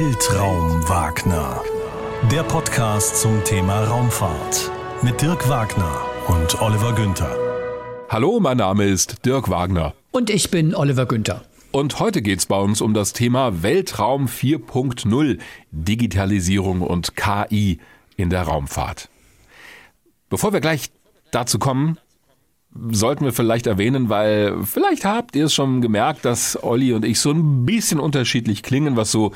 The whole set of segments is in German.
Weltraum Wagner. Der Podcast zum Thema Raumfahrt mit Dirk Wagner und Oliver Günther. Hallo, mein Name ist Dirk Wagner. Und ich bin Oliver Günther. Und heute geht es bei uns um das Thema Weltraum 4.0, Digitalisierung und KI in der Raumfahrt. Bevor wir gleich dazu kommen, sollten wir vielleicht erwähnen, weil vielleicht habt ihr es schon gemerkt, dass Olli und ich so ein bisschen unterschiedlich klingen, was so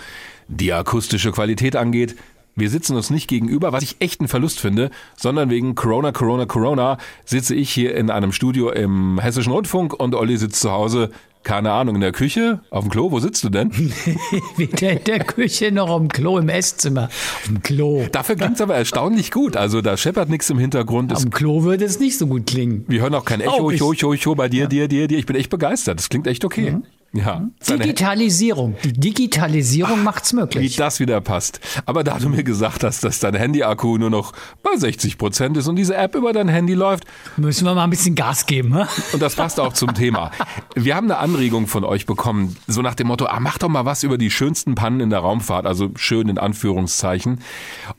die akustische Qualität angeht. Wir sitzen uns nicht gegenüber, was ich echt einen Verlust finde, sondern wegen Corona, Corona, Corona sitze ich hier in einem Studio im Hessischen Rundfunk und Olli sitzt zu Hause keine Ahnung, in der Küche? Auf dem Klo? Wo sitzt du denn? Weder in der Küche noch am Klo im Esszimmer. Auf dem Klo. Dafür klingt es aber erstaunlich gut. Also da scheppert nichts im Hintergrund. Am Klo würde es nicht so gut klingen. Wir hören auch kein Echo, oh, Echo, Echo, Echo bei dir, ja. dir, dir, dir. Ich bin echt begeistert. Das klingt echt okay. Mhm. Ja. Digitalisierung. Die Digitalisierung macht es möglich. Wie das wieder passt. Aber da du mir gesagt hast, dass dein Handy-Akku nur noch bei 60 Prozent ist und diese App über dein Handy läuft. Müssen wir mal ein bisschen Gas geben. Ne? Und das passt auch zum Thema. Wir haben eine Anregung von euch bekommen, so nach dem Motto, ah, mach doch mal was über die schönsten Pannen in der Raumfahrt, also schön in Anführungszeichen.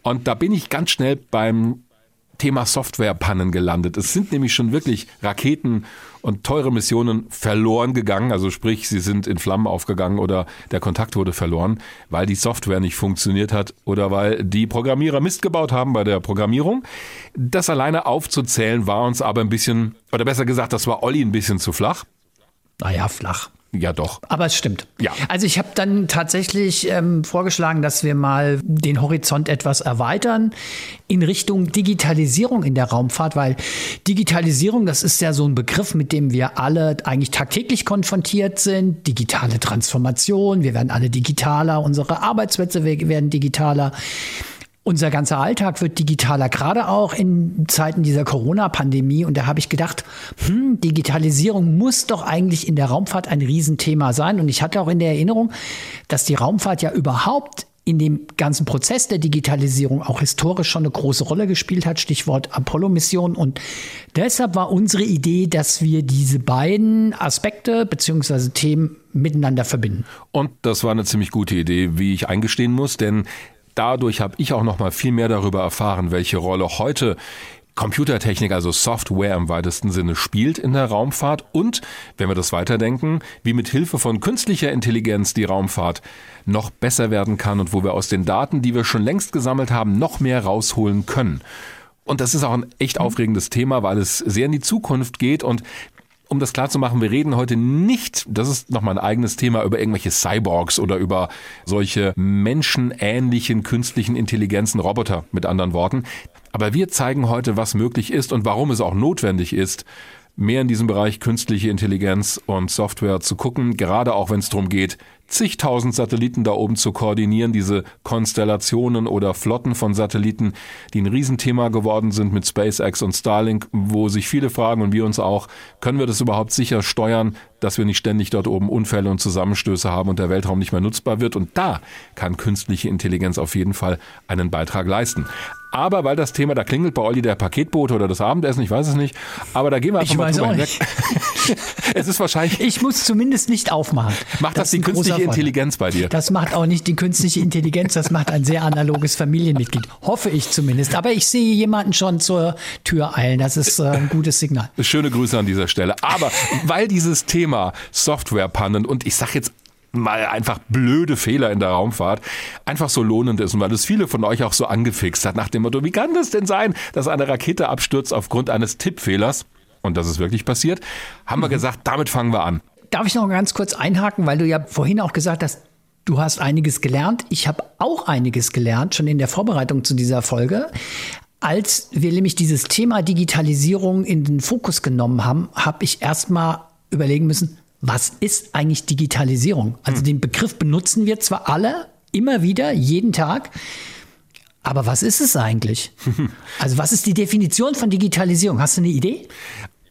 Und da bin ich ganz schnell beim Thema Softwarepannen gelandet. Es sind nämlich schon wirklich Raketen und teure Missionen verloren gegangen. Also sprich, sie sind in Flammen aufgegangen oder der Kontakt wurde verloren, weil die Software nicht funktioniert hat oder weil die Programmierer Mist gebaut haben bei der Programmierung. Das alleine aufzuzählen war uns aber ein bisschen, oder besser gesagt, das war Olli ein bisschen zu flach. Naja, flach. Ja, doch. Aber es stimmt. Ja. Also ich habe dann tatsächlich ähm, vorgeschlagen, dass wir mal den Horizont etwas erweitern in Richtung Digitalisierung in der Raumfahrt, weil Digitalisierung, das ist ja so ein Begriff, mit dem wir alle eigentlich tagtäglich konfrontiert sind. Digitale Transformation, wir werden alle digitaler, unsere Arbeitsplätze werden digitaler. Unser ganzer Alltag wird digitaler, gerade auch in Zeiten dieser Corona-Pandemie. Und da habe ich gedacht, hm, Digitalisierung muss doch eigentlich in der Raumfahrt ein Riesenthema sein. Und ich hatte auch in der Erinnerung, dass die Raumfahrt ja überhaupt in dem ganzen Prozess der Digitalisierung auch historisch schon eine große Rolle gespielt hat, Stichwort Apollo-Mission. Und deshalb war unsere Idee, dass wir diese beiden Aspekte beziehungsweise Themen miteinander verbinden. Und das war eine ziemlich gute Idee, wie ich eingestehen muss, denn dadurch habe ich auch noch mal viel mehr darüber erfahren, welche Rolle heute Computertechnik, also Software im weitesten Sinne spielt in der Raumfahrt und, wenn wir das weiterdenken, wie mit Hilfe von künstlicher Intelligenz die Raumfahrt noch besser werden kann und wo wir aus den Daten, die wir schon längst gesammelt haben, noch mehr rausholen können. Und das ist auch ein echt aufregendes Thema, weil es sehr in die Zukunft geht und um das klar zu machen, wir reden heute nicht, das ist nochmal ein eigenes Thema, über irgendwelche Cyborgs oder über solche menschenähnlichen künstlichen Intelligenzen, Roboter mit anderen Worten. Aber wir zeigen heute, was möglich ist und warum es auch notwendig ist, mehr in diesem Bereich künstliche Intelligenz und Software zu gucken, gerade auch wenn es darum geht, zigtausend Satelliten da oben zu koordinieren, diese Konstellationen oder Flotten von Satelliten, die ein Riesenthema geworden sind mit SpaceX und Starlink, wo sich viele fragen und wir uns auch, können wir das überhaupt sicher steuern, dass wir nicht ständig dort oben Unfälle und Zusammenstöße haben und der Weltraum nicht mehr nutzbar wird. Und da kann künstliche Intelligenz auf jeden Fall einen Beitrag leisten. Aber weil das Thema, da klingelt bei Olli der Paketbote oder das Abendessen, ich weiß es nicht. Aber da gehen wir einfach ich mal drüber hinweg. es ist wahrscheinlich. Ich muss zumindest nicht aufmachen. Macht das, das die künstliche Intelligenz bei dir? Das macht auch nicht die künstliche Intelligenz, das macht ein sehr analoges Familienmitglied. Hoffe ich zumindest. Aber ich sehe jemanden schon zur Tür eilen. Das ist äh, ein gutes Signal. Schöne Grüße an dieser Stelle. Aber weil dieses Thema Softwarepannen und ich sage jetzt mal einfach blöde Fehler in der Raumfahrt einfach so lohnend ist und weil es viele von euch auch so angefixt hat nach dem Motto, wie kann das denn sein, dass eine Rakete abstürzt aufgrund eines Tippfehlers? Und das ist wirklich passiert, haben mhm. wir gesagt, damit fangen wir an. Darf ich noch ganz kurz einhaken, weil du ja vorhin auch gesagt hast, du hast einiges gelernt. Ich habe auch einiges gelernt, schon in der Vorbereitung zu dieser Folge. Als wir nämlich dieses Thema Digitalisierung in den Fokus genommen haben, habe ich erstmal überlegen müssen, was ist eigentlich Digitalisierung? Also hm. den Begriff benutzen wir zwar alle immer wieder, jeden Tag, aber was ist es eigentlich? Also was ist die Definition von Digitalisierung? Hast du eine Idee?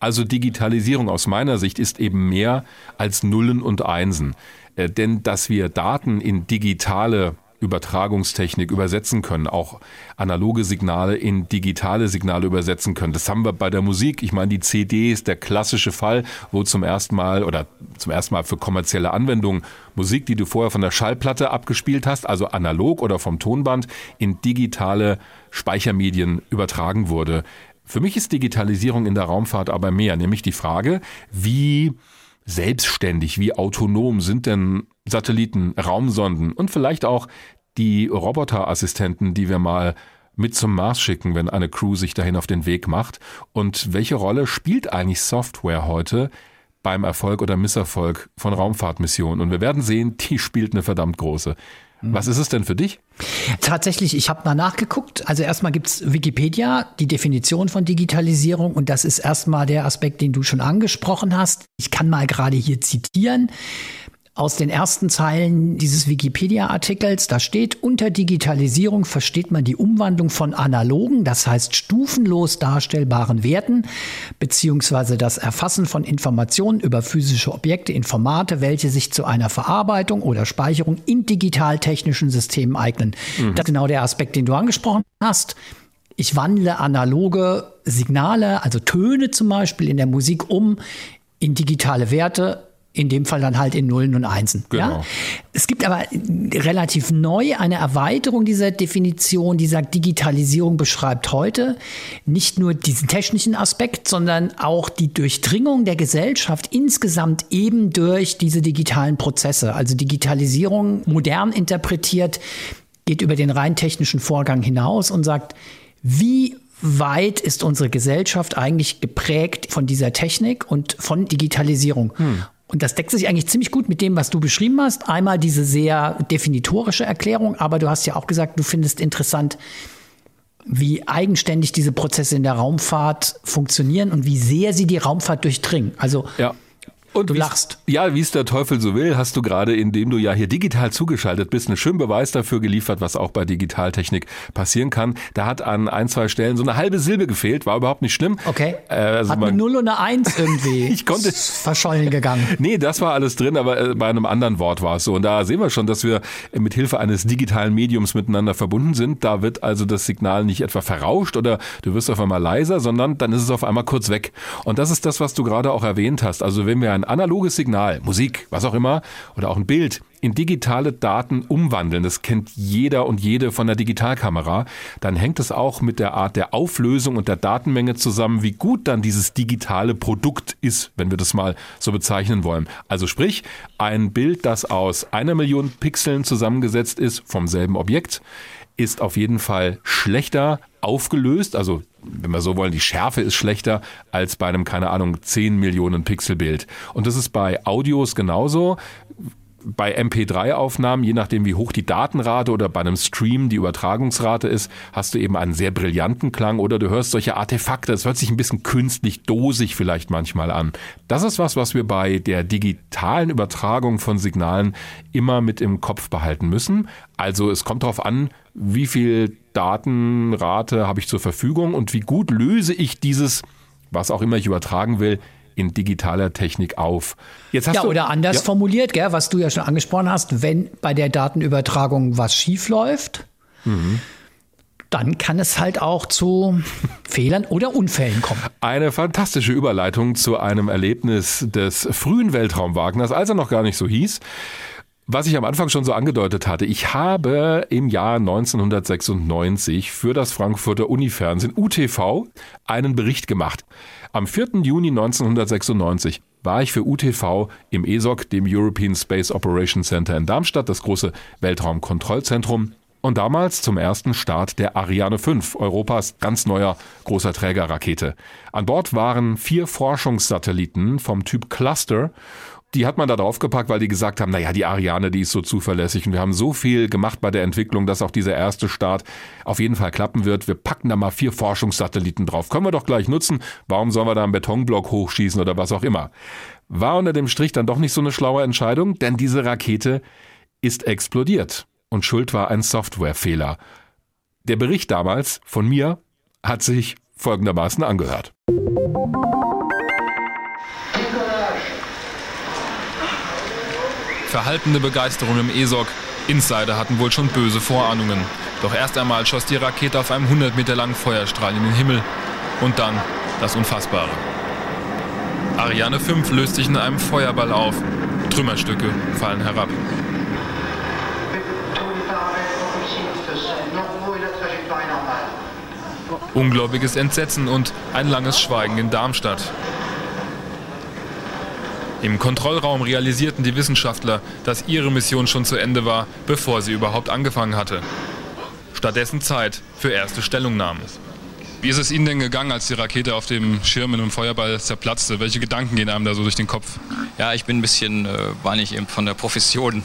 Also Digitalisierung aus meiner Sicht ist eben mehr als Nullen und Einsen. Äh, denn dass wir Daten in digitale Übertragungstechnik übersetzen können, auch analoge Signale in digitale Signale übersetzen können. Das haben wir bei der Musik. Ich meine, die CD ist der klassische Fall, wo zum ersten Mal oder zum ersten Mal für kommerzielle Anwendungen Musik, die du vorher von der Schallplatte abgespielt hast, also analog oder vom Tonband, in digitale Speichermedien übertragen wurde. Für mich ist Digitalisierung in der Raumfahrt aber mehr, nämlich die Frage, wie selbstständig, wie autonom sind denn Satelliten, Raumsonden und vielleicht auch die Roboterassistenten, die wir mal mit zum Mars schicken, wenn eine Crew sich dahin auf den Weg macht? Und welche Rolle spielt eigentlich Software heute beim Erfolg oder Misserfolg von Raumfahrtmissionen? Und wir werden sehen, die spielt eine verdammt große. Was ist es denn für dich? Tatsächlich, ich habe mal nachgeguckt. Also erstmal gibt's Wikipedia, die Definition von Digitalisierung und das ist erstmal der Aspekt, den du schon angesprochen hast. Ich kann mal gerade hier zitieren aus den ersten Zeilen dieses Wikipedia-Artikels. Da steht, unter Digitalisierung versteht man die Umwandlung von analogen, das heißt stufenlos darstellbaren Werten, beziehungsweise das Erfassen von Informationen über physische Objekte in Formate, welche sich zu einer Verarbeitung oder Speicherung in digital-technischen Systemen eignen. Mhm. Das ist genau der Aspekt, den du angesprochen hast. Ich wandle analoge Signale, also Töne zum Beispiel in der Musik um in digitale Werte in dem Fall dann halt in Nullen und Einsen. Genau. Ja? Es gibt aber relativ neu eine Erweiterung dieser Definition, die sagt, Digitalisierung beschreibt heute nicht nur diesen technischen Aspekt, sondern auch die Durchdringung der Gesellschaft insgesamt eben durch diese digitalen Prozesse. Also Digitalisierung modern interpretiert geht über den rein technischen Vorgang hinaus und sagt, wie weit ist unsere Gesellschaft eigentlich geprägt von dieser Technik und von Digitalisierung? Hm. Und das deckt sich eigentlich ziemlich gut mit dem, was du beschrieben hast. Einmal diese sehr definitorische Erklärung, aber du hast ja auch gesagt, du findest interessant, wie eigenständig diese Prozesse in der Raumfahrt funktionieren und wie sehr sie die Raumfahrt durchdringen. Also ja. Und du lachst. Ja, wie es der Teufel so will, hast du gerade, indem du ja hier digital zugeschaltet bist, einen schönen Beweis dafür geliefert, was auch bei Digitaltechnik passieren kann. Da hat an ein, zwei Stellen so eine halbe Silbe gefehlt, war überhaupt nicht schlimm. Okay. Äh, also hat eine Null und eine Eins irgendwie ich konnte verschollen gegangen. Nee, das war alles drin, aber äh, bei einem anderen Wort war es so. Und da sehen wir schon, dass wir mit Hilfe eines digitalen Mediums miteinander verbunden sind. Da wird also das Signal nicht etwa verrauscht oder du wirst auf einmal leiser, sondern dann ist es auf einmal kurz weg. Und das ist das, was du gerade auch erwähnt hast. Also wenn wir ein ein analoges Signal, Musik, was auch immer, oder auch ein Bild in digitale Daten umwandeln, das kennt jeder und jede von der Digitalkamera, dann hängt es auch mit der Art der Auflösung und der Datenmenge zusammen, wie gut dann dieses digitale Produkt ist, wenn wir das mal so bezeichnen wollen. Also sprich, ein Bild, das aus einer Million Pixeln zusammengesetzt ist vom selben Objekt, ist auf jeden Fall schlechter aufgelöst, also wenn wir so wollen, die Schärfe ist schlechter als bei einem, keine Ahnung, 10 Millionen Pixel Bild. Und das ist bei Audios genauso bei MP3-Aufnahmen, je nachdem wie hoch die Datenrate oder bei einem Stream die Übertragungsrate ist, hast du eben einen sehr brillanten Klang oder du hörst solche Artefakte. Es hört sich ein bisschen künstlich dosig vielleicht manchmal an. Das ist was, was wir bei der digitalen Übertragung von Signalen immer mit im Kopf behalten müssen. Also es kommt darauf an, wie viel Datenrate habe ich zur Verfügung und wie gut löse ich dieses, was auch immer ich übertragen will, in digitaler Technik auf. Jetzt hast ja, du, oder anders ja. formuliert, gell, was du ja schon angesprochen hast, wenn bei der Datenübertragung was schief läuft, mhm. dann kann es halt auch zu Fehlern oder Unfällen kommen. Eine fantastische Überleitung zu einem Erlebnis des frühen Weltraumwagners, als er noch gar nicht so hieß. Was ich am Anfang schon so angedeutet hatte, ich habe im Jahr 1996 für das Frankfurter Unifernsehen UTV einen Bericht gemacht. Am 4. Juni 1996 war ich für UTV im ESOC, dem European Space Operations Center in Darmstadt, das große Weltraumkontrollzentrum. Und damals zum ersten Start der Ariane 5, Europas ganz neuer großer Trägerrakete. An Bord waren vier Forschungssatelliten vom Typ Cluster die hat man da draufgepackt, weil die gesagt haben, naja, die Ariane, die ist so zuverlässig und wir haben so viel gemacht bei der Entwicklung, dass auch dieser erste Start auf jeden Fall klappen wird. Wir packen da mal vier Forschungssatelliten drauf. Können wir doch gleich nutzen. Warum sollen wir da einen Betonblock hochschießen oder was auch immer? War unter dem Strich dann doch nicht so eine schlaue Entscheidung, denn diese Rakete ist explodiert und schuld war ein Softwarefehler. Der Bericht damals von mir hat sich folgendermaßen angehört. Verhaltene Begeisterung im ESOC. Insider hatten wohl schon böse Vorahnungen. Doch erst einmal schoss die Rakete auf einem 100 Meter langen Feuerstrahl in den Himmel. Und dann das Unfassbare. Ariane 5 löst sich in einem Feuerball auf. Trümmerstücke fallen herab. Ungläubiges Entsetzen und ein langes Schweigen in Darmstadt. Im Kontrollraum realisierten die Wissenschaftler, dass ihre Mission schon zu Ende war, bevor sie überhaupt angefangen hatte. Stattdessen Zeit für erste Stellungnahmen. Wie ist es Ihnen denn gegangen, als die Rakete auf dem Schirm in einem Feuerball zerplatzte? Welche Gedanken gehen einem da so durch den Kopf? Ja, ich bin ein bisschen, äh, weil ich eben von der Profession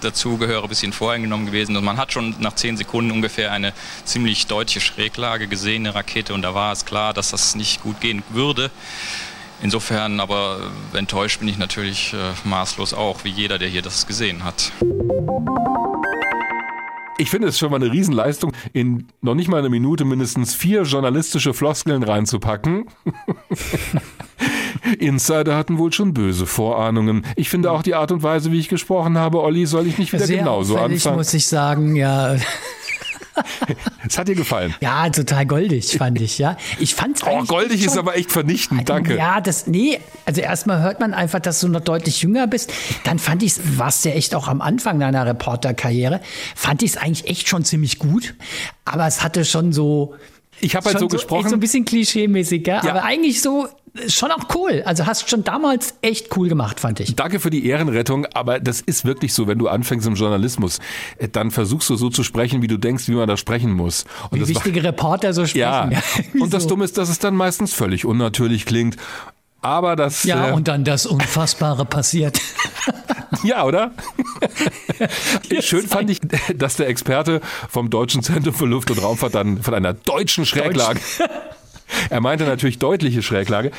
dazugehöre, ein bisschen voreingenommen gewesen. Und man hat schon nach zehn Sekunden ungefähr eine ziemlich deutliche Schräglage gesehen, eine Rakete. Und da war es klar, dass das nicht gut gehen würde. Insofern aber enttäuscht bin ich natürlich äh, maßlos auch, wie jeder, der hier das gesehen hat. Ich finde es schon mal eine Riesenleistung, in noch nicht mal eine Minute mindestens vier journalistische Floskeln reinzupacken. Insider hatten wohl schon böse Vorahnungen. Ich finde auch die Art und Weise, wie ich gesprochen habe, Olli, soll ich nicht wieder Sehr genauso anfangen. muss ich sagen, ja. Es hat dir gefallen. Ja, total goldig, fand ich, ja. Ich fand's Oh, goldig ist aber echt vernichtend, danke. Ja, das, nee, also erstmal hört man einfach, dass du noch deutlich jünger bist. Dann fand ich es, warst ja echt auch am Anfang deiner Reporterkarriere, fand ich es eigentlich echt schon ziemlich gut. Aber es hatte schon so, ich habe halt so, so gesprochen. So ein bisschen klischee-mäßig, ja? aber eigentlich so schon auch cool. Also hast schon damals echt cool gemacht, fand ich. Danke für die Ehrenrettung, aber das ist wirklich so, wenn du anfängst im Journalismus, äh, dann versuchst du so zu sprechen, wie du denkst, wie man da sprechen muss. Und wie wichtige war, Reporter so sprechen. Ja. und das. Dumme ist, dass es dann meistens völlig unnatürlich klingt. Aber das. Ja, äh, und dann das Unfassbare passiert. ja, oder? Schön fand ich, dass der Experte vom Deutschen Zentrum für Luft- und Raumfahrt dann von einer deutschen Schräglage. Deutsch. er meinte natürlich deutliche Schräglage.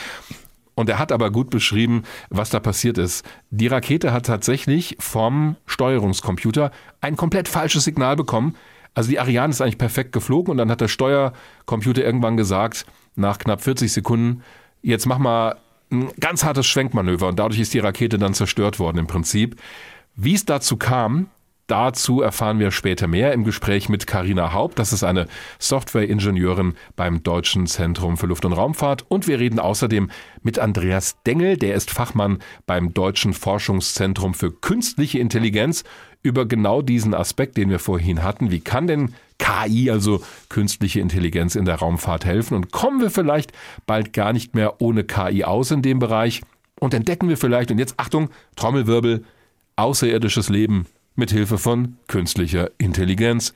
Und er hat aber gut beschrieben, was da passiert ist. Die Rakete hat tatsächlich vom Steuerungscomputer ein komplett falsches Signal bekommen. Also die Ariane ist eigentlich perfekt geflogen und dann hat der Steuercomputer irgendwann gesagt, nach knapp 40 Sekunden, jetzt mach mal ein ganz hartes Schwenkmanöver und dadurch ist die Rakete dann zerstört worden im Prinzip. Wie es dazu kam, Dazu erfahren wir später mehr im Gespräch mit Karina Haupt. Das ist eine Software-Ingenieurin beim Deutschen Zentrum für Luft- und Raumfahrt. Und wir reden außerdem mit Andreas Dengel. Der ist Fachmann beim Deutschen Forschungszentrum für künstliche Intelligenz über genau diesen Aspekt, den wir vorhin hatten. Wie kann denn KI, also künstliche Intelligenz in der Raumfahrt helfen? Und kommen wir vielleicht bald gar nicht mehr ohne KI aus in dem Bereich? Und entdecken wir vielleicht, und jetzt Achtung, Trommelwirbel, außerirdisches Leben mit Hilfe von künstlicher Intelligenz.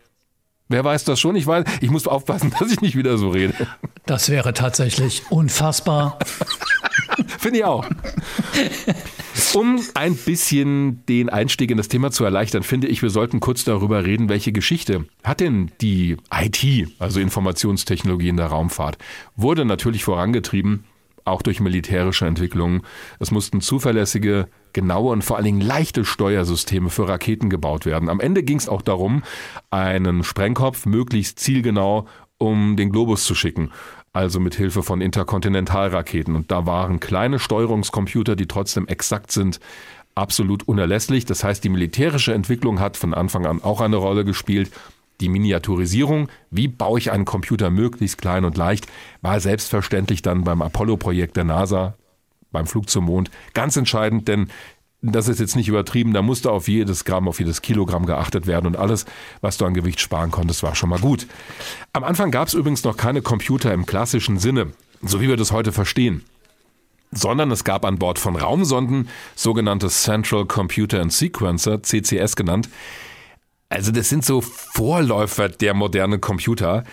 Wer weiß das schon? Ich weiß, ich muss aufpassen, dass ich nicht wieder so rede. Das wäre tatsächlich unfassbar. Finde ich auch. Um ein bisschen den Einstieg in das Thema zu erleichtern, finde ich, wir sollten kurz darüber reden, welche Geschichte hat denn die IT, also Informationstechnologie in der Raumfahrt, wurde natürlich vorangetrieben auch durch militärische Entwicklungen. Es mussten zuverlässige, genaue und vor allen Dingen leichte Steuersysteme für Raketen gebaut werden. Am Ende ging es auch darum, einen Sprengkopf möglichst zielgenau um den Globus zu schicken. Also mit Hilfe von Interkontinentalraketen. Und da waren kleine Steuerungskomputer, die trotzdem exakt sind, absolut unerlässlich. Das heißt, die militärische Entwicklung hat von Anfang an auch eine Rolle gespielt. Die Miniaturisierung, wie baue ich einen Computer möglichst klein und leicht, war selbstverständlich dann beim Apollo-Projekt der NASA, beim Flug zum Mond, ganz entscheidend, denn das ist jetzt nicht übertrieben, da musste auf jedes Gramm, auf jedes Kilogramm geachtet werden und alles, was du an Gewicht sparen konntest, war schon mal gut. Am Anfang gab es übrigens noch keine Computer im klassischen Sinne, so wie wir das heute verstehen sondern es gab an Bord von Raumsonden sogenannte Central Computer and Sequencer, CCS genannt, also das sind so Vorläufer der modernen Computer.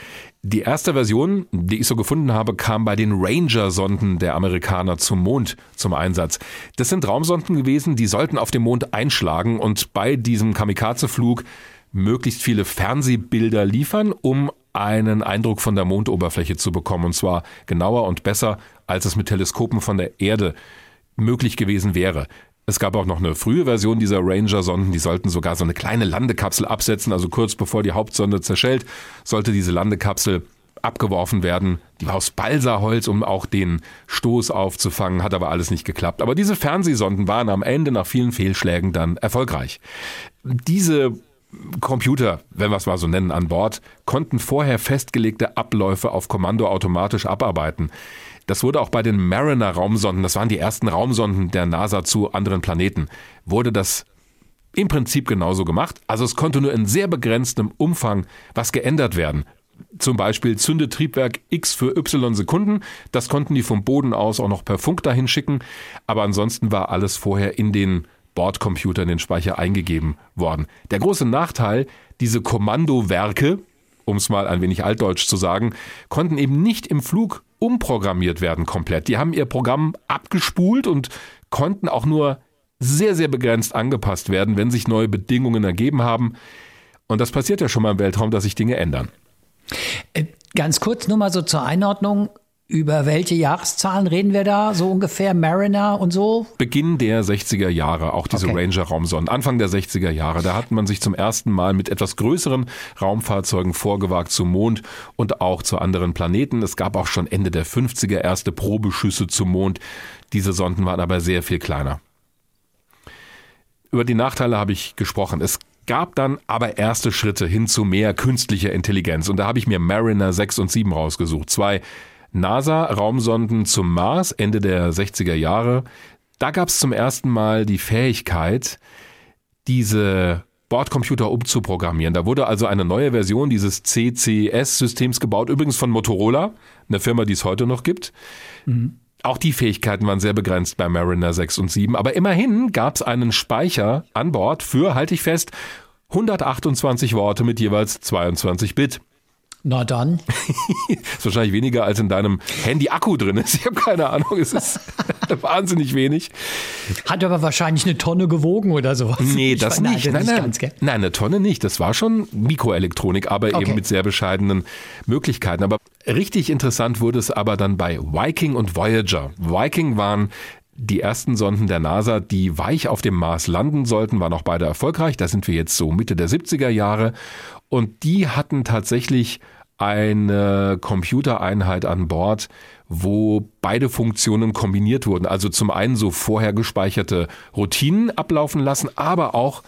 Die erste Version, die ich so gefunden habe, kam bei den Ranger-Sonden der Amerikaner zum Mond zum Einsatz. Das sind Raumsonden gewesen, die sollten auf dem Mond einschlagen und bei diesem Kamikaze-Flug möglichst viele Fernsehbilder liefern, um einen Eindruck von der Mondoberfläche zu bekommen. Und zwar genauer und besser, als es mit Teleskopen von der Erde möglich gewesen wäre. Es gab auch noch eine frühe Version dieser Ranger-Sonden, die sollten sogar so eine kleine Landekapsel absetzen, also kurz bevor die Hauptsonde zerschellt, sollte diese Landekapsel abgeworfen werden. Die war aus Balsaholz, um auch den Stoß aufzufangen, hat aber alles nicht geklappt. Aber diese Fernsehsonden waren am Ende nach vielen Fehlschlägen dann erfolgreich. Diese Computer, wenn wir es mal so nennen, an Bord, konnten vorher festgelegte Abläufe auf Kommando automatisch abarbeiten. Das wurde auch bei den Mariner-Raumsonden, das waren die ersten Raumsonden der NASA zu anderen Planeten, wurde das im Prinzip genauso gemacht. Also es konnte nur in sehr begrenztem Umfang was geändert werden. Zum Beispiel zünde Triebwerk X für Y Sekunden. Das konnten die vom Boden aus auch noch per Funk dahin schicken. Aber ansonsten war alles vorher in den Bordcomputer in den Speicher eingegeben worden. Der große Nachteil, diese Kommandowerke, um es mal ein wenig altdeutsch zu sagen, konnten eben nicht im Flug umprogrammiert werden komplett. Die haben ihr Programm abgespult und konnten auch nur sehr, sehr begrenzt angepasst werden, wenn sich neue Bedingungen ergeben haben. Und das passiert ja schon mal im Weltraum, dass sich Dinge ändern. Äh, ganz kurz nur mal so zur Einordnung. Über welche Jahreszahlen reden wir da? So ungefähr Mariner und so? Beginn der 60er Jahre, auch diese okay. Ranger-Raumsonden. Anfang der 60er Jahre, da hat man sich zum ersten Mal mit etwas größeren Raumfahrzeugen vorgewagt zum Mond und auch zu anderen Planeten. Es gab auch schon Ende der 50er erste Probeschüsse zum Mond. Diese Sonden waren aber sehr viel kleiner. Über die Nachteile habe ich gesprochen. Es gab dann aber erste Schritte hin zu mehr künstlicher Intelligenz. Und da habe ich mir Mariner 6 und 7 rausgesucht. Zwei NASA-Raumsonden zum Mars Ende der 60er Jahre. Da gab es zum ersten Mal die Fähigkeit, diese Bordcomputer umzuprogrammieren. Da wurde also eine neue Version dieses CCS-Systems gebaut, übrigens von Motorola, eine Firma, die es heute noch gibt. Mhm. Auch die Fähigkeiten waren sehr begrenzt bei Mariner 6 und 7, aber immerhin gab es einen Speicher an Bord für, halte ich fest, 128 Worte mit jeweils 22 Bit. Na dann. ist wahrscheinlich weniger als in deinem Handy-Akku drin ist. Ich habe keine Ahnung. Es ist wahnsinnig wenig. Hat aber wahrscheinlich eine Tonne gewogen oder sowas. Nee, das ich nicht. Nein, nein, nein, nein, eine Tonne nicht. Das war schon Mikroelektronik, aber okay. eben mit sehr bescheidenen Möglichkeiten. Aber richtig interessant wurde es aber dann bei Viking und Voyager. Viking waren die ersten Sonden der NASA, die weich auf dem Mars landen sollten, waren auch beide erfolgreich. Da sind wir jetzt so Mitte der 70er Jahre. Und die hatten tatsächlich eine Computereinheit an Bord, wo beide Funktionen kombiniert wurden. Also zum einen so vorher gespeicherte Routinen ablaufen lassen, aber auch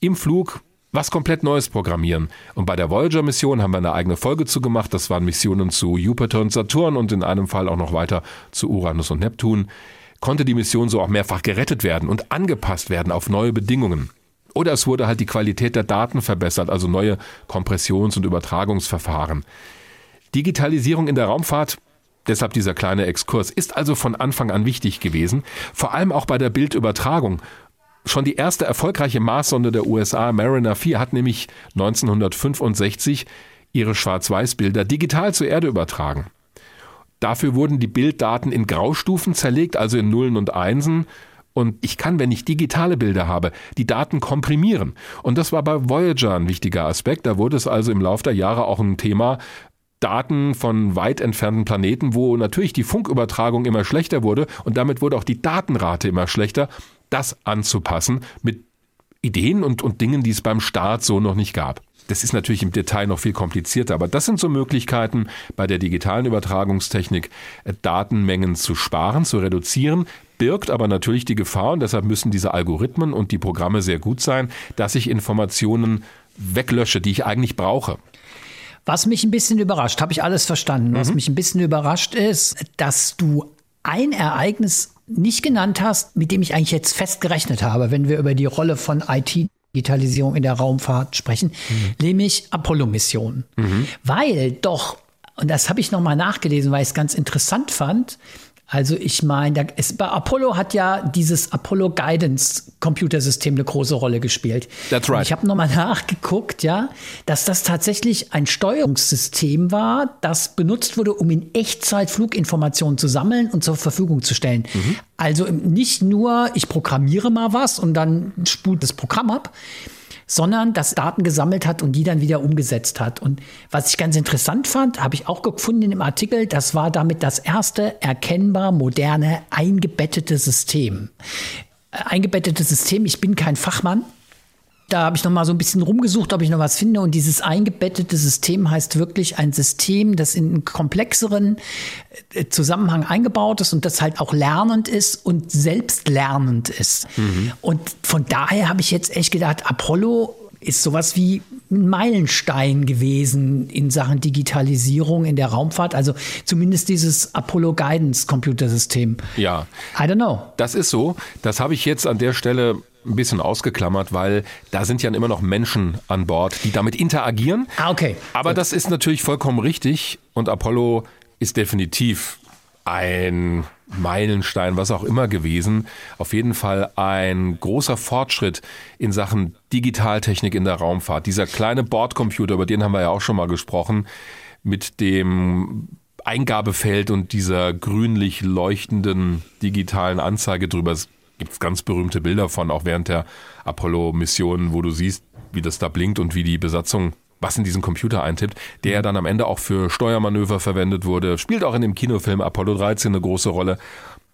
im Flug was komplett Neues programmieren. Und bei der Voyager-Mission haben wir eine eigene Folge zu gemacht. Das waren Missionen zu Jupiter und Saturn und in einem Fall auch noch weiter zu Uranus und Neptun. Konnte die Mission so auch mehrfach gerettet werden und angepasst werden auf neue Bedingungen. Oder es wurde halt die Qualität der Daten verbessert, also neue Kompressions- und Übertragungsverfahren. Digitalisierung in der Raumfahrt, deshalb dieser kleine Exkurs, ist also von Anfang an wichtig gewesen, vor allem auch bei der Bildübertragung. Schon die erste erfolgreiche Marssonde der USA, Mariner 4, hat nämlich 1965 ihre Schwarz-Weiß-Bilder digital zur Erde übertragen. Dafür wurden die Bilddaten in Graustufen zerlegt, also in Nullen und Einsen, und ich kann, wenn ich digitale Bilder habe, die Daten komprimieren. Und das war bei Voyager ein wichtiger Aspekt. Da wurde es also im Laufe der Jahre auch ein Thema, Daten von weit entfernten Planeten, wo natürlich die Funkübertragung immer schlechter wurde und damit wurde auch die Datenrate immer schlechter, das anzupassen mit Ideen und, und Dingen, die es beim Start so noch nicht gab. Das ist natürlich im Detail noch viel komplizierter, aber das sind so Möglichkeiten bei der digitalen Übertragungstechnik, äh, Datenmengen zu sparen, zu reduzieren, birgt aber natürlich die Gefahr, und deshalb müssen diese Algorithmen und die Programme sehr gut sein, dass ich Informationen weglösche, die ich eigentlich brauche. Was mich ein bisschen überrascht, habe ich alles verstanden. Was mhm. mich ein bisschen überrascht ist, dass du ein Ereignis nicht genannt hast, mit dem ich eigentlich jetzt fest gerechnet habe, wenn wir über die Rolle von IT Digitalisierung in der Raumfahrt sprechen, mhm. nämlich Apollo-Missionen. Mhm. Weil doch, und das habe ich nochmal nachgelesen, weil ich es ganz interessant fand, also ich meine, bei Apollo hat ja dieses Apollo Guidance Computersystem eine große Rolle gespielt. That's right. Und ich habe nochmal nachgeguckt, ja, dass das tatsächlich ein Steuerungssystem war, das benutzt wurde, um in Echtzeit Fluginformationen zu sammeln und zur Verfügung zu stellen. Mhm. Also nicht nur, ich programmiere mal was und dann spult das Programm ab, sondern das Daten gesammelt hat und die dann wieder umgesetzt hat. Und was ich ganz interessant fand, habe ich auch gefunden dem Artikel, das war damit das erste erkennbar moderne eingebettete System. Äh, eingebettete System, ich bin kein Fachmann, Da habe ich noch mal so ein bisschen rumgesucht, ob ich noch was finde. Und dieses eingebettete System heißt wirklich ein System, das in einen komplexeren äh, Zusammenhang eingebaut ist und das halt auch lernend ist und selbstlernend ist. Mhm. Und von daher habe ich jetzt echt gedacht, Apollo ist sowas wie ein Meilenstein gewesen in Sachen Digitalisierung in der Raumfahrt. Also zumindest dieses Apollo Guidance Computersystem. Ja. I don't know. Das ist so. Das habe ich jetzt an der Stelle ein bisschen ausgeklammert, weil da sind ja immer noch Menschen an Bord, die damit interagieren. Ah, okay. Aber Gut. das ist natürlich vollkommen richtig und Apollo ist definitiv ein Meilenstein, was auch immer gewesen. Auf jeden Fall ein großer Fortschritt in Sachen Digitaltechnik in der Raumfahrt. Dieser kleine Bordcomputer, über den haben wir ja auch schon mal gesprochen, mit dem Eingabefeld und dieser grünlich leuchtenden digitalen Anzeige drüber. Es gibt ganz berühmte Bilder von, auch während der Apollo-Missionen, wo du siehst, wie das da blinkt und wie die Besatzung was in diesen Computer eintippt, der dann am Ende auch für Steuermanöver verwendet wurde, spielt auch in dem Kinofilm Apollo 13 eine große Rolle.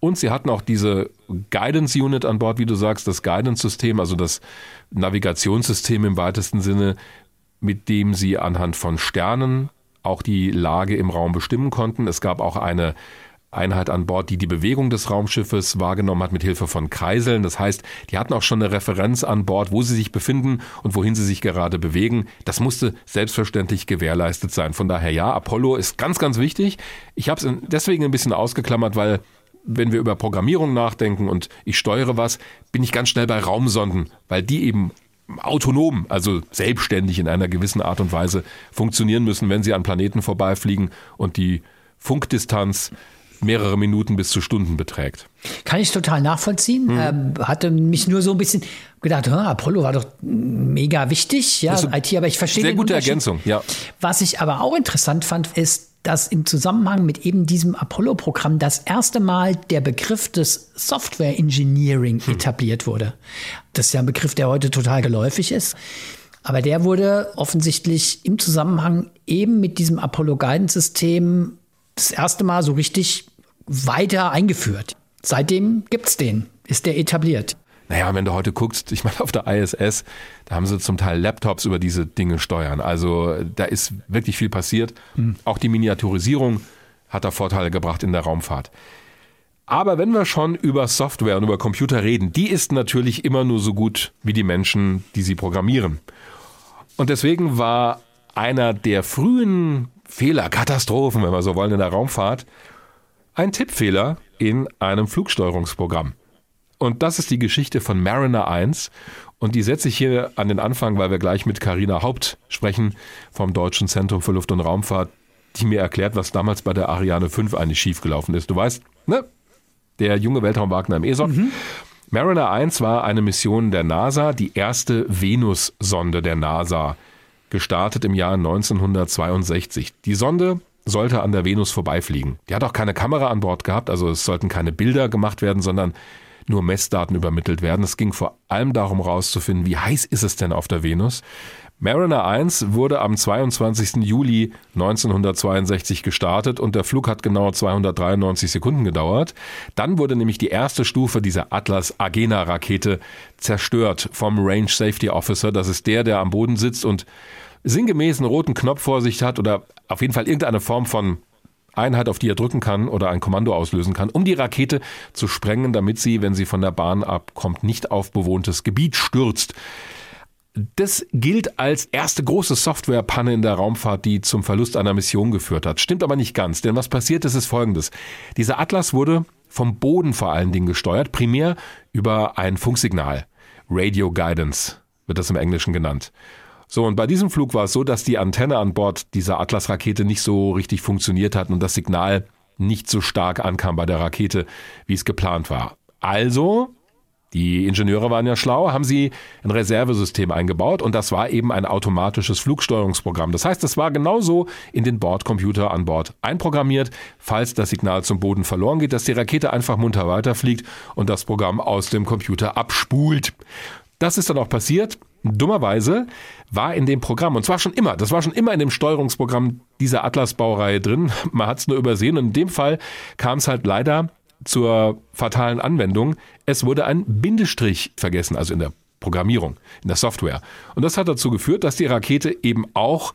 Und sie hatten auch diese Guidance Unit an Bord, wie du sagst, das Guidance-System, also das Navigationssystem im weitesten Sinne, mit dem sie anhand von Sternen auch die Lage im Raum bestimmen konnten. Es gab auch eine Einheit an Bord, die die Bewegung des Raumschiffes wahrgenommen hat mit Hilfe von Kreiseln. Das heißt, die hatten auch schon eine Referenz an Bord, wo sie sich befinden und wohin sie sich gerade bewegen. Das musste selbstverständlich gewährleistet sein. Von daher ja, Apollo ist ganz, ganz wichtig. Ich habe es deswegen ein bisschen ausgeklammert, weil wenn wir über Programmierung nachdenken und ich steuere was, bin ich ganz schnell bei Raumsonden, weil die eben autonom, also selbstständig in einer gewissen Art und Weise funktionieren müssen, wenn sie an Planeten vorbeifliegen und die Funkdistanz mehrere Minuten bis zu Stunden beträgt. Kann ich total nachvollziehen. Mhm. Ähm, hatte mich nur so ein bisschen gedacht, Apollo war doch mega wichtig, ja, IT, aber ich verstehe Sehr gute Ergänzung, ja. Was ich aber auch interessant fand, ist, dass im Zusammenhang mit eben diesem Apollo-Programm das erste Mal der Begriff des Software Engineering hm. etabliert wurde. Das ist ja ein Begriff, der heute total geläufig ist. Aber der wurde offensichtlich im Zusammenhang eben mit diesem Apollo-Guidance-System das erste Mal so richtig weiter eingeführt. Seitdem gibt es den, ist der etabliert. Naja, wenn du heute guckst, ich meine, auf der ISS, da haben sie zum Teil Laptops über diese Dinge steuern. Also da ist wirklich viel passiert. Mhm. Auch die Miniaturisierung hat da Vorteile gebracht in der Raumfahrt. Aber wenn wir schon über Software und über Computer reden, die ist natürlich immer nur so gut wie die Menschen, die sie programmieren. Und deswegen war einer der frühen Fehler, Katastrophen, wenn wir so wollen, in der Raumfahrt, ein Tippfehler in einem Flugsteuerungsprogramm. Und das ist die Geschichte von Mariner 1. Und die setze ich hier an den Anfang, weil wir gleich mit Carina Haupt sprechen vom Deutschen Zentrum für Luft- und Raumfahrt, die mir erklärt, was damals bei der Ariane 5 eigentlich schiefgelaufen ist. Du weißt, ne? Der junge Weltraumwagner im ESOC. Mhm. Mariner 1 war eine Mission der NASA, die erste Venus-Sonde der NASA gestartet im Jahr 1962. Die Sonde sollte an der Venus vorbeifliegen. Die hat auch keine Kamera an Bord gehabt, also es sollten keine Bilder gemacht werden, sondern nur Messdaten übermittelt werden. Es ging vor allem darum herauszufinden, wie heiß ist es denn auf der Venus. Mariner 1 wurde am 22. Juli 1962 gestartet und der Flug hat genau 293 Sekunden gedauert. Dann wurde nämlich die erste Stufe dieser Atlas Agena Rakete zerstört vom Range Safety Officer. Das ist der, der am Boden sitzt und sinngemäß einen roten Knopf vor sich hat oder auf jeden Fall irgendeine Form von Einheit, auf die er drücken kann oder ein Kommando auslösen kann, um die Rakete zu sprengen, damit sie, wenn sie von der Bahn abkommt, nicht auf bewohntes Gebiet stürzt. Das gilt als erste große Softwarepanne in der Raumfahrt, die zum Verlust einer Mission geführt hat. Stimmt aber nicht ganz, denn was passiert ist, ist folgendes. Dieser Atlas wurde vom Boden vor allen Dingen gesteuert, primär über ein Funksignal. Radio Guidance wird das im Englischen genannt. So, und bei diesem Flug war es so, dass die Antenne an Bord dieser Atlas-Rakete nicht so richtig funktioniert hat und das Signal nicht so stark ankam bei der Rakete, wie es geplant war. Also die Ingenieure waren ja schlau, haben sie ein Reservesystem eingebaut und das war eben ein automatisches Flugsteuerungsprogramm. Das heißt, es war genauso in den Bordcomputer an Bord einprogrammiert, falls das Signal zum Boden verloren geht, dass die Rakete einfach munter weiterfliegt und das Programm aus dem Computer abspult. Das ist dann auch passiert. Dummerweise war in dem Programm, und zwar schon immer, das war schon immer in dem Steuerungsprogramm dieser Atlas-Baureihe drin, man hat es nur übersehen und in dem Fall kam es halt leider zur fatalen Anwendung. Es wurde ein Bindestrich vergessen, also in der Programmierung, in der Software. Und das hat dazu geführt, dass die Rakete eben auch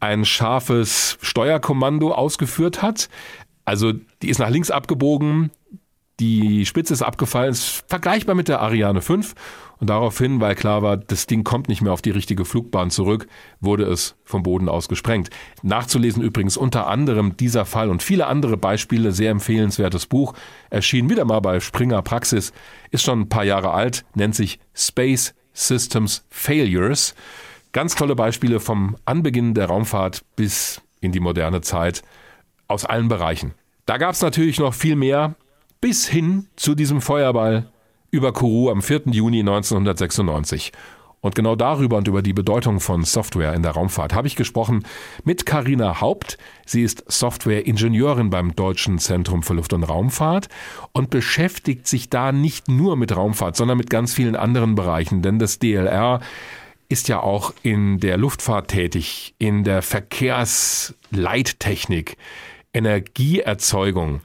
ein scharfes Steuerkommando ausgeführt hat. Also die ist nach links abgebogen, die Spitze ist abgefallen, ist vergleichbar mit der Ariane 5. Und daraufhin, weil klar war, das Ding kommt nicht mehr auf die richtige Flugbahn zurück, wurde es vom Boden aus gesprengt. Nachzulesen übrigens unter anderem dieser Fall und viele andere Beispiele, sehr empfehlenswertes Buch, erschien wieder mal bei Springer Praxis, ist schon ein paar Jahre alt, nennt sich Space Systems Failures. Ganz tolle Beispiele vom Anbeginn der Raumfahrt bis in die moderne Zeit aus allen Bereichen. Da gab es natürlich noch viel mehr, bis hin zu diesem Feuerball über Kourou am 4. Juni 1996. Und genau darüber und über die Bedeutung von Software in der Raumfahrt habe ich gesprochen mit Karina Haupt. Sie ist Software-Ingenieurin beim Deutschen Zentrum für Luft- und Raumfahrt und beschäftigt sich da nicht nur mit Raumfahrt, sondern mit ganz vielen anderen Bereichen. Denn das DLR ist ja auch in der Luftfahrt tätig, in der Verkehrsleittechnik, Energieerzeugung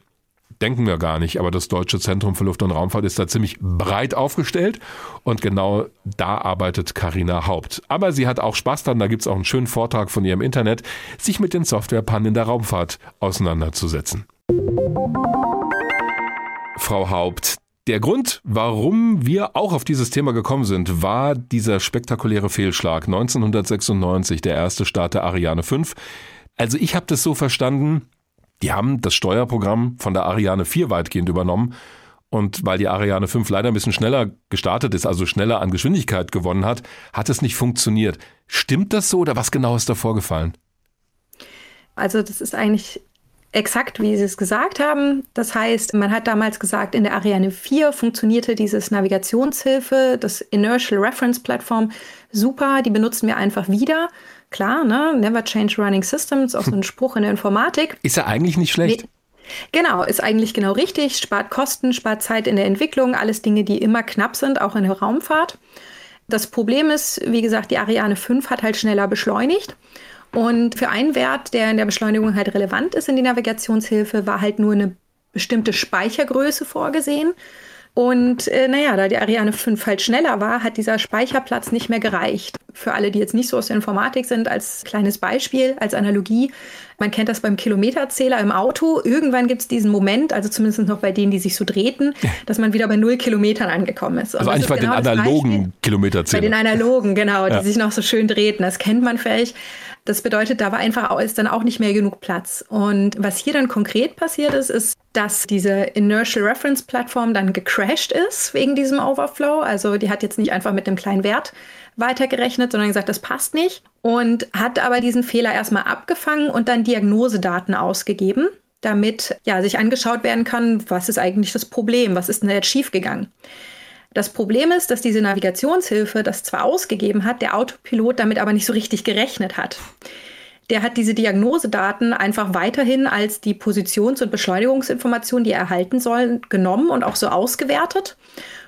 denken wir gar nicht, aber das Deutsche Zentrum für Luft- und Raumfahrt ist da ziemlich breit aufgestellt und genau da arbeitet Karina Haupt. Aber sie hat auch Spaß dann, da gibt es auch einen schönen Vortrag von ihr im Internet, sich mit den Softwarepannen in der Raumfahrt auseinanderzusetzen. Frau Haupt, der Grund, warum wir auch auf dieses Thema gekommen sind, war dieser spektakuläre Fehlschlag 1996, der erste Start der Ariane 5. Also ich habe das so verstanden, die haben das Steuerprogramm von der Ariane 4 weitgehend übernommen. Und weil die Ariane 5 leider ein bisschen schneller gestartet ist, also schneller an Geschwindigkeit gewonnen hat, hat es nicht funktioniert. Stimmt das so oder was genau ist da vorgefallen? Also das ist eigentlich exakt, wie Sie es gesagt haben. Das heißt, man hat damals gesagt, in der Ariane 4 funktionierte dieses Navigationshilfe, das Inertial Reference Platform super, die benutzen wir einfach wieder. Klar, ne? Never change running systems, auch so ein Spruch in der Informatik. Ist ja eigentlich nicht schlecht. Nee. Genau, ist eigentlich genau richtig. Spart Kosten, spart Zeit in der Entwicklung, alles Dinge, die immer knapp sind, auch in der Raumfahrt. Das Problem ist, wie gesagt, die Ariane 5 hat halt schneller beschleunigt. Und für einen Wert, der in der Beschleunigung halt relevant ist in die Navigationshilfe, war halt nur eine bestimmte Speichergröße vorgesehen. Und äh, naja, da die Ariane 5 halt schneller war, hat dieser Speicherplatz nicht mehr gereicht. Für alle, die jetzt nicht so aus der Informatik sind, als kleines Beispiel, als Analogie. Man kennt das beim Kilometerzähler im Auto. Irgendwann gibt es diesen Moment, also zumindest noch bei denen, die sich so drehten, dass man wieder bei null Kilometern angekommen ist. Und also eigentlich bei genau den analogen Kilometerzählern. Bei den analogen, genau, die ja. sich noch so schön drehten. Das kennt man vielleicht. Das bedeutet, da war einfach ist dann auch nicht mehr genug Platz. Und was hier dann konkret passiert ist, ist, dass diese Inertial Reference Plattform dann gecrashed ist wegen diesem Overflow. Also die hat jetzt nicht einfach mit einem kleinen Wert weitergerechnet, sondern gesagt, das passt nicht. Und hat aber diesen Fehler erstmal abgefangen und dann Diagnosedaten ausgegeben, damit ja sich angeschaut werden kann, was ist eigentlich das Problem, was ist denn jetzt schiefgegangen. Das Problem ist, dass diese Navigationshilfe das zwar ausgegeben hat, der Autopilot damit aber nicht so richtig gerechnet hat. Der hat diese Diagnosedaten einfach weiterhin als die Positions- und Beschleunigungsinformation, die er erhalten soll, genommen und auch so ausgewertet.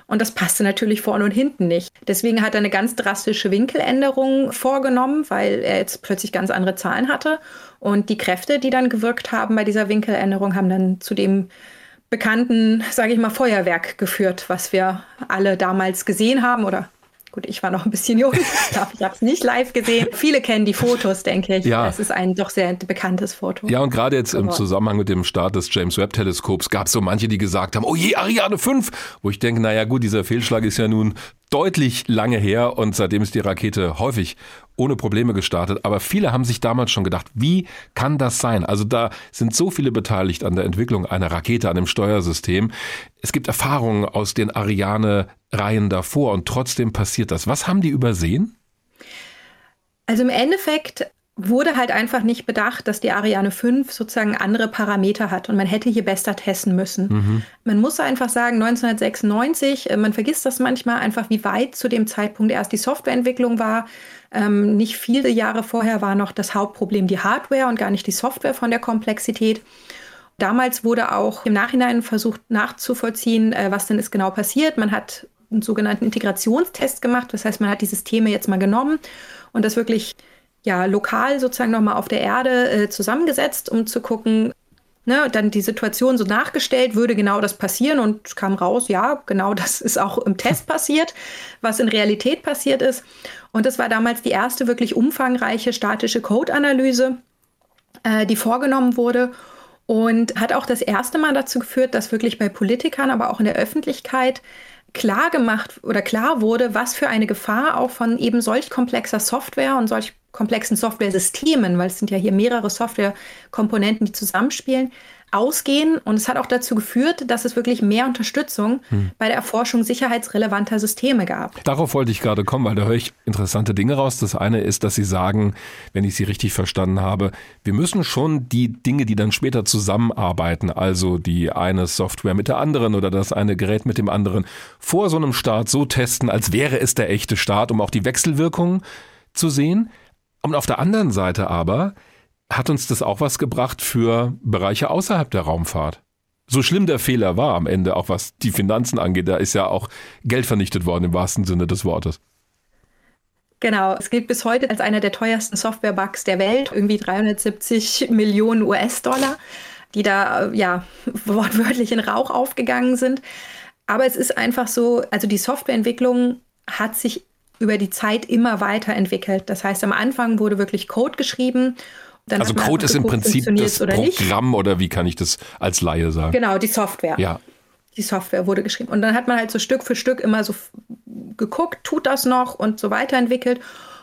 Und das passte natürlich vorne und hinten nicht. Deswegen hat er eine ganz drastische Winkeländerung vorgenommen, weil er jetzt plötzlich ganz andere Zahlen hatte. Und die Kräfte, die dann gewirkt haben bei dieser Winkeländerung, haben dann zu dem bekannten, sage ich mal, Feuerwerk geführt, was wir alle damals gesehen haben oder Gut, ich war noch ein bisschen jung, ich habe es nicht live gesehen. Viele kennen die Fotos, denke ich. Ja. Es ist ein doch sehr bekanntes Foto. Ja, und gerade jetzt im Zusammenhang mit dem Start des James Webb Teleskops gab es so manche, die gesagt haben, oh je, Ariane 5, wo ich denke, naja gut, dieser Fehlschlag ist ja nun deutlich lange her und seitdem ist die Rakete häufig ohne Probleme gestartet. Aber viele haben sich damals schon gedacht, wie kann das sein? Also da sind so viele beteiligt an der Entwicklung einer Rakete, an dem Steuersystem. Es gibt Erfahrungen aus den Ariane-Reihen davor und trotzdem passiert das. Was haben die übersehen? Also im Endeffekt wurde halt einfach nicht bedacht, dass die Ariane 5 sozusagen andere Parameter hat und man hätte hier besser testen müssen. Mhm. Man muss einfach sagen, 1996, äh, man vergisst das manchmal einfach, wie weit zu dem Zeitpunkt erst die Softwareentwicklung war. Ähm, nicht viele Jahre vorher war noch das Hauptproblem die Hardware und gar nicht die Software von der Komplexität. Damals wurde auch im Nachhinein versucht nachzuvollziehen, äh, was denn ist genau passiert. Man hat einen sogenannten Integrationstest gemacht. Das heißt, man hat die Systeme jetzt mal genommen und das wirklich ja, lokal sozusagen nochmal auf der Erde äh, zusammengesetzt, um zu gucken, ne, dann die Situation so nachgestellt, würde genau das passieren und kam raus, ja, genau das ist auch im Test passiert, was in Realität passiert ist. Und das war damals die erste wirklich umfangreiche statische Code-Analyse, äh, die vorgenommen wurde und hat auch das erste Mal dazu geführt, dass wirklich bei Politikern, aber auch in der Öffentlichkeit klar gemacht oder klar wurde, was für eine Gefahr auch von eben solch komplexer Software und solch komplexen Software-Systemen, weil es sind ja hier mehrere Software-Komponenten, die zusammenspielen, ausgehen. Und es hat auch dazu geführt, dass es wirklich mehr Unterstützung hm. bei der Erforschung sicherheitsrelevanter Systeme gab. Darauf wollte ich gerade kommen, weil da höre ich interessante Dinge raus. Das eine ist, dass Sie sagen, wenn ich Sie richtig verstanden habe, wir müssen schon die Dinge, die dann später zusammenarbeiten, also die eine Software mit der anderen oder das eine Gerät mit dem anderen, vor so einem Start so testen, als wäre es der echte Start, um auch die Wechselwirkung zu sehen. Und auf der anderen Seite aber hat uns das auch was gebracht für Bereiche außerhalb der Raumfahrt. So schlimm der Fehler war am Ende, auch was die Finanzen angeht, da ist ja auch Geld vernichtet worden im wahrsten Sinne des Wortes. Genau, es gilt bis heute als einer der teuersten Software-Bugs der Welt, irgendwie 370 Millionen US-Dollar, die da ja wortwörtlich in Rauch aufgegangen sind. Aber es ist einfach so, also die Softwareentwicklung hat sich über die Zeit immer weiterentwickelt. Das heißt, am Anfang wurde wirklich Code geschrieben dann also Code ist im Prinzip das oder Programm nicht. oder wie kann ich das als Laie sagen? Genau, die Software. Ja. Die Software wurde geschrieben. Und dann hat man halt so Stück für Stück immer so geguckt, tut das noch und so weiterentwickelt.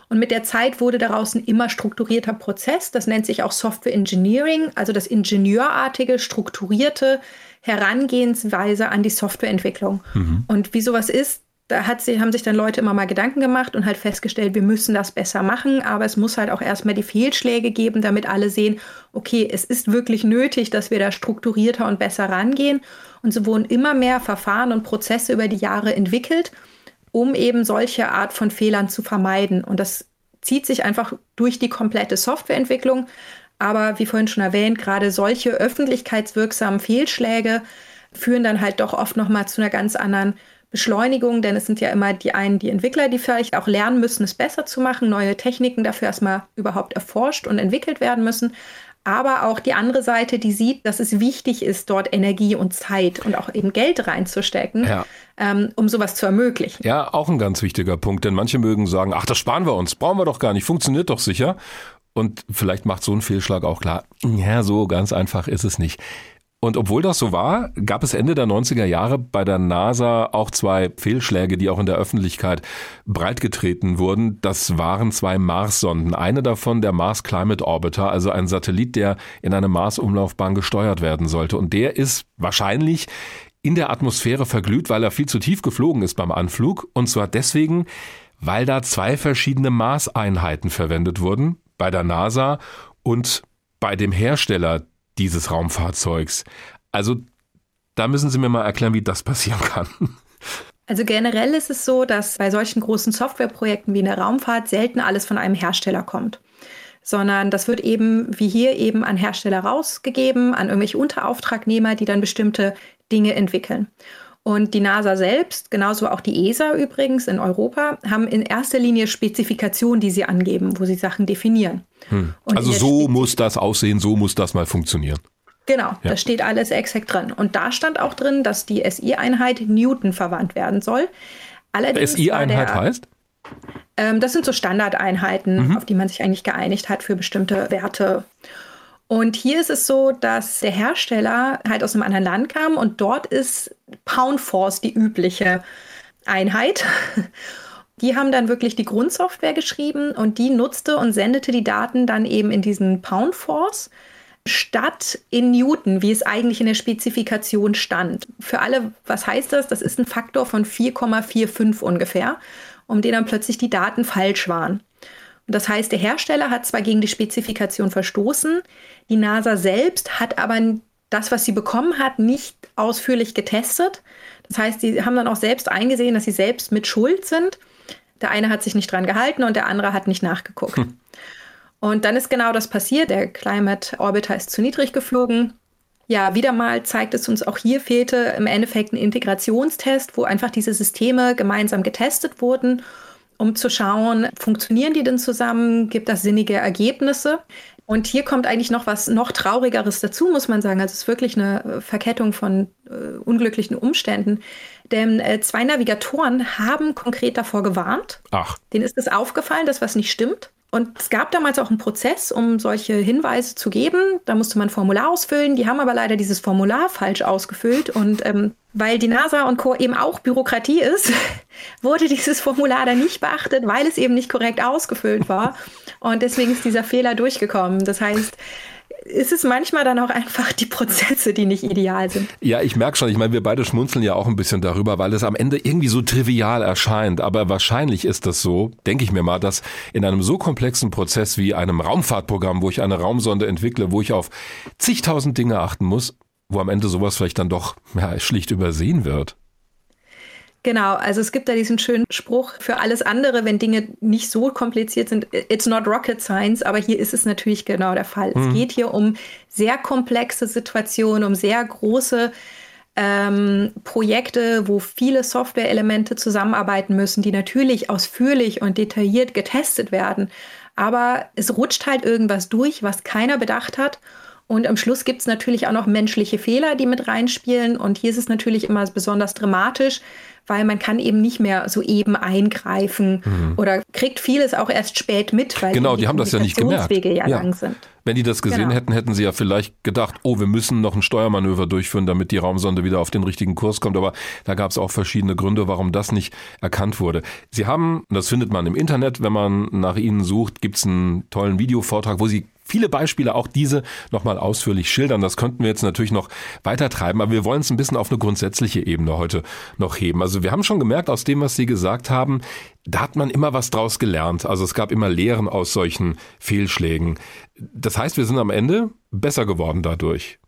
Und mit der Zeit wurde daraus ein immer strukturierter Prozess. Das nennt sich auch Software Engineering, also das ingenieurartige, strukturierte Herangehensweise an die Softwareentwicklung. Mhm. Und wie sowas ist, da hat sie, haben sich dann Leute immer mal Gedanken gemacht und halt festgestellt, wir müssen das besser machen, aber es muss halt auch erstmal die Fehlschläge geben, damit alle sehen, okay, es ist wirklich nötig, dass wir da strukturierter und besser rangehen. Und so wurden immer mehr Verfahren und Prozesse über die Jahre entwickelt, um eben solche Art von Fehlern zu vermeiden. Und das zieht sich einfach durch die komplette Softwareentwicklung. Aber wie vorhin schon erwähnt, gerade solche öffentlichkeitswirksamen Fehlschläge führen dann halt doch oft nochmal zu einer ganz anderen Beschleunigung, denn es sind ja immer die einen, die Entwickler, die vielleicht auch lernen müssen, es besser zu machen, neue Techniken dafür erstmal überhaupt erforscht und entwickelt werden müssen. Aber auch die andere Seite, die sieht, dass es wichtig ist, dort Energie und Zeit und auch eben Geld reinzustecken, ja. ähm, um sowas zu ermöglichen. Ja, auch ein ganz wichtiger Punkt, denn manche mögen sagen, ach, das sparen wir uns, brauchen wir doch gar nicht, funktioniert doch sicher. Und vielleicht macht so ein Fehlschlag auch klar, ja, so ganz einfach ist es nicht. Und obwohl das so war, gab es Ende der 90er Jahre bei der NASA auch zwei Fehlschläge, die auch in der Öffentlichkeit breitgetreten wurden. Das waren zwei Mars-Sonden. Eine davon der Mars Climate Orbiter, also ein Satellit, der in eine Mars-Umlaufbahn gesteuert werden sollte. Und der ist wahrscheinlich in der Atmosphäre verglüht, weil er viel zu tief geflogen ist beim Anflug. Und zwar deswegen, weil da zwei verschiedene Maßeinheiten verwendet wurden. Bei der NASA und bei dem Hersteller dieses Raumfahrzeugs. Also da müssen Sie mir mal erklären, wie das passieren kann. Also generell ist es so, dass bei solchen großen Softwareprojekten wie in der Raumfahrt selten alles von einem Hersteller kommt, sondern das wird eben wie hier eben an Hersteller rausgegeben, an irgendwelche Unterauftragnehmer, die dann bestimmte Dinge entwickeln. Und die NASA selbst, genauso auch die ESA übrigens in Europa, haben in erster Linie Spezifikationen, die sie angeben, wo sie Sachen definieren. Hm. Also so muss das aussehen, so muss das mal funktionieren. Genau, ja. da steht alles exakt drin. Und da stand auch drin, dass die SI-Einheit Newton verwandt werden soll. SI-Einheit heißt? Ähm, das sind so Standardeinheiten, mhm. auf die man sich eigentlich geeinigt hat für bestimmte Werte. Und hier ist es so, dass der Hersteller halt aus einem anderen Land kam und dort ist Pound Force die übliche Einheit. Die haben dann wirklich die Grundsoftware geschrieben und die nutzte und sendete die Daten dann eben in diesen Pound Force statt in Newton, wie es eigentlich in der Spezifikation stand. Für alle, was heißt das? Das ist ein Faktor von 4,45 ungefähr, um den dann plötzlich die Daten falsch waren. Das heißt, der Hersteller hat zwar gegen die Spezifikation verstoßen, die NASA selbst hat aber das, was sie bekommen hat, nicht ausführlich getestet. Das heißt, sie haben dann auch selbst eingesehen, dass sie selbst mit Schuld sind. Der eine hat sich nicht dran gehalten und der andere hat nicht nachgeguckt. Hm. Und dann ist genau das passiert. Der Climate Orbiter ist zu niedrig geflogen. Ja, wieder mal zeigt es uns, auch hier fehlte im Endeffekt ein Integrationstest, wo einfach diese Systeme gemeinsam getestet wurden um zu schauen, funktionieren die denn zusammen? Gibt das sinnige Ergebnisse? Und hier kommt eigentlich noch was noch traurigeres dazu, muss man sagen. Also es ist wirklich eine äh, Verkettung von äh, unglücklichen Umständen. Denn äh, zwei Navigatoren haben konkret davor gewarnt. Ach. Denen ist es aufgefallen, dass was nicht stimmt. Und es gab damals auch einen Prozess, um solche Hinweise zu geben. Da musste man ein Formular ausfüllen. Die haben aber leider dieses Formular falsch ausgefüllt. Und ähm, weil die NASA und Co. eben auch Bürokratie ist, wurde dieses Formular dann nicht beachtet, weil es eben nicht korrekt ausgefüllt war. Und deswegen ist dieser Fehler durchgekommen. Das heißt, ist es manchmal dann auch einfach die Prozesse, die nicht ideal sind. Ja, ich merke schon, ich meine, wir beide schmunzeln ja auch ein bisschen darüber, weil es am Ende irgendwie so trivial erscheint. Aber wahrscheinlich ist das so, denke ich mir mal, dass in einem so komplexen Prozess wie einem Raumfahrtprogramm, wo ich eine Raumsonde entwickle, wo ich auf zigtausend Dinge achten muss, wo am Ende sowas vielleicht dann doch ja, schlicht übersehen wird. Genau, also es gibt da diesen schönen Spruch für alles andere, wenn Dinge nicht so kompliziert sind, it's not rocket science, aber hier ist es natürlich genau der Fall. Mhm. Es geht hier um sehr komplexe Situationen, um sehr große ähm, Projekte, wo viele Software-Elemente zusammenarbeiten müssen, die natürlich ausführlich und detailliert getestet werden. Aber es rutscht halt irgendwas durch, was keiner bedacht hat. Und am Schluss gibt es natürlich auch noch menschliche Fehler, die mit reinspielen. Und hier ist es natürlich immer besonders dramatisch, weil man kann eben nicht mehr so eben eingreifen mhm. oder kriegt vieles auch erst spät mit, weil genau, die, die haben das ja nicht gemerkt. ja, ja, lang sind. Wenn die das gesehen genau. hätten, hätten sie ja vielleicht gedacht, oh, wir müssen noch ein Steuermanöver durchführen, damit die Raumsonde wieder auf den richtigen Kurs kommt. Aber da gab es auch verschiedene Gründe, warum das nicht erkannt wurde. Sie haben, das findet man im Internet, wenn man nach ihnen sucht, gibt es einen tollen Videovortrag, wo sie viele Beispiele, auch diese nochmal ausführlich schildern. Das könnten wir jetzt natürlich noch weiter treiben, aber wir wollen es ein bisschen auf eine grundsätzliche Ebene heute noch heben. Also wir haben schon gemerkt aus dem, was Sie gesagt haben, da hat man immer was draus gelernt. Also es gab immer Lehren aus solchen Fehlschlägen. Das heißt, wir sind am Ende besser geworden dadurch.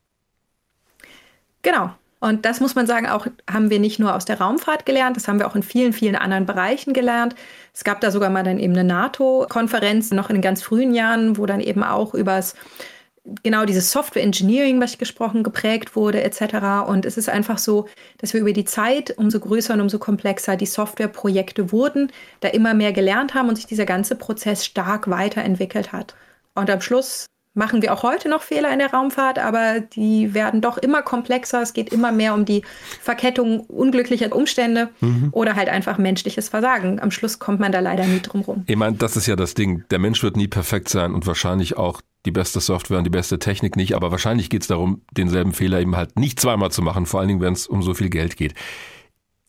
Genau. Und das muss man sagen, auch haben wir nicht nur aus der Raumfahrt gelernt, das haben wir auch in vielen, vielen anderen Bereichen gelernt. Es gab da sogar mal dann eben eine NATO-Konferenz, noch in den ganz frühen Jahren, wo dann eben auch übers genau dieses Software Engineering, was ich gesprochen, geprägt wurde, etc. Und es ist einfach so, dass wir über die Zeit, umso größer und umso komplexer die Softwareprojekte wurden, da immer mehr gelernt haben und sich dieser ganze Prozess stark weiterentwickelt hat. Und am Schluss machen wir auch heute noch Fehler in der Raumfahrt, aber die werden doch immer komplexer. Es geht immer mehr um die Verkettung unglücklicher Umstände mhm. oder halt einfach menschliches Versagen. Am Schluss kommt man da leider nie drum rum. Ich meine, das ist ja das Ding. Der Mensch wird nie perfekt sein und wahrscheinlich auch die beste Software und die beste Technik nicht, aber wahrscheinlich geht es darum, denselben Fehler eben halt nicht zweimal zu machen, vor allen Dingen, wenn es um so viel Geld geht.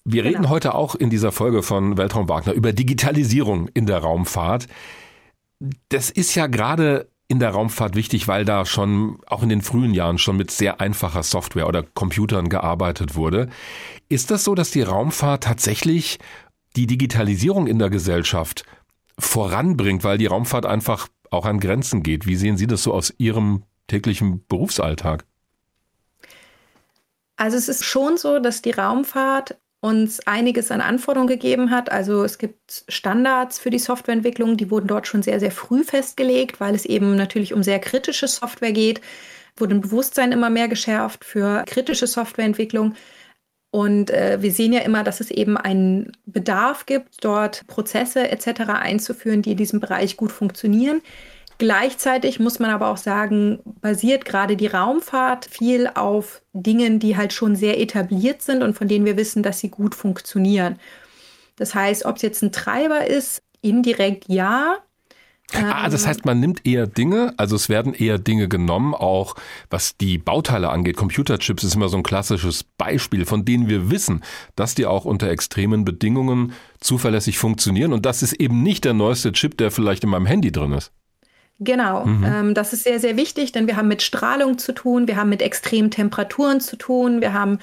Wir genau. reden heute auch in dieser Folge von Weltraum Wagner über Digitalisierung in der Raumfahrt. Das ist ja gerade in der Raumfahrt wichtig, weil da schon auch in den frühen Jahren schon mit sehr einfacher Software oder Computern gearbeitet wurde. Ist das so, dass die Raumfahrt tatsächlich die Digitalisierung in der Gesellschaft voranbringt, weil die Raumfahrt einfach auch an Grenzen geht? Wie sehen Sie das so aus Ihrem täglichen Berufsalltag? Also es ist schon so, dass die Raumfahrt uns einiges an Anforderungen gegeben hat. Also es gibt Standards für die Softwareentwicklung, die wurden dort schon sehr, sehr früh festgelegt, weil es eben natürlich um sehr kritische Software geht. Wurde ein Bewusstsein immer mehr geschärft für kritische Softwareentwicklung. Und äh, wir sehen ja immer, dass es eben einen Bedarf gibt, dort Prozesse etc. einzuführen, die in diesem Bereich gut funktionieren. Gleichzeitig muss man aber auch sagen, basiert gerade die Raumfahrt viel auf Dingen, die halt schon sehr etabliert sind und von denen wir wissen, dass sie gut funktionieren. Das heißt, ob es jetzt ein Treiber ist, indirekt ja. Ah, das heißt, man nimmt eher Dinge, also es werden eher Dinge genommen, auch was die Bauteile angeht. Computerchips ist immer so ein klassisches Beispiel, von denen wir wissen, dass die auch unter extremen Bedingungen zuverlässig funktionieren. Und das ist eben nicht der neueste Chip, der vielleicht in meinem Handy drin ist. Genau, mhm. ähm, das ist sehr, sehr wichtig, denn wir haben mit Strahlung zu tun, wir haben mit extremen Temperaturen zu tun, wir haben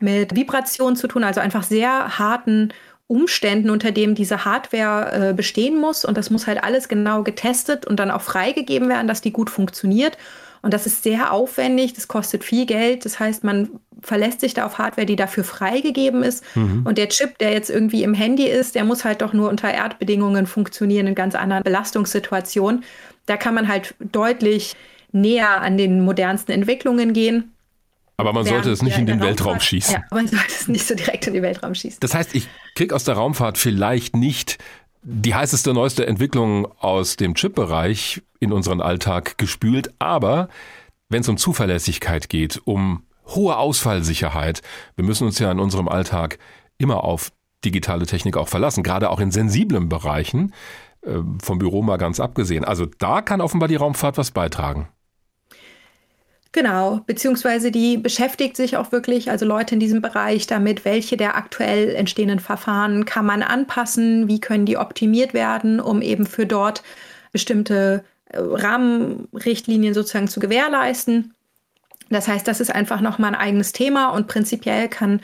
mit Vibration zu tun, also einfach sehr harten Umständen, unter denen diese Hardware äh, bestehen muss. Und das muss halt alles genau getestet und dann auch freigegeben werden, dass die gut funktioniert. Und das ist sehr aufwendig, das kostet viel Geld. Das heißt, man verlässt sich da auf Hardware, die dafür freigegeben ist. Mhm. Und der Chip, der jetzt irgendwie im Handy ist, der muss halt doch nur unter Erdbedingungen funktionieren, in ganz anderen Belastungssituationen. Da kann man halt deutlich näher an den modernsten Entwicklungen gehen. Aber man sollte es nicht in den Weltraum schießen. Ja, man sollte es nicht so direkt in den Weltraum schießen. Das heißt, ich kriege aus der Raumfahrt vielleicht nicht die heißeste, neueste Entwicklung aus dem Chip-Bereich in unseren Alltag gespült. Aber wenn es um Zuverlässigkeit geht, um hohe Ausfallsicherheit, wir müssen uns ja in unserem Alltag immer auf digitale Technik auch verlassen, gerade auch in sensiblen Bereichen, vom Büro mal ganz abgesehen. Also da kann offenbar die Raumfahrt was beitragen. Genau, beziehungsweise die beschäftigt sich auch wirklich, also Leute in diesem Bereich damit, welche der aktuell entstehenden Verfahren kann man anpassen, wie können die optimiert werden, um eben für dort bestimmte äh, Rahmenrichtlinien sozusagen zu gewährleisten. Das heißt, das ist einfach nochmal ein eigenes Thema und prinzipiell kann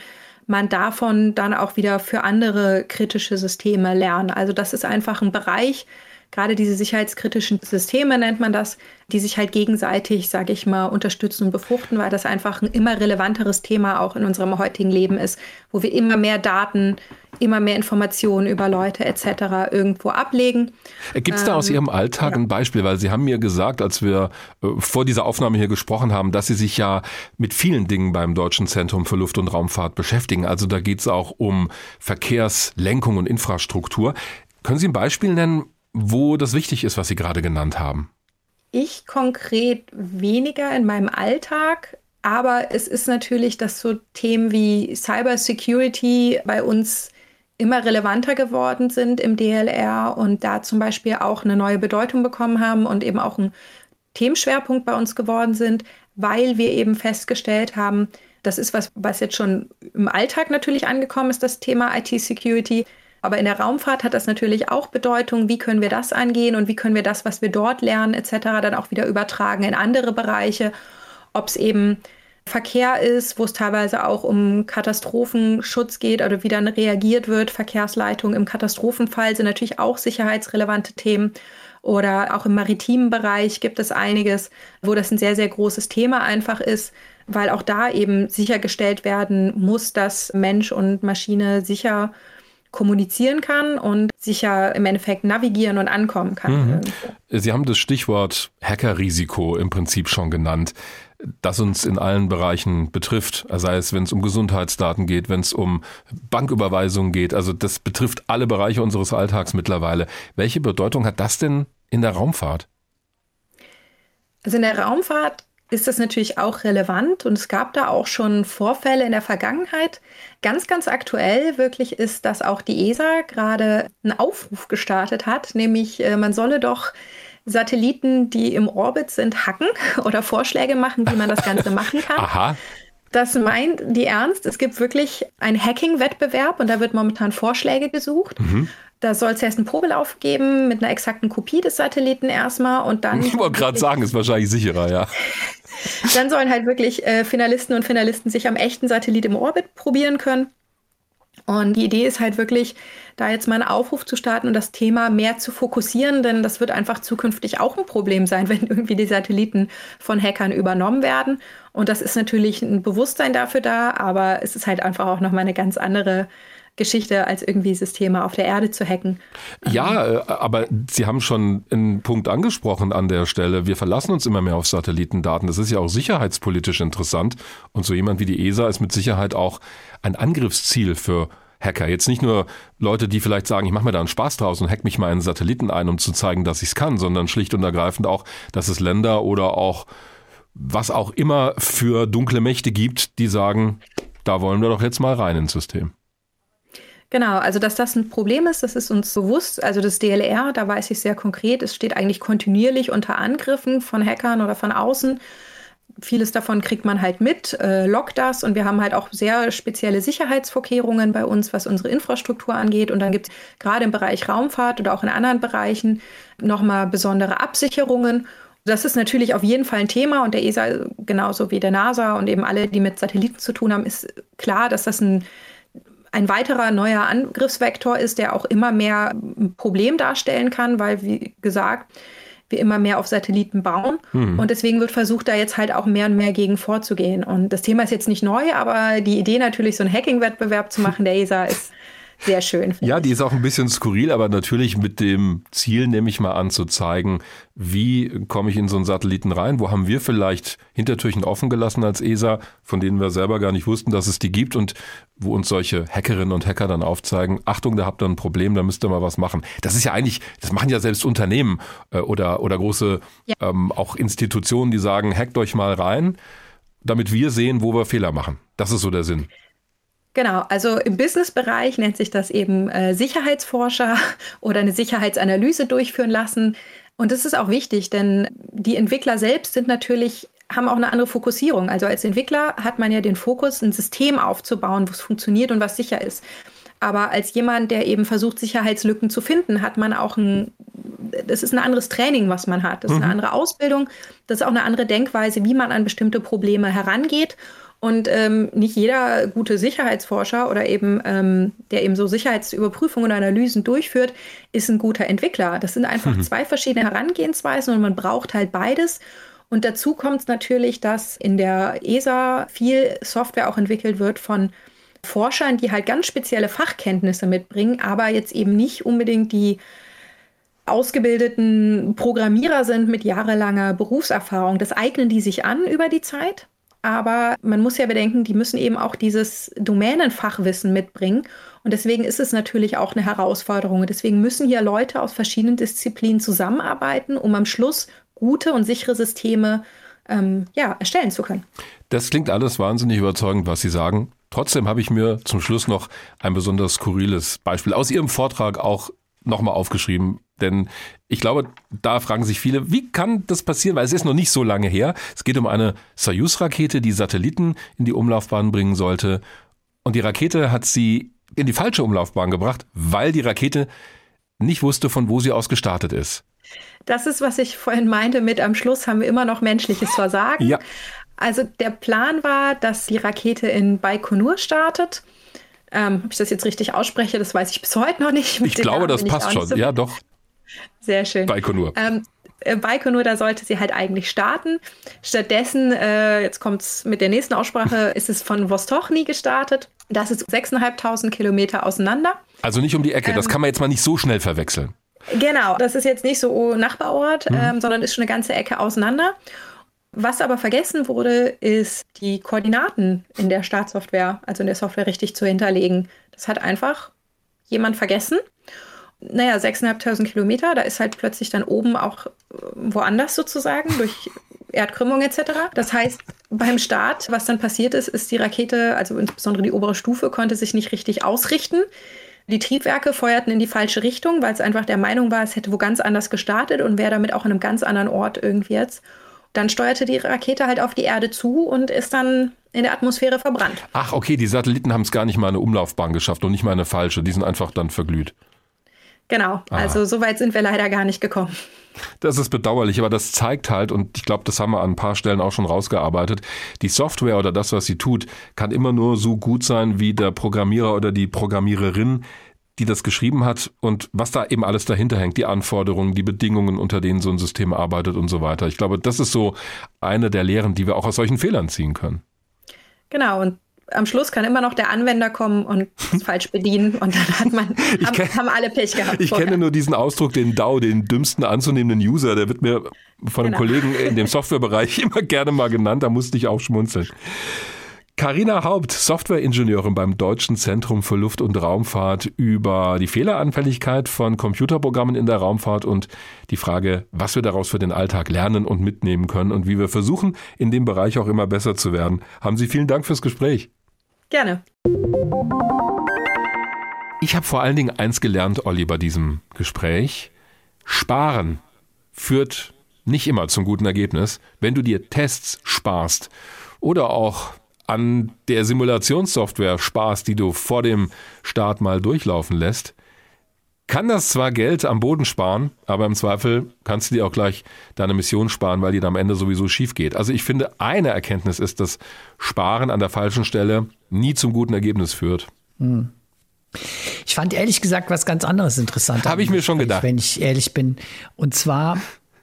man davon dann auch wieder für andere kritische Systeme lernen. Also das ist einfach ein Bereich, gerade diese sicherheitskritischen Systeme nennt man das, die sich halt gegenseitig, sage ich mal, unterstützen und befruchten, weil das einfach ein immer relevanteres Thema auch in unserem heutigen Leben ist, wo wir immer mehr Daten, immer mehr Informationen über Leute etc. irgendwo ablegen. Gibt es da aus ähm, Ihrem Alltag ja. ein Beispiel? Weil Sie haben mir gesagt, als wir äh, vor dieser Aufnahme hier gesprochen haben, dass Sie sich ja mit vielen Dingen beim Deutschen Zentrum für Luft- und Raumfahrt beschäftigen. Also da geht es auch um Verkehrslenkung und Infrastruktur. Können Sie ein Beispiel nennen, wo das wichtig ist, was Sie gerade genannt haben? Ich konkret weniger in meinem Alltag, aber es ist natürlich, dass so Themen wie Cybersecurity bei uns immer relevanter geworden sind im DLR und da zum Beispiel auch eine neue Bedeutung bekommen haben und eben auch ein Themenschwerpunkt bei uns geworden sind, weil wir eben festgestellt haben, das ist was, was jetzt schon im Alltag natürlich angekommen ist, das Thema IT-Security. Aber in der Raumfahrt hat das natürlich auch Bedeutung, wie können wir das angehen und wie können wir das, was wir dort lernen, etc., dann auch wieder übertragen in andere Bereiche. Ob es eben Verkehr ist, wo es teilweise auch um Katastrophenschutz geht oder wie dann reagiert wird. Verkehrsleitung im Katastrophenfall sind natürlich auch sicherheitsrelevante Themen. Oder auch im maritimen Bereich gibt es einiges, wo das ein sehr, sehr großes Thema einfach ist, weil auch da eben sichergestellt werden muss, dass Mensch und Maschine sicher kommunizieren kann und sicher im Endeffekt navigieren und ankommen kann. Mhm. Sie haben das Stichwort Hackerrisiko im Prinzip schon genannt, das uns in allen Bereichen betrifft, sei es, wenn es um Gesundheitsdaten geht, wenn es um Banküberweisungen geht. Also das betrifft alle Bereiche unseres Alltags mittlerweile. Welche Bedeutung hat das denn in der Raumfahrt? Also in der Raumfahrt ist das natürlich auch relevant und es gab da auch schon Vorfälle in der Vergangenheit. Ganz, ganz aktuell wirklich ist, dass auch die ESA gerade einen Aufruf gestartet hat, nämlich äh, man solle doch Satelliten, die im Orbit sind, hacken oder Vorschläge machen, wie man das Ganze machen kann. Aha. Das meint die ernst. Es gibt wirklich einen Hacking-Wettbewerb und da wird momentan Vorschläge gesucht. Mhm. Da soll es erst einen Probelauf geben mit einer exakten Kopie des Satelliten erstmal und dann. Ich wollte gerade sagen, ist wahrscheinlich sicherer, ja. Dann sollen halt wirklich äh, Finalisten und Finalisten sich am echten Satellit im Orbit probieren können. Und die Idee ist halt wirklich, da jetzt mal einen Aufruf zu starten und das Thema mehr zu fokussieren, denn das wird einfach zukünftig auch ein Problem sein, wenn irgendwie die Satelliten von Hackern übernommen werden. Und das ist natürlich ein Bewusstsein dafür da, aber es ist halt einfach auch nochmal eine ganz andere Geschichte, als irgendwie Systeme auf der Erde zu hacken. Ja, ähm. äh, aber Sie haben schon einen Punkt angesprochen an der Stelle. Wir verlassen uns immer mehr auf Satellitendaten. Das ist ja auch sicherheitspolitisch interessant. Und so jemand wie die ESA ist mit Sicherheit auch ein Angriffsziel für Hacker. Jetzt nicht nur Leute, die vielleicht sagen, ich mache mir da einen Spaß draus und hack mich mal einen Satelliten ein, um zu zeigen, dass ich es kann, sondern schlicht und ergreifend auch, dass es Länder oder auch was auch immer für dunkle Mächte gibt, die sagen, da wollen wir doch jetzt mal rein ins System. Genau, also dass das ein Problem ist, das ist uns bewusst. Also das DLR, da weiß ich sehr konkret, es steht eigentlich kontinuierlich unter Angriffen von Hackern oder von außen. Vieles davon kriegt man halt mit, äh, lockt das und wir haben halt auch sehr spezielle Sicherheitsvorkehrungen bei uns, was unsere Infrastruktur angeht. Und dann gibt es gerade im Bereich Raumfahrt oder auch in anderen Bereichen nochmal besondere Absicherungen. Das ist natürlich auf jeden Fall ein Thema und der ESA genauso wie der NASA und eben alle, die mit Satelliten zu tun haben, ist klar, dass das ein ein weiterer neuer Angriffsvektor ist, der auch immer mehr ein Problem darstellen kann, weil, wie gesagt, wir immer mehr auf Satelliten bauen. Hm. Und deswegen wird versucht, da jetzt halt auch mehr und mehr gegen vorzugehen. Und das Thema ist jetzt nicht neu, aber die Idee natürlich, so einen Hacking-Wettbewerb zu machen, der ESA ist sehr schön. Ja, die ist auch ein bisschen skurril, aber natürlich mit dem Ziel, nehme ich mal an, zu zeigen, wie komme ich in so einen Satelliten rein? Wo haben wir vielleicht Hintertürchen offen gelassen als ESA, von denen wir selber gar nicht wussten, dass es die gibt und wo uns solche Hackerinnen und Hacker dann aufzeigen, Achtung, da habt ihr ein Problem, da müsst ihr mal was machen. Das ist ja eigentlich, das machen ja selbst Unternehmen äh, oder, oder große ja. ähm, auch Institutionen, die sagen, hackt euch mal rein, damit wir sehen, wo wir Fehler machen. Das ist so der Sinn. Genau, also im Businessbereich nennt sich das eben äh, Sicherheitsforscher oder eine Sicherheitsanalyse durchführen lassen. Und das ist auch wichtig, denn die Entwickler selbst sind natürlich haben auch eine andere Fokussierung. Also als Entwickler hat man ja den Fokus, ein System aufzubauen, wo es funktioniert und was sicher ist. Aber als jemand, der eben versucht, Sicherheitslücken zu finden, hat man auch ein, das ist ein anderes Training, was man hat. Das ist eine mhm. andere Ausbildung. Das ist auch eine andere Denkweise, wie man an bestimmte Probleme herangeht. Und ähm, nicht jeder gute Sicherheitsforscher oder eben, ähm, der eben so Sicherheitsüberprüfungen und Analysen durchführt, ist ein guter Entwickler. Das sind einfach mhm. zwei verschiedene Herangehensweisen und man braucht halt beides. Und dazu kommt es natürlich, dass in der ESA viel Software auch entwickelt wird von Forschern, die halt ganz spezielle Fachkenntnisse mitbringen, aber jetzt eben nicht unbedingt die ausgebildeten Programmierer sind mit jahrelanger Berufserfahrung. Das eignen die sich an über die Zeit. Aber man muss ja bedenken, die müssen eben auch dieses Domänenfachwissen mitbringen. Und deswegen ist es natürlich auch eine Herausforderung. deswegen müssen hier Leute aus verschiedenen Disziplinen zusammenarbeiten, um am Schluss gute und sichere Systeme ähm, ja, erstellen zu können. Das klingt alles wahnsinnig überzeugend, was Sie sagen. Trotzdem habe ich mir zum Schluss noch ein besonders skurriles Beispiel aus Ihrem Vortrag auch nochmal aufgeschrieben. Denn ich glaube, da fragen sich viele, wie kann das passieren? Weil es ist noch nicht so lange her. Es geht um eine Soyuz-Rakete, die Satelliten in die Umlaufbahn bringen sollte. Und die Rakete hat sie in die falsche Umlaufbahn gebracht, weil die Rakete nicht wusste, von wo sie aus gestartet ist. Das ist, was ich vorhin meinte mit am Schluss haben wir immer noch menschliches Versagen. ja. Also der Plan war, dass die Rakete in Baikonur startet ähm, ob ich das jetzt richtig ausspreche, das weiß ich bis heute noch nicht. ich glaube, das passt schon. So ja, doch. Sehr schön. Baikonur. Ähm, äh, Baikonur, da sollte sie halt eigentlich starten. Stattdessen, äh, jetzt kommt es mit der nächsten Aussprache, ist es von Vostochny gestartet. Das ist 6.500 Kilometer auseinander. Also nicht um die Ecke, ähm, das kann man jetzt mal nicht so schnell verwechseln. Genau, das ist jetzt nicht so Nachbarort, mhm. ähm, sondern ist schon eine ganze Ecke auseinander. Was aber vergessen wurde, ist die Koordinaten in der Startsoftware, also in der Software richtig zu hinterlegen. Das hat einfach jemand vergessen. Naja, 6.500 Kilometer, da ist halt plötzlich dann oben auch äh, woanders sozusagen durch Erdkrümmung etc. Das heißt, beim Start, was dann passiert ist, ist die Rakete, also insbesondere die obere Stufe, konnte sich nicht richtig ausrichten. Die Triebwerke feuerten in die falsche Richtung, weil es einfach der Meinung war, es hätte wo ganz anders gestartet und wäre damit auch an einem ganz anderen Ort irgendwie jetzt dann steuerte die Rakete halt auf die Erde zu und ist dann in der Atmosphäre verbrannt. Ach, okay, die Satelliten haben es gar nicht mal eine Umlaufbahn geschafft und nicht mal eine falsche. Die sind einfach dann verglüht. Genau, ah. also so weit sind wir leider gar nicht gekommen. Das ist bedauerlich, aber das zeigt halt, und ich glaube, das haben wir an ein paar Stellen auch schon rausgearbeitet, die Software oder das, was sie tut, kann immer nur so gut sein, wie der Programmierer oder die Programmiererin die das geschrieben hat und was da eben alles dahinter hängt, die Anforderungen, die Bedingungen, unter denen so ein System arbeitet und so weiter. Ich glaube, das ist so eine der Lehren, die wir auch aus solchen Fehlern ziehen können. Genau, und am Schluss kann immer noch der Anwender kommen und es falsch bedienen und dann hat man, haben, kenn, haben alle Pech gehabt. Ich vorher. kenne nur diesen Ausdruck, den DAO, den dümmsten anzunehmenden User, der wird mir von einem genau. Kollegen in dem Softwarebereich immer gerne mal genannt, da musste ich auch schmunzeln. Carina Haupt, Softwareingenieurin beim Deutschen Zentrum für Luft- und Raumfahrt, über die Fehleranfälligkeit von Computerprogrammen in der Raumfahrt und die Frage, was wir daraus für den Alltag lernen und mitnehmen können und wie wir versuchen, in dem Bereich auch immer besser zu werden. Haben Sie vielen Dank fürs Gespräch. Gerne. Ich habe vor allen Dingen eins gelernt, Olli, bei diesem Gespräch. Sparen führt nicht immer zum guten Ergebnis. Wenn du dir Tests sparst oder auch an der Simulationssoftware Spaß, die du vor dem Start mal durchlaufen lässt, kann das zwar Geld am Boden sparen, aber im Zweifel kannst du dir auch gleich deine Mission sparen, weil die dann am Ende sowieso schief geht. Also ich finde, eine Erkenntnis ist, dass Sparen an der falschen Stelle nie zum guten Ergebnis führt. Hm. Ich fand ehrlich gesagt was ganz anderes interessant. Habe ich mir schon gedacht. Wenn ich ehrlich bin. Und zwar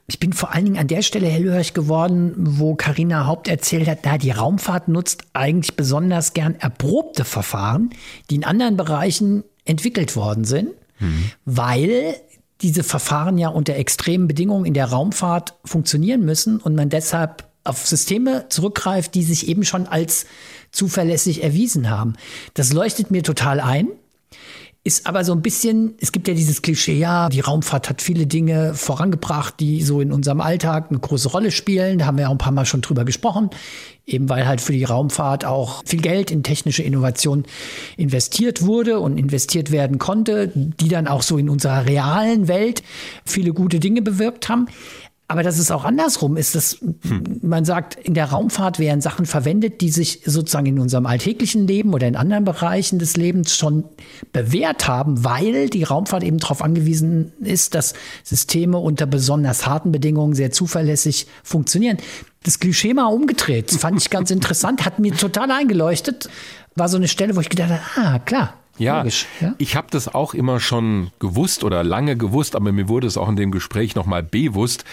ich bin vor allen Dingen an der Stelle hellhörig geworden, wo Karina Haupt erzählt hat, na, die Raumfahrt nutzt eigentlich besonders gern erprobte Verfahren, die in anderen Bereichen entwickelt worden sind, mhm. weil diese Verfahren ja unter extremen Bedingungen in der Raumfahrt funktionieren müssen und man deshalb auf Systeme zurückgreift, die sich eben schon als zuverlässig erwiesen haben. Das leuchtet mir total ein. Ist aber so ein bisschen, es gibt ja dieses Klischee, ja, die Raumfahrt hat viele Dinge vorangebracht, die so in unserem Alltag eine große Rolle spielen. Da haben wir auch ein paar Mal schon drüber gesprochen. Eben weil halt für die Raumfahrt auch viel Geld in technische Innovation investiert wurde und investiert werden konnte, die dann auch so in unserer realen Welt viele gute Dinge bewirkt haben. Aber dass es auch andersrum ist, dass hm. man sagt, in der Raumfahrt werden Sachen verwendet, die sich sozusagen in unserem alltäglichen Leben oder in anderen Bereichen des Lebens schon bewährt haben, weil die Raumfahrt eben darauf angewiesen ist, dass Systeme unter besonders harten Bedingungen sehr zuverlässig funktionieren. Das Klischee mal umgedreht, fand ich ganz interessant, hat mir total eingeleuchtet. War so eine Stelle, wo ich gedacht habe, ah, klar, ja, Logisch, ja? ich habe das auch immer schon gewusst oder lange gewusst, aber mir wurde es auch in dem Gespräch nochmal bewusst,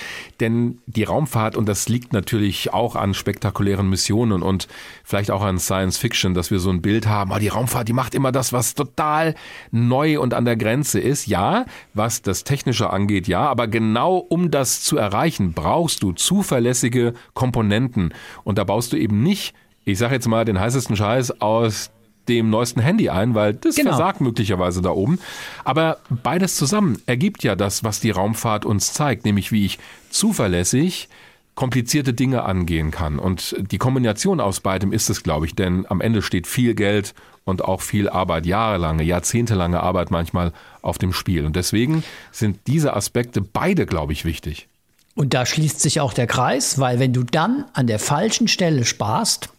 denn die Raumfahrt, und das liegt natürlich auch an spektakulären Missionen und vielleicht auch an Science Fiction, dass wir so ein Bild haben, oh, die Raumfahrt, die macht immer das, was total neu und an der Grenze ist. Ja, was das Technische angeht, ja, aber genau um das zu erreichen, brauchst du zuverlässige Komponenten und da baust du eben nicht ich sage jetzt mal den heißesten Scheiß aus dem neuesten Handy ein, weil das genau. versagt möglicherweise da oben. Aber beides zusammen ergibt ja das, was die Raumfahrt uns zeigt, nämlich wie ich zuverlässig komplizierte Dinge angehen kann. Und die Kombination aus beidem ist es, glaube ich, denn am Ende steht viel Geld und auch viel Arbeit, jahrelange, jahrzehntelange Arbeit manchmal auf dem Spiel. Und deswegen sind diese Aspekte beide, glaube ich, wichtig. Und da schließt sich auch der Kreis, weil wenn du dann an der falschen Stelle sparst,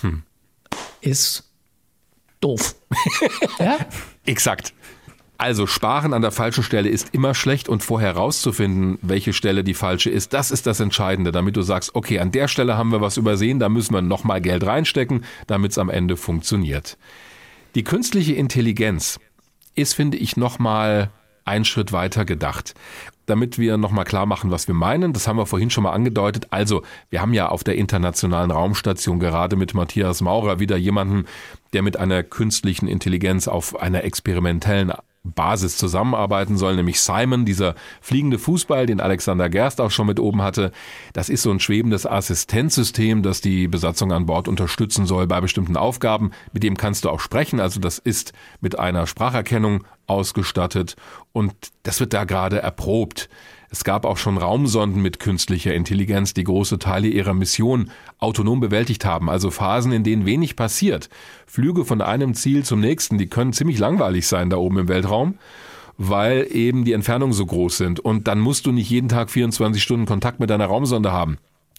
hm. ist doof. ja? Exakt. Also sparen an der falschen Stelle ist immer schlecht und vorher rauszufinden, welche Stelle die falsche ist, das ist das Entscheidende, damit du sagst, okay, an der Stelle haben wir was übersehen, da müssen wir nochmal Geld reinstecken, damit es am Ende funktioniert. Die künstliche Intelligenz ist, finde ich, nochmal einen Schritt weiter gedacht damit wir nochmal klar machen, was wir meinen. Das haben wir vorhin schon mal angedeutet. Also, wir haben ja auf der internationalen Raumstation gerade mit Matthias Maurer wieder jemanden, der mit einer künstlichen Intelligenz auf einer experimentellen Basis zusammenarbeiten soll, nämlich Simon, dieser fliegende Fußball, den Alexander Gerst auch schon mit oben hatte. Das ist so ein schwebendes Assistenzsystem, das die Besatzung an Bord unterstützen soll bei bestimmten Aufgaben. Mit dem kannst du auch sprechen. Also das ist mit einer Spracherkennung ausgestattet und das wird da gerade erprobt. Es gab auch schon Raumsonden mit künstlicher Intelligenz, die große Teile ihrer Mission autonom bewältigt haben, also Phasen, in denen wenig passiert. Flüge von einem Ziel zum nächsten, die können ziemlich langweilig sein da oben im Weltraum, weil eben die Entfernungen so groß sind. Und dann musst du nicht jeden Tag 24 Stunden Kontakt mit deiner Raumsonde haben.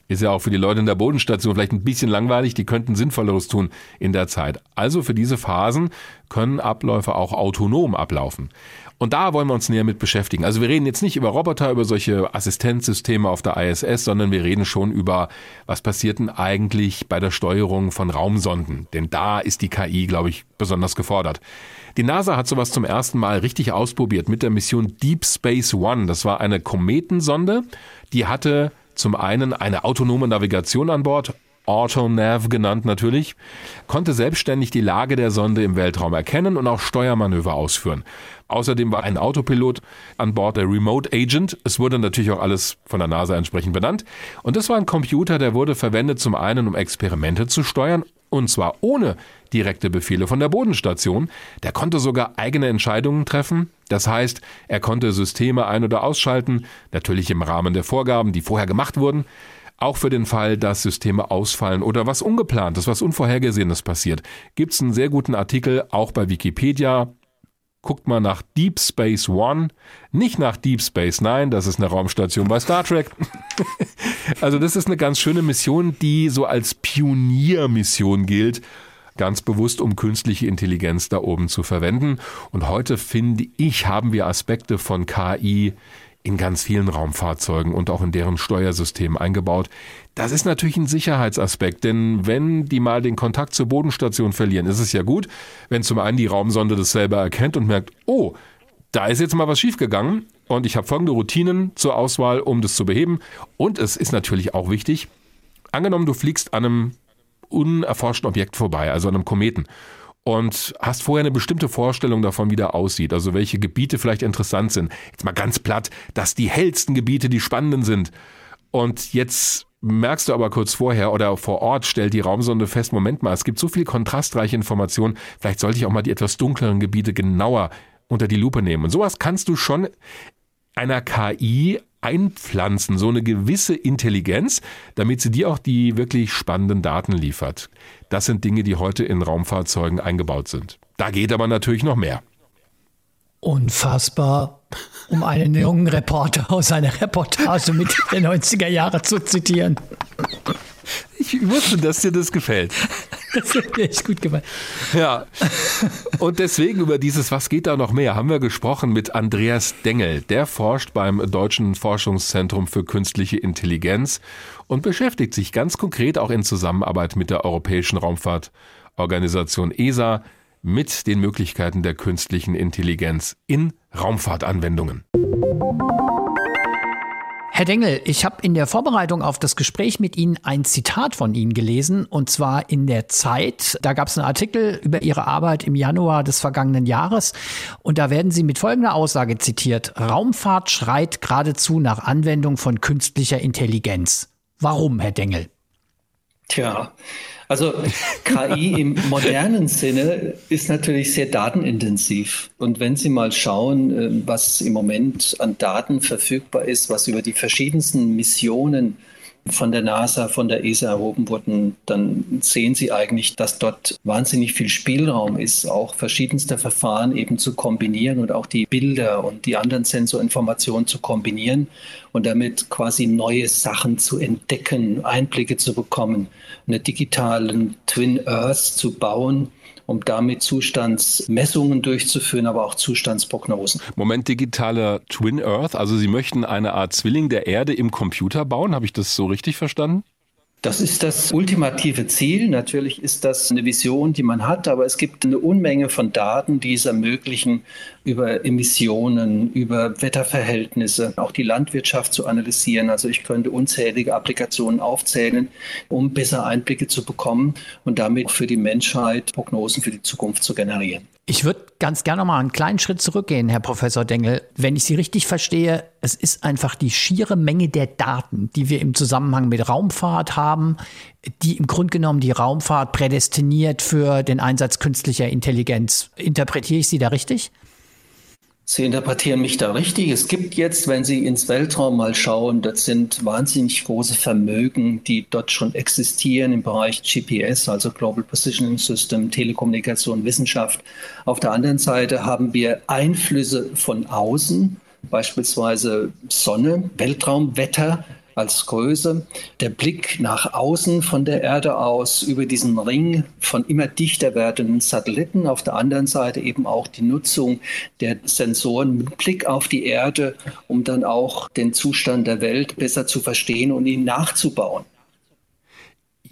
Ist ja auch für die Leute in der Bodenstation vielleicht ein bisschen langweilig, die könnten Sinnvolleres tun in der Zeit. Also für diese Phasen können Abläufe auch autonom ablaufen. Und da wollen wir uns näher mit beschäftigen. Also wir reden jetzt nicht über Roboter, über solche Assistenzsysteme auf der ISS, sondern wir reden schon über, was passiert denn eigentlich bei der Steuerung von Raumsonden. Denn da ist die KI, glaube ich, besonders gefordert. Die NASA hat sowas zum ersten Mal richtig ausprobiert mit der Mission Deep Space One. Das war eine Kometensonde, die hatte zum einen eine autonome Navigation an Bord, AutoNav genannt natürlich, konnte selbstständig die Lage der Sonde im Weltraum erkennen und auch Steuermanöver ausführen. Außerdem war ein Autopilot an Bord der Remote Agent. Es wurde natürlich auch alles von der NASA entsprechend benannt. Und das war ein Computer, der wurde verwendet zum einen, um Experimente zu steuern, und zwar ohne direkte Befehle von der Bodenstation. Der konnte sogar eigene Entscheidungen treffen. Das heißt, er konnte Systeme ein- oder ausschalten, natürlich im Rahmen der Vorgaben, die vorher gemacht wurden. Auch für den Fall, dass Systeme ausfallen oder was Ungeplantes, was Unvorhergesehenes passiert, gibt es einen sehr guten Artikel auch bei Wikipedia guckt mal nach Deep Space One, nicht nach Deep Space Nine, das ist eine Raumstation bei Star Trek. also das ist eine ganz schöne Mission, die so als Pioniermission gilt, ganz bewusst um künstliche Intelligenz da oben zu verwenden. Und heute finde ich, haben wir Aspekte von KI in ganz vielen Raumfahrzeugen und auch in deren Steuersystemen eingebaut. Das ist natürlich ein Sicherheitsaspekt, denn wenn die mal den Kontakt zur Bodenstation verlieren, ist es ja gut, wenn zum einen die Raumsonde das selber erkennt und merkt, oh, da ist jetzt mal was schiefgegangen und ich habe folgende Routinen zur Auswahl, um das zu beheben. Und es ist natürlich auch wichtig, angenommen, du fliegst an einem unerforschten Objekt vorbei, also an einem Kometen und hast vorher eine bestimmte Vorstellung davon, wie der aussieht, also welche Gebiete vielleicht interessant sind. Jetzt mal ganz platt, dass die hellsten Gebiete die spannenden sind. Und jetzt merkst du aber kurz vorher oder vor Ort stellt die Raumsonde fest, Moment mal, es gibt so viel kontrastreiche Informationen, vielleicht sollte ich auch mal die etwas dunkleren Gebiete genauer unter die Lupe nehmen. Und sowas kannst du schon einer KI einpflanzen, so eine gewisse Intelligenz, damit sie dir auch die wirklich spannenden Daten liefert. Das sind Dinge, die heute in Raumfahrzeugen eingebaut sind. Da geht aber natürlich noch mehr. Unfassbar, um einen jungen Reporter aus einer Reportage Mitte der 90er Jahre zu zitieren. Ich wusste, dass dir das gefällt. Das hat mir echt gut gefallen. Ja. Und deswegen über dieses Was geht da noch mehr haben wir gesprochen mit Andreas Dengel. Der forscht beim Deutschen Forschungszentrum für künstliche Intelligenz und beschäftigt sich ganz konkret auch in Zusammenarbeit mit der Europäischen Raumfahrtorganisation ESA mit den Möglichkeiten der künstlichen Intelligenz in Raumfahrtanwendungen. Herr Dengel, ich habe in der Vorbereitung auf das Gespräch mit Ihnen ein Zitat von Ihnen gelesen, und zwar in der Zeit. Da gab es einen Artikel über Ihre Arbeit im Januar des vergangenen Jahres, und da werden Sie mit folgender Aussage zitiert. Raumfahrt schreit geradezu nach Anwendung von künstlicher Intelligenz. Warum, Herr Dengel? Tja, also KI im modernen Sinne ist natürlich sehr datenintensiv. Und wenn Sie mal schauen, äh, was im Moment an Daten verfügbar ist, was über die verschiedensten Missionen von der NASA, von der ESA erhoben wurden, dann sehen Sie eigentlich, dass dort wahnsinnig viel Spielraum ist, auch verschiedenste Verfahren eben zu kombinieren und auch die Bilder und die anderen Sensorinformationen zu kombinieren und damit quasi neue Sachen zu entdecken, Einblicke zu bekommen, eine digitalen Twin Earth zu bauen um damit Zustandsmessungen durchzuführen, aber auch Zustandsprognosen. Moment, digitaler Twin Earth, also Sie möchten eine Art Zwilling der Erde im Computer bauen, habe ich das so richtig verstanden? Das ist das ultimative Ziel. Natürlich ist das eine Vision, die man hat, aber es gibt eine Unmenge von Daten, die es ermöglichen, über Emissionen, über Wetterverhältnisse, auch die Landwirtschaft zu analysieren. Also ich könnte unzählige Applikationen aufzählen, um besser Einblicke zu bekommen und damit für die Menschheit Prognosen für die Zukunft zu generieren. Ich würde ganz gerne mal einen kleinen Schritt zurückgehen, Herr Professor Dengel. Wenn ich Sie richtig verstehe, es ist einfach die schiere Menge der Daten, die wir im Zusammenhang mit Raumfahrt haben, die im Grunde genommen die Raumfahrt prädestiniert für den Einsatz künstlicher Intelligenz. Interpretiere ich Sie da richtig? Sie interpretieren mich da richtig. Es gibt jetzt, wenn Sie ins Weltraum mal schauen, das sind wahnsinnig große Vermögen, die dort schon existieren im Bereich GPS, also Global Positioning System, Telekommunikation, Wissenschaft. Auf der anderen Seite haben wir Einflüsse von außen, beispielsweise Sonne, Weltraumwetter, als Größe. Der Blick nach außen von der Erde aus über diesen Ring von immer dichter werdenden Satelliten. Auf der anderen Seite eben auch die Nutzung der Sensoren mit Blick auf die Erde, um dann auch den Zustand der Welt besser zu verstehen und ihn nachzubauen.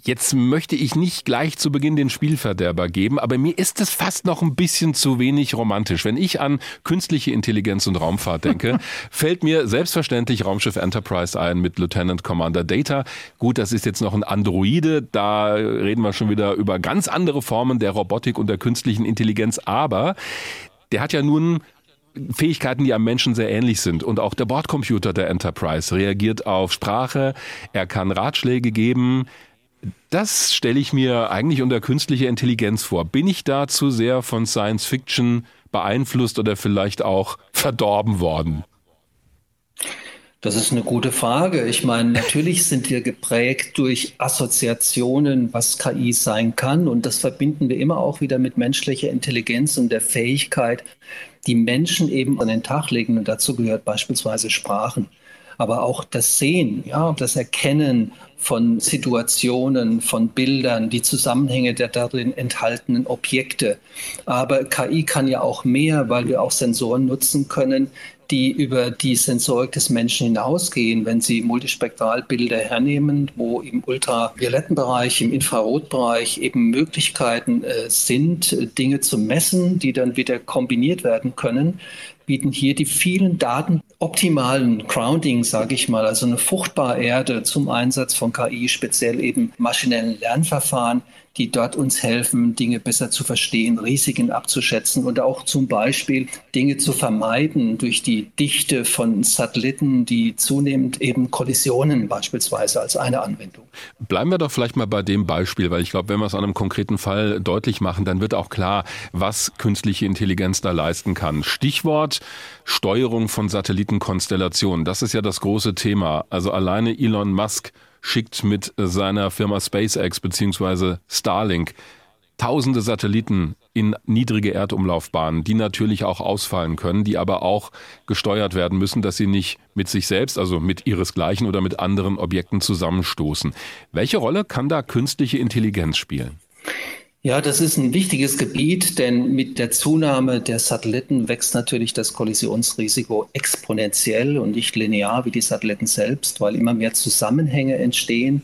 Jetzt möchte ich nicht gleich zu Beginn den Spielverderber geben, aber mir ist es fast noch ein bisschen zu wenig romantisch. Wenn ich an künstliche Intelligenz und Raumfahrt denke, fällt mir selbstverständlich Raumschiff Enterprise ein mit Lieutenant Commander Data. Gut, das ist jetzt noch ein Androide, da reden wir schon wieder über ganz andere Formen der Robotik und der künstlichen Intelligenz, aber der hat ja nun Fähigkeiten, die am Menschen sehr ähnlich sind. Und auch der Bordcomputer der Enterprise reagiert auf Sprache, er kann Ratschläge geben, das stelle ich mir eigentlich unter künstlicher Intelligenz vor. Bin ich da zu sehr von Science Fiction beeinflusst oder vielleicht auch verdorben worden? Das ist eine gute Frage. Ich meine, natürlich sind wir geprägt durch Assoziationen, was KI sein kann. Und das verbinden wir immer auch wieder mit menschlicher Intelligenz und der Fähigkeit, die Menschen eben an den Tag legen. Und dazu gehört beispielsweise Sprachen aber auch das Sehen, ja, das Erkennen von Situationen, von Bildern, die Zusammenhänge der darin enthaltenen Objekte. Aber KI kann ja auch mehr, weil wir auch Sensoren nutzen können, die über die Sensorik des Menschen hinausgehen, wenn Sie Multispektralbilder hernehmen, wo im ultravioletten Bereich, im Infrarotbereich eben Möglichkeiten äh, sind, Dinge zu messen, die dann wieder kombiniert werden können, bieten hier die vielen Daten optimalen Grounding, sage ich mal, also eine fruchtbare Erde zum Einsatz von KI, speziell eben maschinellen Lernverfahren, die dort uns helfen, Dinge besser zu verstehen, Risiken abzuschätzen und auch zum Beispiel Dinge zu vermeiden durch die Dichte von Satelliten, die zunehmend eben Kollisionen beispielsweise als eine Anwendung. Bleiben wir doch vielleicht mal bei dem Beispiel, weil ich glaube, wenn wir es an einem konkreten Fall deutlich machen, dann wird auch klar, was künstliche Intelligenz da leisten kann. Stichwort Steuerung von Satellitenkonstellationen. Das ist ja das große Thema. Also alleine Elon Musk schickt mit seiner Firma SpaceX bzw. Starlink tausende Satelliten in niedrige Erdumlaufbahnen, die natürlich auch ausfallen können, die aber auch gesteuert werden müssen, dass sie nicht mit sich selbst, also mit ihresgleichen oder mit anderen Objekten zusammenstoßen. Welche Rolle kann da künstliche Intelligenz spielen? Ja, das ist ein wichtiges Gebiet, denn mit der Zunahme der Satelliten wächst natürlich das Kollisionsrisiko exponentiell und nicht linear wie die Satelliten selbst, weil immer mehr Zusammenhänge entstehen.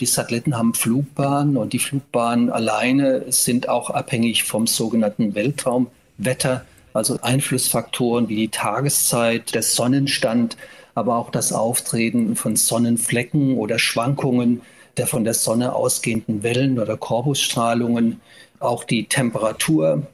Die Satelliten haben Flugbahnen und die Flugbahnen alleine sind auch abhängig vom sogenannten Weltraumwetter, also Einflussfaktoren wie die Tageszeit, der Sonnenstand, aber auch das Auftreten von Sonnenflecken oder Schwankungen der von der Sonne ausgehenden Wellen oder Korbusstrahlungen. Auch die Temperatur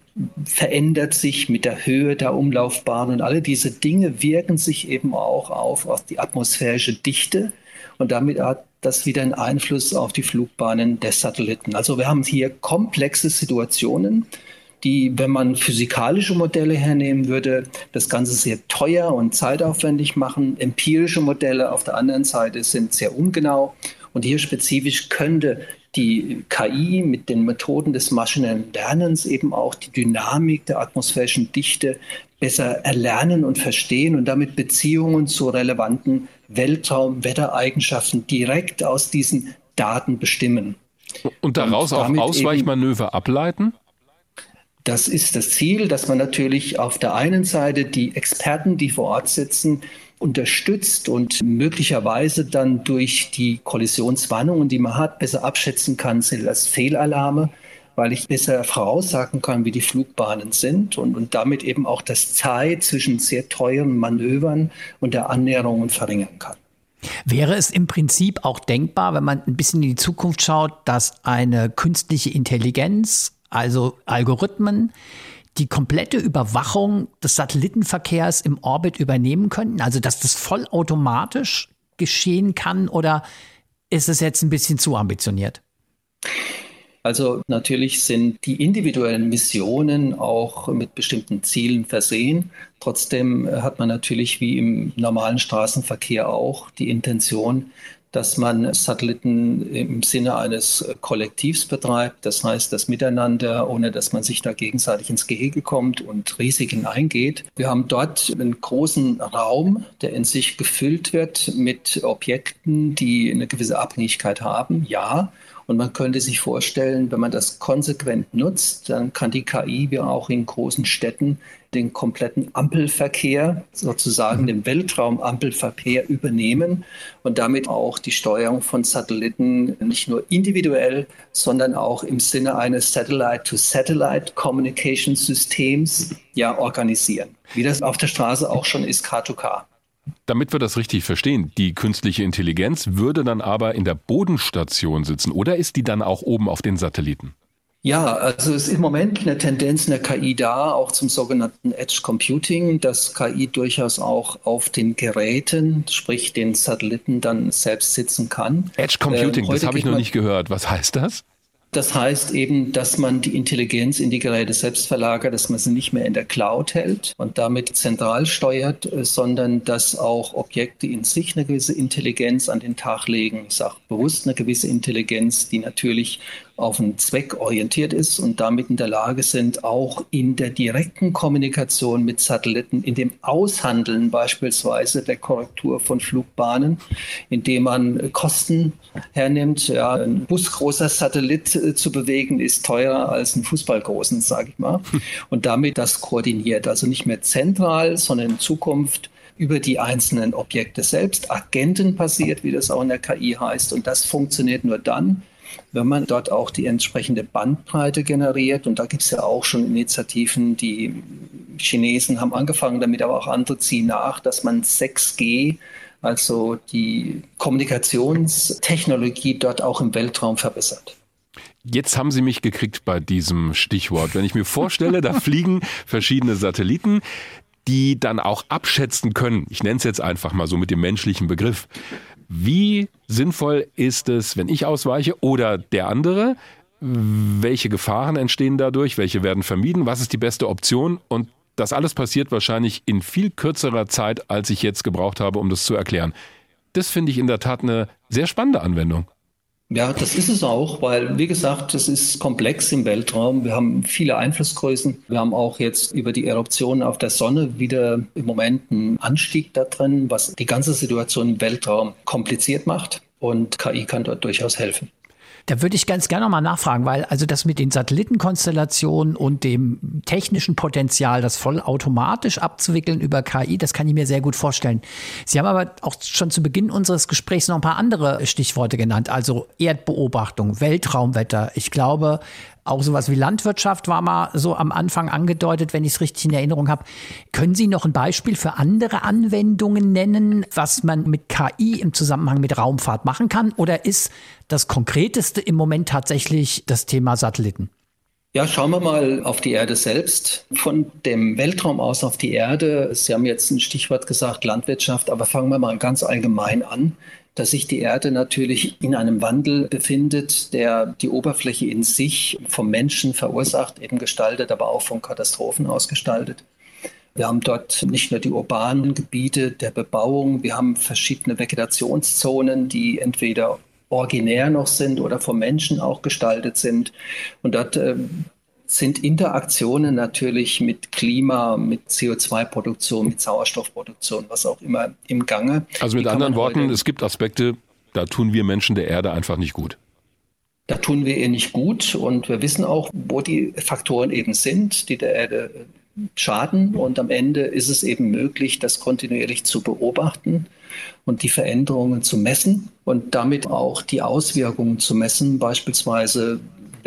verändert sich mit der Höhe der Umlaufbahn und alle diese Dinge wirken sich eben auch auf, auf die atmosphärische Dichte und damit hat das wieder einen Einfluss auf die Flugbahnen der Satelliten. Also wir haben hier komplexe Situationen, die, wenn man physikalische Modelle hernehmen würde, das Ganze sehr teuer und zeitaufwendig machen. Empirische Modelle auf der anderen Seite sind sehr ungenau und hier spezifisch könnte die KI mit den Methoden des maschinellen Lernens eben auch die Dynamik der atmosphärischen Dichte besser erlernen und verstehen und damit Beziehungen zu relevanten Weltraumwettereigenschaften direkt aus diesen Daten bestimmen. Und daraus und auch Ausweichmanöver ableiten? Das ist das Ziel, dass man natürlich auf der einen Seite die Experten, die vor Ort sitzen, unterstützt und möglicherweise dann durch die Kollisionswarnungen, die man hat, besser abschätzen kann, sind das Fehlalarme, weil ich besser voraussagen kann, wie die Flugbahnen sind und, und damit eben auch das Zeit zwischen sehr teuren Manövern und der Annäherungen verringern kann. Wäre es im Prinzip auch denkbar, wenn man ein bisschen in die Zukunft schaut, dass eine künstliche Intelligenz, also Algorithmen, die komplette Überwachung des Satellitenverkehrs im Orbit übernehmen könnten? Also, dass das vollautomatisch geschehen kann oder ist es jetzt ein bisschen zu ambitioniert? Also natürlich sind die individuellen Missionen auch mit bestimmten Zielen versehen. Trotzdem hat man natürlich wie im normalen Straßenverkehr auch die Intention, dass man Satelliten im Sinne eines Kollektivs betreibt. Das heißt, das Miteinander, ohne dass man sich da gegenseitig ins Gehege kommt und Risiken eingeht. Wir haben dort einen großen Raum, der in sich gefüllt wird mit Objekten, die eine gewisse Abhängigkeit haben. Ja, und man könnte sich vorstellen, wenn man das konsequent nutzt, dann kann die KI wie auch in großen Städten den kompletten Ampelverkehr, sozusagen den Weltraumampelverkehr übernehmen und damit auch die Steuerung von Satelliten nicht nur individuell, sondern auch im Sinne eines Satellite-to-Satellite Communication Systems ja organisieren. Wie das auf der Straße auch schon ist, K2K. Damit wir das richtig verstehen, die künstliche Intelligenz würde dann aber in der Bodenstation sitzen oder ist die dann auch oben auf den Satelliten? Ja, also es ist im Moment eine Tendenz in der KI da, auch zum sogenannten Edge Computing, dass KI durchaus auch auf den Geräten, sprich den Satelliten, dann selbst sitzen kann. Edge Computing, ähm, das habe ich noch nicht gehört. Was heißt das? Das heißt eben, dass man die Intelligenz in die Geräte selbst verlagert, dass man sie nicht mehr in der Cloud hält und damit zentral steuert, äh, sondern dass auch Objekte in sich eine gewisse Intelligenz an den Tag legen. Ich sage bewusst eine gewisse Intelligenz, die natürlich auf einen Zweck orientiert ist und damit in der Lage sind, auch in der direkten Kommunikation mit Satelliten, in dem Aushandeln beispielsweise der Korrektur von Flugbahnen, indem man Kosten hernimmt. Ja, ein busgroßer Satellit äh, zu bewegen ist teurer als ein Fußballgroßen, sage ich mal. Und damit das koordiniert, also nicht mehr zentral, sondern in Zukunft über die einzelnen Objekte selbst, Agenten passiert, wie das auch in der KI heißt. Und das funktioniert nur dann, wenn man dort auch die entsprechende Bandbreite generiert. Und da gibt es ja auch schon Initiativen, die Chinesen haben angefangen damit, aber auch andere ziehen nach, dass man 6G, also die Kommunikationstechnologie dort auch im Weltraum verbessert. Jetzt haben Sie mich gekriegt bei diesem Stichwort. Wenn ich mir vorstelle, da fliegen verschiedene Satelliten, die dann auch abschätzen können, ich nenne es jetzt einfach mal so mit dem menschlichen Begriff, wie sinnvoll ist es, wenn ich ausweiche oder der andere? Welche Gefahren entstehen dadurch? Welche werden vermieden? Was ist die beste Option? Und das alles passiert wahrscheinlich in viel kürzerer Zeit, als ich jetzt gebraucht habe, um das zu erklären. Das finde ich in der Tat eine sehr spannende Anwendung. Ja, das ist es auch, weil, wie gesagt, es ist komplex im Weltraum. Wir haben viele Einflussgrößen. Wir haben auch jetzt über die Eruptionen auf der Sonne wieder im Moment einen Anstieg da drin, was die ganze Situation im Weltraum kompliziert macht. Und KI kann dort durchaus helfen. Da würde ich ganz gerne mal nachfragen, weil also das mit den Satellitenkonstellationen und dem technischen Potenzial, das vollautomatisch abzuwickeln über KI, das kann ich mir sehr gut vorstellen. Sie haben aber auch schon zu Beginn unseres Gesprächs noch ein paar andere Stichworte genannt, also Erdbeobachtung, Weltraumwetter. Ich glaube, auch sowas wie Landwirtschaft war mal so am Anfang angedeutet, wenn ich es richtig in Erinnerung habe. Können Sie noch ein Beispiel für andere Anwendungen nennen, was man mit KI im Zusammenhang mit Raumfahrt machen kann? Oder ist das Konkreteste im Moment tatsächlich das Thema Satelliten? Ja, schauen wir mal auf die Erde selbst. Von dem Weltraum aus auf die Erde. Sie haben jetzt ein Stichwort gesagt, Landwirtschaft, aber fangen wir mal ganz allgemein an dass sich die Erde natürlich in einem Wandel befindet, der die Oberfläche in sich vom Menschen verursacht, eben gestaltet, aber auch von Katastrophen ausgestaltet. Wir haben dort nicht nur die urbanen Gebiete der Bebauung, wir haben verschiedene Vegetationszonen, die entweder originär noch sind oder vom Menschen auch gestaltet sind. Und dort äh, sind Interaktionen natürlich mit Klima, mit CO2-Produktion, mit Sauerstoffproduktion, was auch immer im Gange. Also mit anderen Worten, es gibt Aspekte, da tun wir Menschen der Erde einfach nicht gut. Da tun wir ihr nicht gut und wir wissen auch, wo die Faktoren eben sind, die der Erde schaden. Und am Ende ist es eben möglich, das kontinuierlich zu beobachten und die Veränderungen zu messen und damit auch die Auswirkungen zu messen, beispielsweise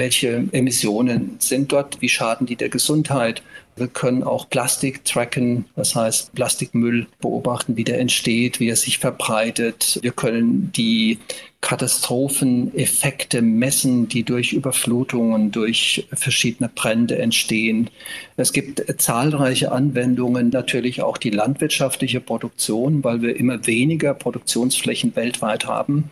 welche Emissionen sind dort, wie schaden die der Gesundheit. Wir können auch Plastik tracken, das heißt Plastikmüll beobachten, wie der entsteht, wie er sich verbreitet. Wir können die Katastropheneffekte messen, die durch Überflutungen, durch verschiedene Brände entstehen. Es gibt zahlreiche Anwendungen, natürlich auch die landwirtschaftliche Produktion, weil wir immer weniger Produktionsflächen weltweit haben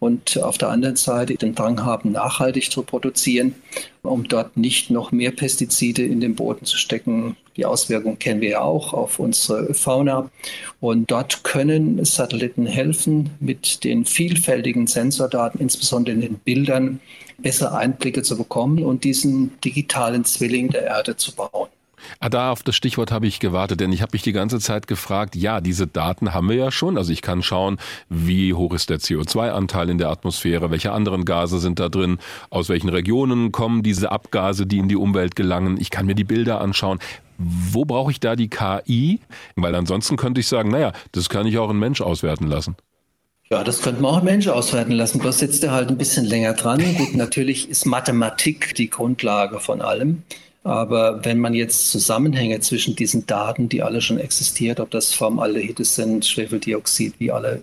und auf der anderen Seite den Drang haben, nachhaltig zu produzieren, um dort nicht noch mehr Pestizide in den Boden zu stecken, die Auswirkungen kennen wir ja auch auf unsere Fauna. Und dort können Satelliten helfen, mit den vielfältigen Sensordaten, insbesondere in den Bildern, bessere Einblicke zu bekommen und diesen digitalen Zwilling der Erde zu bauen. Ah, da auf das Stichwort habe ich gewartet, denn ich habe mich die ganze Zeit gefragt, ja, diese Daten haben wir ja schon. Also ich kann schauen, wie hoch ist der CO2-Anteil in der Atmosphäre, welche anderen Gase sind da drin, aus welchen Regionen kommen diese Abgase, die in die Umwelt gelangen. Ich kann mir die Bilder anschauen. Wo brauche ich da die KI? Weil ansonsten könnte ich sagen, naja, das kann ich auch ein Mensch auswerten lassen. Ja, das könnte man auch ein Mensch auswerten lassen. Bloß sitzt er halt ein bisschen länger dran. Gut, natürlich ist Mathematik die Grundlage von allem. Aber wenn man jetzt Zusammenhänge zwischen diesen Daten, die alle schon existiert, ob das Formaldehyde sind, Schwefeldioxid, wie alle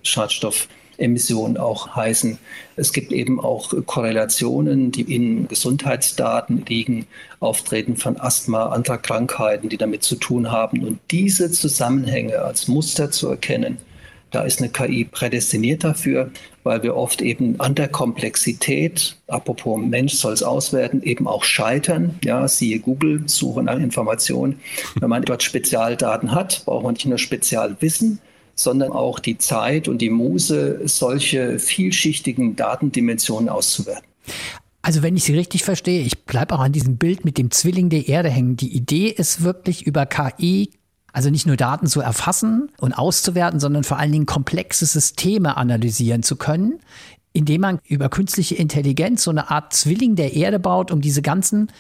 Schadstoffemissionen auch heißen. Es gibt eben auch Korrelationen, die in Gesundheitsdaten liegen, Auftreten von Asthma, anderer Krankheiten, die damit zu tun haben. Und diese Zusammenhänge als Muster zu erkennen, da ist eine KI prädestiniert dafür, weil wir oft eben an der Komplexität, apropos Mensch soll es auswerten, eben auch scheitern. Ja, siehe Google, Suche nach Informationen. Wenn man dort Spezialdaten hat, braucht man nicht nur Spezialwissen, sondern auch die Zeit und die Muse, solche vielschichtigen Datendimensionen auszuwerten. Also wenn ich Sie richtig verstehe, ich bleibe auch an diesem Bild mit dem Zwilling der Erde hängen. Die Idee ist wirklich über KI also nicht nur Daten zu erfassen und auszuwerten, sondern vor allen Dingen komplexe Systeme analysieren zu können, indem man über künstliche Intelligenz so eine Art Zwilling der Erde baut, um diese ganzen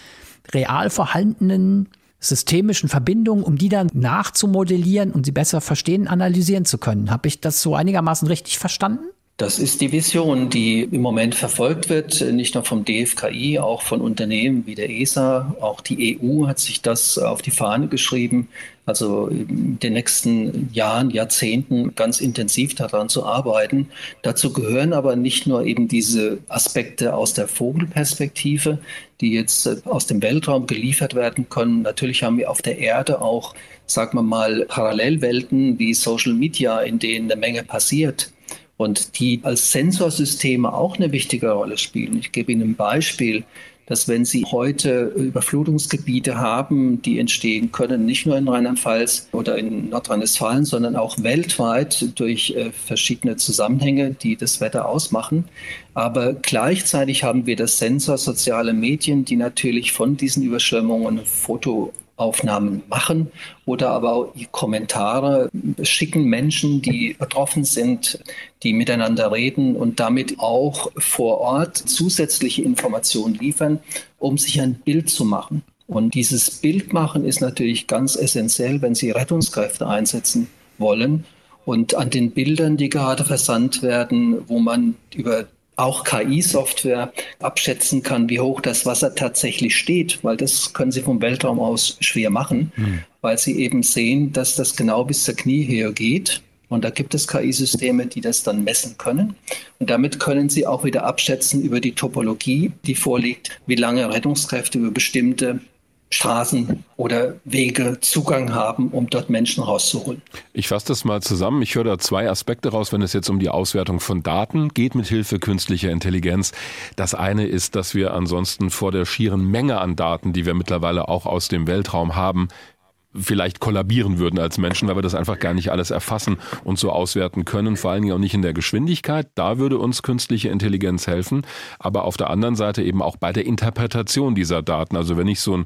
real vorhandenen systemischen Verbindungen, um die dann nachzumodellieren und sie besser verstehen, analysieren zu können. Habe ich das so einigermaßen richtig verstanden? Das ist die Vision, die im Moment verfolgt wird, nicht nur vom DFKI, auch von Unternehmen wie der ESA. Auch die EU hat sich das auf die Fahne geschrieben, also in den nächsten Jahren, Jahrzehnten ganz intensiv daran zu arbeiten. Dazu gehören aber nicht nur eben diese Aspekte aus der Vogelperspektive, die jetzt aus dem Weltraum geliefert werden können. Natürlich haben wir auf der Erde auch, sagen wir mal, Parallelwelten wie Social Media, in denen eine Menge passiert und die als Sensorsysteme auch eine wichtige Rolle spielen. Ich gebe Ihnen ein Beispiel, dass wenn Sie heute Überflutungsgebiete haben, die entstehen können, nicht nur in Rheinland-Pfalz oder in Nordrhein-Westfalen, sondern auch weltweit durch äh, verschiedene Zusammenhänge, die das Wetter ausmachen. Aber gleichzeitig haben wir das Sensor soziale Medien, die natürlich von diesen Überschwemmungen Foto Aufnahmen machen oder aber auch Kommentare schicken Menschen, die betroffen sind, die miteinander reden und damit auch vor Ort zusätzliche Informationen liefern, um sich ein Bild zu machen. Und dieses Bild machen ist natürlich ganz essentiell, wenn Sie Rettungskräfte einsetzen wollen. Und an den Bildern, die gerade versandt werden, wo man über auch KI-Software abschätzen kann, wie hoch das Wasser tatsächlich steht, weil das können sie vom Weltraum aus schwer machen, mhm. weil sie eben sehen, dass das genau bis zur Kniehöhe geht. Und da gibt es KI-Systeme, die das dann messen können. Und damit können Sie auch wieder abschätzen über die Topologie, die vorliegt, wie lange Rettungskräfte über bestimmte Straßen oder Wege Zugang haben, um dort Menschen rauszuholen. Ich fasse das mal zusammen. Ich höre da zwei Aspekte raus, wenn es jetzt um die Auswertung von Daten geht mit Hilfe künstlicher Intelligenz. Das eine ist, dass wir ansonsten vor der schieren Menge an Daten, die wir mittlerweile auch aus dem Weltraum haben, vielleicht kollabieren würden als Menschen, weil wir das einfach gar nicht alles erfassen und so auswerten können, vor allen Dingen auch nicht in der Geschwindigkeit. Da würde uns künstliche Intelligenz helfen, aber auf der anderen Seite eben auch bei der Interpretation dieser Daten. Also wenn ich so ein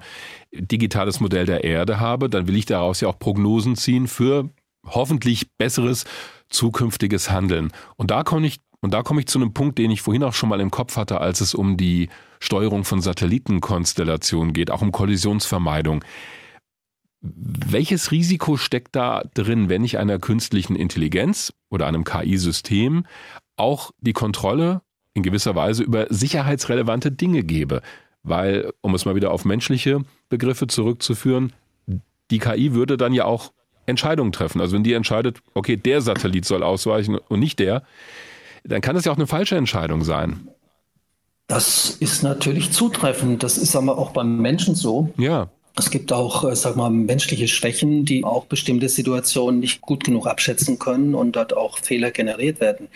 digitales Modell der Erde habe, dann will ich daraus ja auch Prognosen ziehen für hoffentlich besseres zukünftiges Handeln. Und da komme ich und da komme ich zu einem Punkt, den ich vorhin auch schon mal im Kopf hatte, als es um die Steuerung von Satellitenkonstellationen geht, auch um Kollisionsvermeidung. Welches Risiko steckt da drin, wenn ich einer künstlichen Intelligenz oder einem KI-System auch die Kontrolle in gewisser Weise über sicherheitsrelevante Dinge gebe? Weil, um es mal wieder auf menschliche Begriffe zurückzuführen, die KI würde dann ja auch Entscheidungen treffen. Also wenn die entscheidet, okay, der Satellit soll ausweichen und nicht der, dann kann das ja auch eine falsche Entscheidung sein. Das ist natürlich zutreffend. Das ist aber auch beim Menschen so. Ja. Es gibt auch, äh, sag mal, menschliche Schwächen, die auch bestimmte Situationen nicht gut genug abschätzen können und dort auch Fehler generiert werden.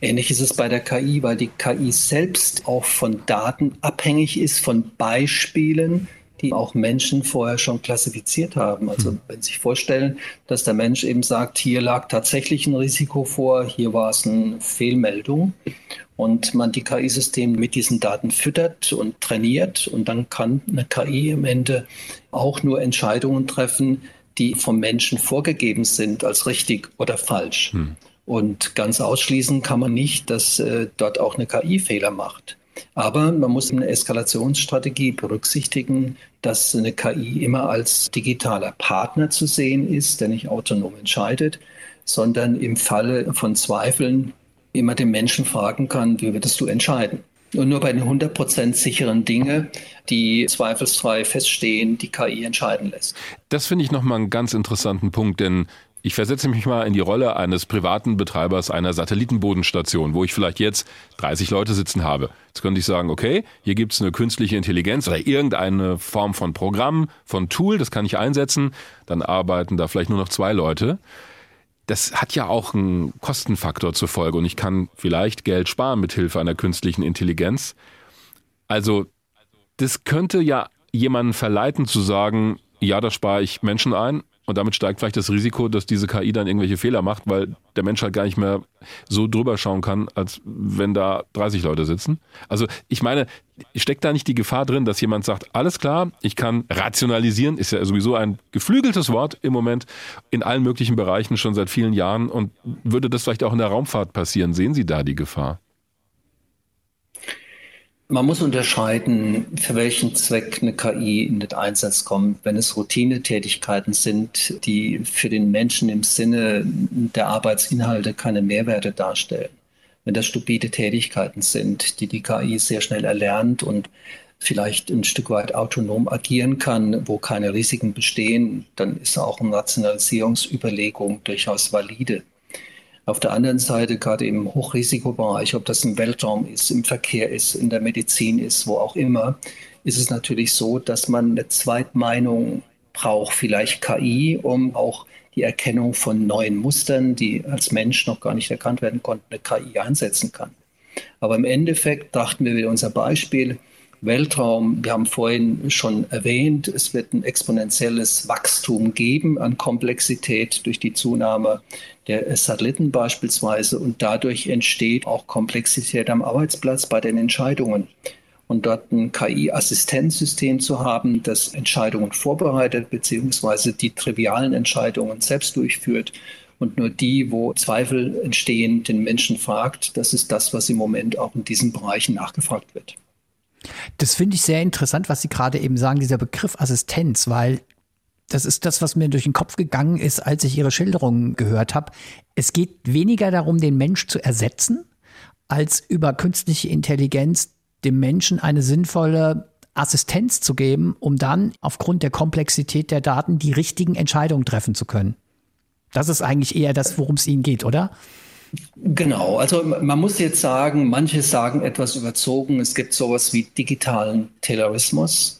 Ähnlich ist es bei der KI, weil die KI selbst auch von Daten abhängig ist, von Beispielen, die auch Menschen vorher schon klassifiziert haben. Also hm. wenn Sie sich vorstellen, dass der Mensch eben sagt, hier lag tatsächlich ein Risiko vor, hier war es eine Fehlmeldung und man die KI-Systeme mit diesen Daten füttert und trainiert und dann kann eine KI am Ende auch nur Entscheidungen treffen, die vom Menschen vorgegeben sind als richtig oder falsch. Hm. Und ganz ausschließen kann man nicht, dass äh, dort auch eine KI Fehler macht. Aber man muss eine Eskalationsstrategie berücksichtigen, dass eine KI immer als digitaler Partner zu sehen ist, der nicht autonom entscheidet, sondern im Falle von Zweifeln man den Menschen fragen kann, wie würdest du entscheiden? Und nur bei den 100% sicheren Dinge, die zweifelsfrei feststehen, die KI entscheiden lässt. Das finde ich nochmal einen ganz interessanten Punkt, denn ich versetze mich mal in die Rolle eines privaten Betreibers einer Satellitenbodenstation, wo ich vielleicht jetzt 30 Leute sitzen habe. Jetzt könnte ich sagen, okay, hier gibt es eine künstliche Intelligenz oder irgendeine Form von Programm, von Tool, das kann ich einsetzen. Dann arbeiten da vielleicht nur noch zwei Leute das hat ja auch einen Kostenfaktor zur Folge und ich kann vielleicht Geld sparen mit Hilfe einer künstlichen Intelligenz. Also, das könnte ja jemanden verleiten zu sagen, ja, da spare ich Menschen ein und damit steigt vielleicht das Risiko, dass diese KI dann irgendwelche Fehler macht, weil der Mensch halt gar nicht mehr so drüber schauen kann, als wenn da 30 Leute sitzen. Also ich meine, steckt da nicht die Gefahr drin, dass jemand sagt, alles klar, ich kann rationalisieren, ist ja sowieso ein geflügeltes Wort im Moment in allen möglichen Bereichen schon seit vielen Jahren und würde das vielleicht auch in der Raumfahrt passieren? Sehen Sie da die Gefahr? Man muss unterscheiden, für welchen Zweck eine KI in den Einsatz kommt. Wenn es Routinetätigkeiten sind, die für den Menschen im Sinne der Arbeitsinhalte keine Mehrwerte darstellen, wenn das stupide Tätigkeiten sind, die die KI sehr schnell erlernt und vielleicht ein Stück weit autonom agieren kann, wo keine Risiken bestehen, dann ist auch eine Rationalisierungsüberlegung durchaus valide. Auf der anderen Seite, gerade im Hochrisikobereich, ob das im Weltraum ist, im Verkehr ist, in der Medizin ist, wo auch immer, ist es natürlich so, dass man eine Zweitmeinung braucht, vielleicht KI, um auch die Erkennung von neuen Mustern, die als Mensch noch gar nicht erkannt werden konnten, eine KI einsetzen kann. Aber im Endeffekt dachten wir wieder unser Beispiel, Weltraum, wir haben vorhin schon erwähnt, es wird ein exponentielles Wachstum geben an Komplexität durch die Zunahme der Satelliten beispielsweise und dadurch entsteht auch Komplexität am Arbeitsplatz bei den Entscheidungen. Und dort ein KI-Assistenzsystem zu haben, das Entscheidungen vorbereitet, beziehungsweise die trivialen Entscheidungen selbst durchführt und nur die, wo Zweifel entstehen, den Menschen fragt, das ist das, was im Moment auch in diesen Bereichen nachgefragt wird. Das finde ich sehr interessant, was Sie gerade eben sagen, dieser Begriff Assistenz, weil das ist das, was mir durch den Kopf gegangen ist, als ich Ihre Schilderungen gehört habe. Es geht weniger darum, den Mensch zu ersetzen, als über künstliche Intelligenz dem Menschen eine sinnvolle Assistenz zu geben, um dann aufgrund der Komplexität der Daten die richtigen Entscheidungen treffen zu können. Das ist eigentlich eher das, worum es Ihnen geht, oder? Genau, also man muss jetzt sagen, manche sagen etwas überzogen, es gibt sowas wie digitalen Taylorismus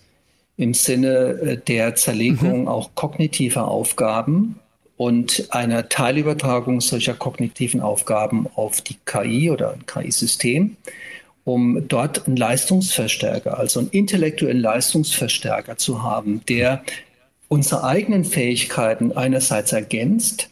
im Sinne äh, der Zerlegung mhm. auch kognitiver Aufgaben und einer Teilübertragung solcher kognitiven Aufgaben auf die KI oder ein KI-System, um dort einen Leistungsverstärker, also einen intellektuellen Leistungsverstärker zu haben, der unsere eigenen Fähigkeiten einerseits ergänzt,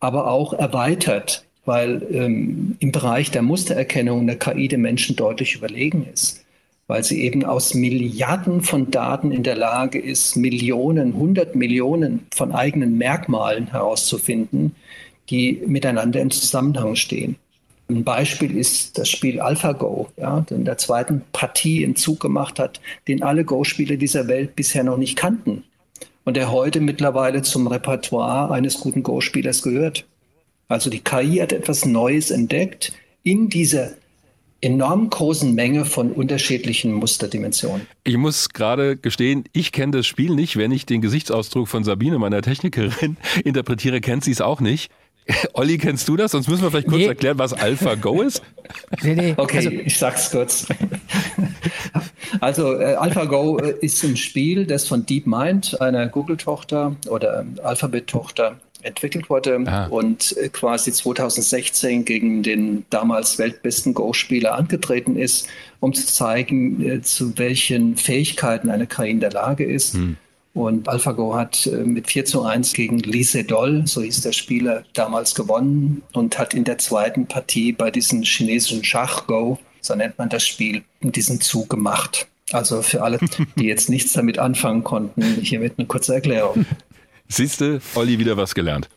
aber auch erweitert weil ähm, im Bereich der Mustererkennung eine KI dem Menschen deutlich überlegen ist, weil sie eben aus Milliarden von Daten in der Lage ist, Millionen, hundert Millionen von eigenen Merkmalen herauszufinden, die miteinander im Zusammenhang stehen. Ein Beispiel ist das Spiel AlphaGo, ja, das in der zweiten Partie einen Zug gemacht hat, den alle Go-Spieler dieser Welt bisher noch nicht kannten und der heute mittlerweile zum Repertoire eines guten Go-Spielers gehört. Also die KI hat etwas Neues entdeckt in dieser enorm großen Menge von unterschiedlichen Musterdimensionen. Ich muss gerade gestehen, ich kenne das Spiel nicht. Wenn ich den Gesichtsausdruck von Sabine, meiner Technikerin, interpretiere, kennt sie es auch nicht. Olli, kennst du das? Sonst müssen wir vielleicht kurz nee. erklären, was AlphaGo ist. Nee, nee. Okay, also, ich sag's kurz. Also äh, AlphaGo äh, ist ein Spiel, das von DeepMind, einer Google-Tochter oder Alphabet-Tochter, entwickelt wurde ah. und äh, quasi 2016 gegen den damals weltbesten Go-Spieler angetreten ist, um zu zeigen, äh, zu welchen Fähigkeiten eine KI in der Lage ist. Hm. Und AlphaGo hat äh, mit 4 zu 1 gegen Lee Sedol, so hieß der Spieler, damals gewonnen und hat in der zweiten Partie bei diesem chinesischen Schach-Go, so nennt man das Spiel, diesen Zug gemacht. Also für alle, die jetzt nichts damit anfangen konnten, hiermit eine kurze Erklärung. Siehste, Olli, wieder was gelernt.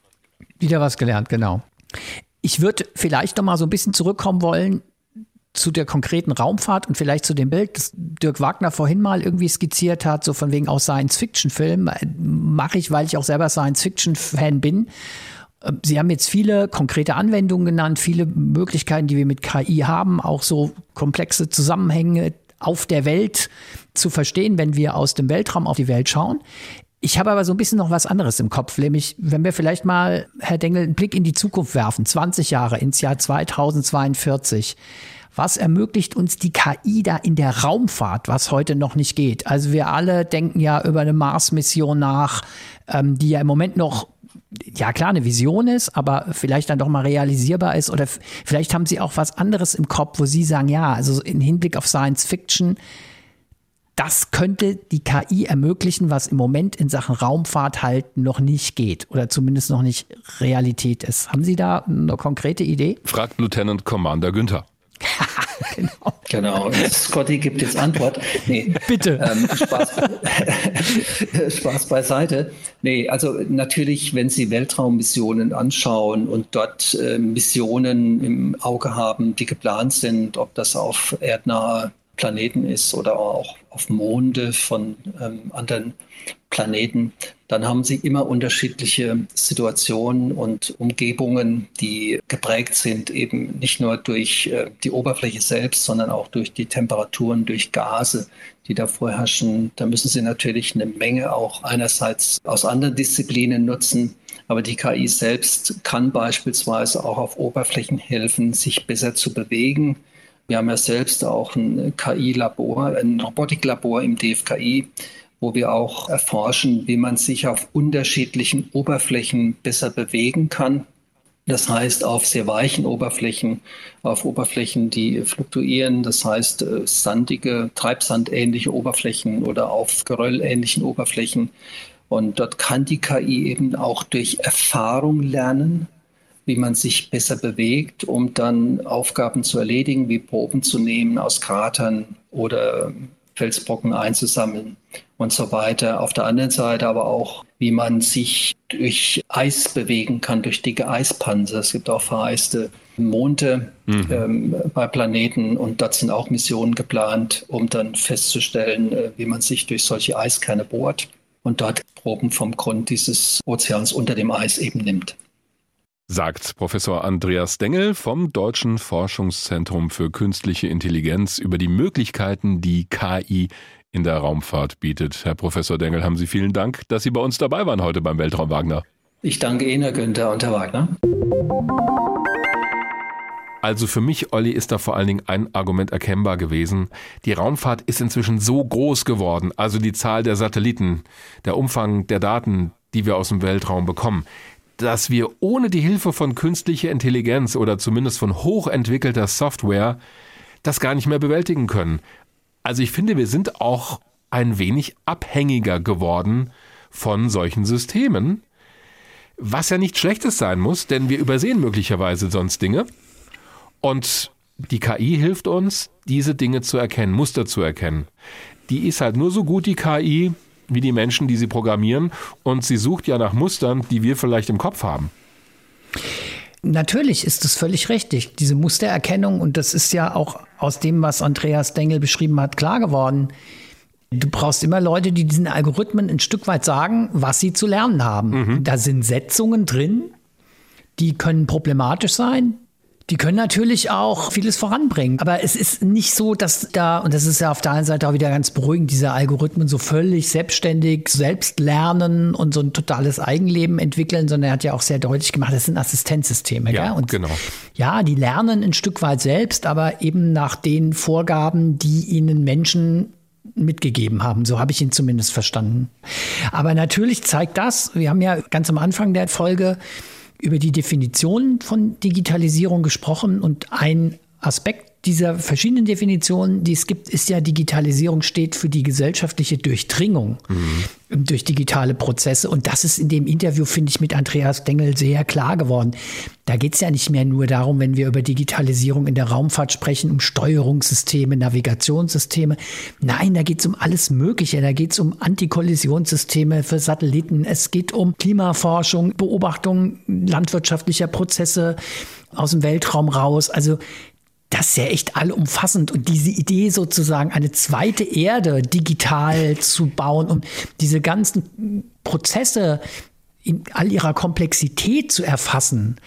Wieder was gelernt, genau. Ich würde vielleicht noch mal so ein bisschen zurückkommen wollen zu der konkreten Raumfahrt und vielleicht zu dem Bild, das Dirk Wagner vorhin mal irgendwie skizziert hat, so von wegen auch Science-Fiction-Film. Mache ich, weil ich auch selber Science-Fiction-Fan bin. Sie haben jetzt viele konkrete Anwendungen genannt, viele Möglichkeiten, die wir mit KI haben, auch so komplexe Zusammenhänge auf der Welt zu verstehen, wenn wir aus dem Weltraum auf die Welt schauen. Ich habe aber so ein bisschen noch was anderes im Kopf, nämlich wenn wir vielleicht mal, Herr Dengel, einen Blick in die Zukunft werfen, 20 Jahre ins Jahr 2042. Was ermöglicht uns die KI da in der Raumfahrt, was heute noch nicht geht? Also wir alle denken ja über eine Mars-Mission nach, ähm, die ja im Moment noch ja klar eine Vision ist, aber vielleicht dann doch mal realisierbar ist oder vielleicht haben Sie auch was anderes im Kopf, wo Sie sagen, ja, also im Hinblick auf Science Fiction das könnte die KI ermöglichen, was im Moment in Sachen Raumfahrt halt noch nicht geht oder zumindest noch nicht Realität ist. Haben Sie da eine konkrete Idee? Fragt Lieutenant Commander Günther. genau. Genau. Scotty gibt jetzt Antwort. Nee. Bitte. Ähm, Spaß, Spaß beiseite. Nee, also natürlich, wenn Sie Weltraummissionen anschauen und dort äh, Missionen im Auge haben, die geplant sind, ob das auf erdnahe Planeten ist oder auch auf Monde von ähm, anderen Planeten, dann haben sie immer unterschiedliche Situationen und Umgebungen, die geprägt sind, eben nicht nur durch äh, die Oberfläche selbst, sondern auch durch die Temperaturen, durch Gase, die da vorherrschen. Da müssen sie natürlich eine Menge auch einerseits aus anderen Disziplinen nutzen, aber die KI selbst kann beispielsweise auch auf Oberflächen helfen, sich besser zu bewegen. Wir haben ja selbst auch ein KI-Labor, ein Robotiklabor im DFKI, wo wir auch erforschen, wie man sich auf unterschiedlichen Oberflächen besser bewegen kann. Das heißt, auf sehr weichen Oberflächen, auf Oberflächen, die fluktuieren, das heißt äh, sandige, treibsandähnliche Oberflächen oder auf geröllähnlichen Oberflächen. Und dort kann die KI eben auch durch Erfahrung lernen, wie man sich besser bewegt, um dann Aufgaben zu erledigen, wie Proben zu nehmen aus Kratern oder Felsbrocken einzusammeln und so weiter. Auf der anderen Seite aber auch, wie man sich durch Eis bewegen kann, durch dicke Eispanzer. Es gibt auch vereiste Monde mhm. ähm, bei Planeten und dort sind auch Missionen geplant, um dann festzustellen, äh, wie man sich durch solche Eiskerne bohrt und dort Proben vom Grund dieses Ozeans unter dem Eis eben nimmt. Sagt Professor Andreas Dengel vom Deutschen Forschungszentrum für künstliche Intelligenz über die Möglichkeiten, die KI in der Raumfahrt bietet. Herr Professor Dengel, haben Sie vielen Dank, dass Sie bei uns dabei waren heute beim Weltraum Wagner. Ich danke Ihnen, Herr Günther und Herr Wagner. Also für mich, Olli, ist da vor allen Dingen ein Argument erkennbar gewesen. Die Raumfahrt ist inzwischen so groß geworden, also die Zahl der Satelliten, der Umfang der Daten, die wir aus dem Weltraum bekommen, dass wir ohne die Hilfe von künstlicher Intelligenz oder zumindest von hochentwickelter Software das gar nicht mehr bewältigen können. Also ich finde, wir sind auch ein wenig abhängiger geworden von solchen Systemen, was ja nichts Schlechtes sein muss, denn wir übersehen möglicherweise sonst Dinge. Und die KI hilft uns, diese Dinge zu erkennen, Muster zu erkennen. Die ist halt nur so gut, die KI, wie die Menschen, die sie programmieren. Und sie sucht ja nach Mustern, die wir vielleicht im Kopf haben. Natürlich ist es völlig richtig, diese Mustererkennung. Und das ist ja auch aus dem, was Andreas Dengel beschrieben hat, klar geworden. Du brauchst immer Leute, die diesen Algorithmen ein Stück weit sagen, was sie zu lernen haben. Mhm. Da sind Setzungen drin, die können problematisch sein, die können natürlich auch vieles voranbringen. Aber es ist nicht so, dass da, und das ist ja auf der einen Seite auch wieder ganz beruhigend, diese Algorithmen so völlig selbstständig selbst lernen und so ein totales Eigenleben entwickeln, sondern er hat ja auch sehr deutlich gemacht, das sind Assistenzsysteme. Ja, gell? Und genau. Ja, die lernen ein Stück weit selbst, aber eben nach den Vorgaben, die ihnen Menschen mitgegeben haben. So habe ich ihn zumindest verstanden. Aber natürlich zeigt das, wir haben ja ganz am Anfang der Folge über die Definition von Digitalisierung gesprochen und ein Aspekt dieser verschiedenen Definitionen, die es gibt, ist ja, Digitalisierung steht für die gesellschaftliche Durchdringung mhm. durch digitale Prozesse. Und das ist in dem Interview, finde ich, mit Andreas Dengel sehr klar geworden. Da geht es ja nicht mehr nur darum, wenn wir über Digitalisierung in der Raumfahrt sprechen, um Steuerungssysteme, Navigationssysteme. Nein, da geht es um alles Mögliche. Da geht es um Antikollisionssysteme für Satelliten. Es geht um Klimaforschung, Beobachtung landwirtschaftlicher Prozesse aus dem Weltraum raus. Also das ist ja echt allumfassend. Und diese Idee sozusagen, eine zweite Erde digital zu bauen und diese ganzen Prozesse in all ihrer Komplexität zu erfassen,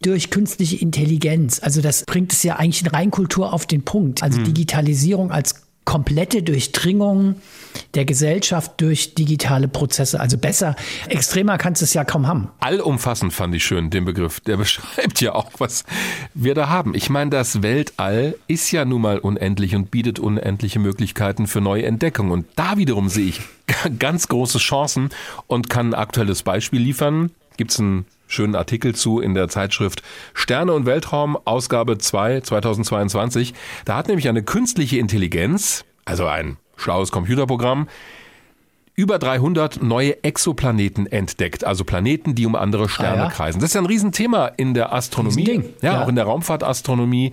durch künstliche Intelligenz. Also das bringt es ja eigentlich in Reinkultur auf den Punkt. Also mhm. Digitalisierung als komplette Durchdringung der Gesellschaft durch digitale Prozesse. Also besser, extremer kannst du es ja kaum haben. Allumfassend fand ich schön den Begriff. Der beschreibt ja auch, was wir da haben. Ich meine, das Weltall ist ja nun mal unendlich und bietet unendliche Möglichkeiten für neue Entdeckungen. Und da wiederum sehe ich ganz große Chancen und kann ein aktuelles Beispiel liefern. Gibt es einen schönen Artikel zu in der Zeitschrift Sterne und Weltraum, Ausgabe 2 2022. Da hat nämlich eine künstliche Intelligenz, also ein schlaues Computerprogramm, über 300 neue Exoplaneten entdeckt, also Planeten, die um andere Sterne ah, ja. kreisen. Das ist ja ein Riesenthema in der Astronomie, ja, ja, auch in der Raumfahrtastronomie.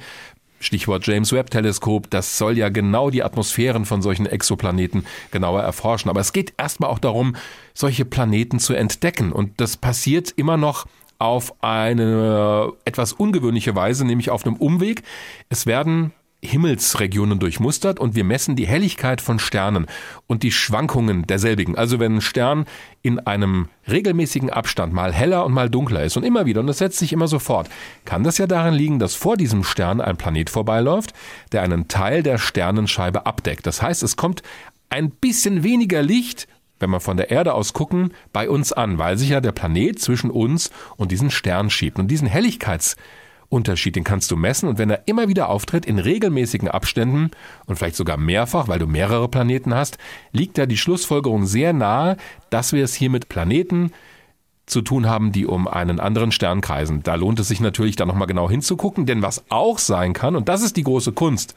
Stichwort James Webb Teleskop, das soll ja genau die Atmosphären von solchen Exoplaneten genauer erforschen. Aber es geht erstmal auch darum, solche Planeten zu entdecken. Und das passiert immer noch auf eine etwas ungewöhnliche Weise, nämlich auf einem Umweg. Es werden Himmelsregionen durchmustert und wir messen die Helligkeit von Sternen und die Schwankungen derselbigen. Also wenn ein Stern in einem regelmäßigen Abstand mal heller und mal dunkler ist und immer wieder, und das setzt sich immer sofort, kann das ja darin liegen, dass vor diesem Stern ein Planet vorbeiläuft, der einen Teil der Sternenscheibe abdeckt. Das heißt, es kommt ein bisschen weniger Licht wenn wir von der Erde aus gucken, bei uns an, weil sich ja der Planet zwischen uns und diesen Stern schiebt. Und diesen Helligkeits Unterschied, den kannst du messen und wenn er immer wieder auftritt in regelmäßigen Abständen und vielleicht sogar mehrfach, weil du mehrere Planeten hast, liegt da die Schlussfolgerung sehr nahe, dass wir es hier mit Planeten zu tun haben, die um einen anderen Stern kreisen. Da lohnt es sich natürlich da nochmal genau hinzugucken, denn was auch sein kann, und das ist die große Kunst,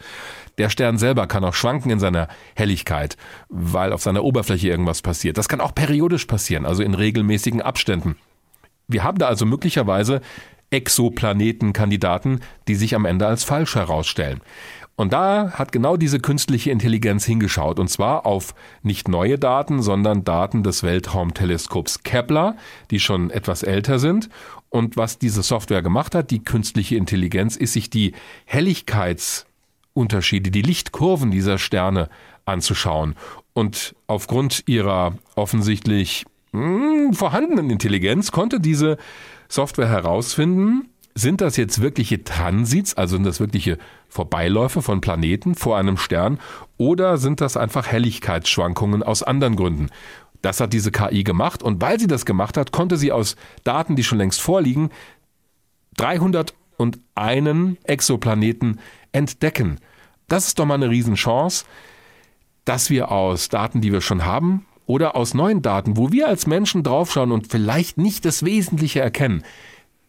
der Stern selber kann auch schwanken in seiner Helligkeit, weil auf seiner Oberfläche irgendwas passiert. Das kann auch periodisch passieren, also in regelmäßigen Abständen. Wir haben da also möglicherweise Exoplanetenkandidaten, die sich am Ende als falsch herausstellen. Und da hat genau diese künstliche Intelligenz hingeschaut, und zwar auf nicht neue Daten, sondern Daten des Weltraumteleskops Kepler, die schon etwas älter sind. Und was diese Software gemacht hat, die künstliche Intelligenz, ist sich die Helligkeitsunterschiede, die Lichtkurven dieser Sterne anzuschauen. Und aufgrund ihrer offensichtlich mh, hm, vorhandenen Intelligenz konnte diese Software herausfinden, sind das jetzt wirkliche Transits, also sind das wirkliche Vorbeiläufe von Planeten vor einem Stern, oder sind das einfach Helligkeitsschwankungen aus anderen Gründen? Das hat diese KI gemacht und weil sie das gemacht hat, konnte sie aus Daten, die schon längst vorliegen, 301 Exoplaneten entdecken. Das ist doch mal eine Riesenchance, dass wir aus Daten, die wir schon haben, oder aus neuen Daten, wo wir als Menschen draufschauen und vielleicht nicht das Wesentliche erkennen,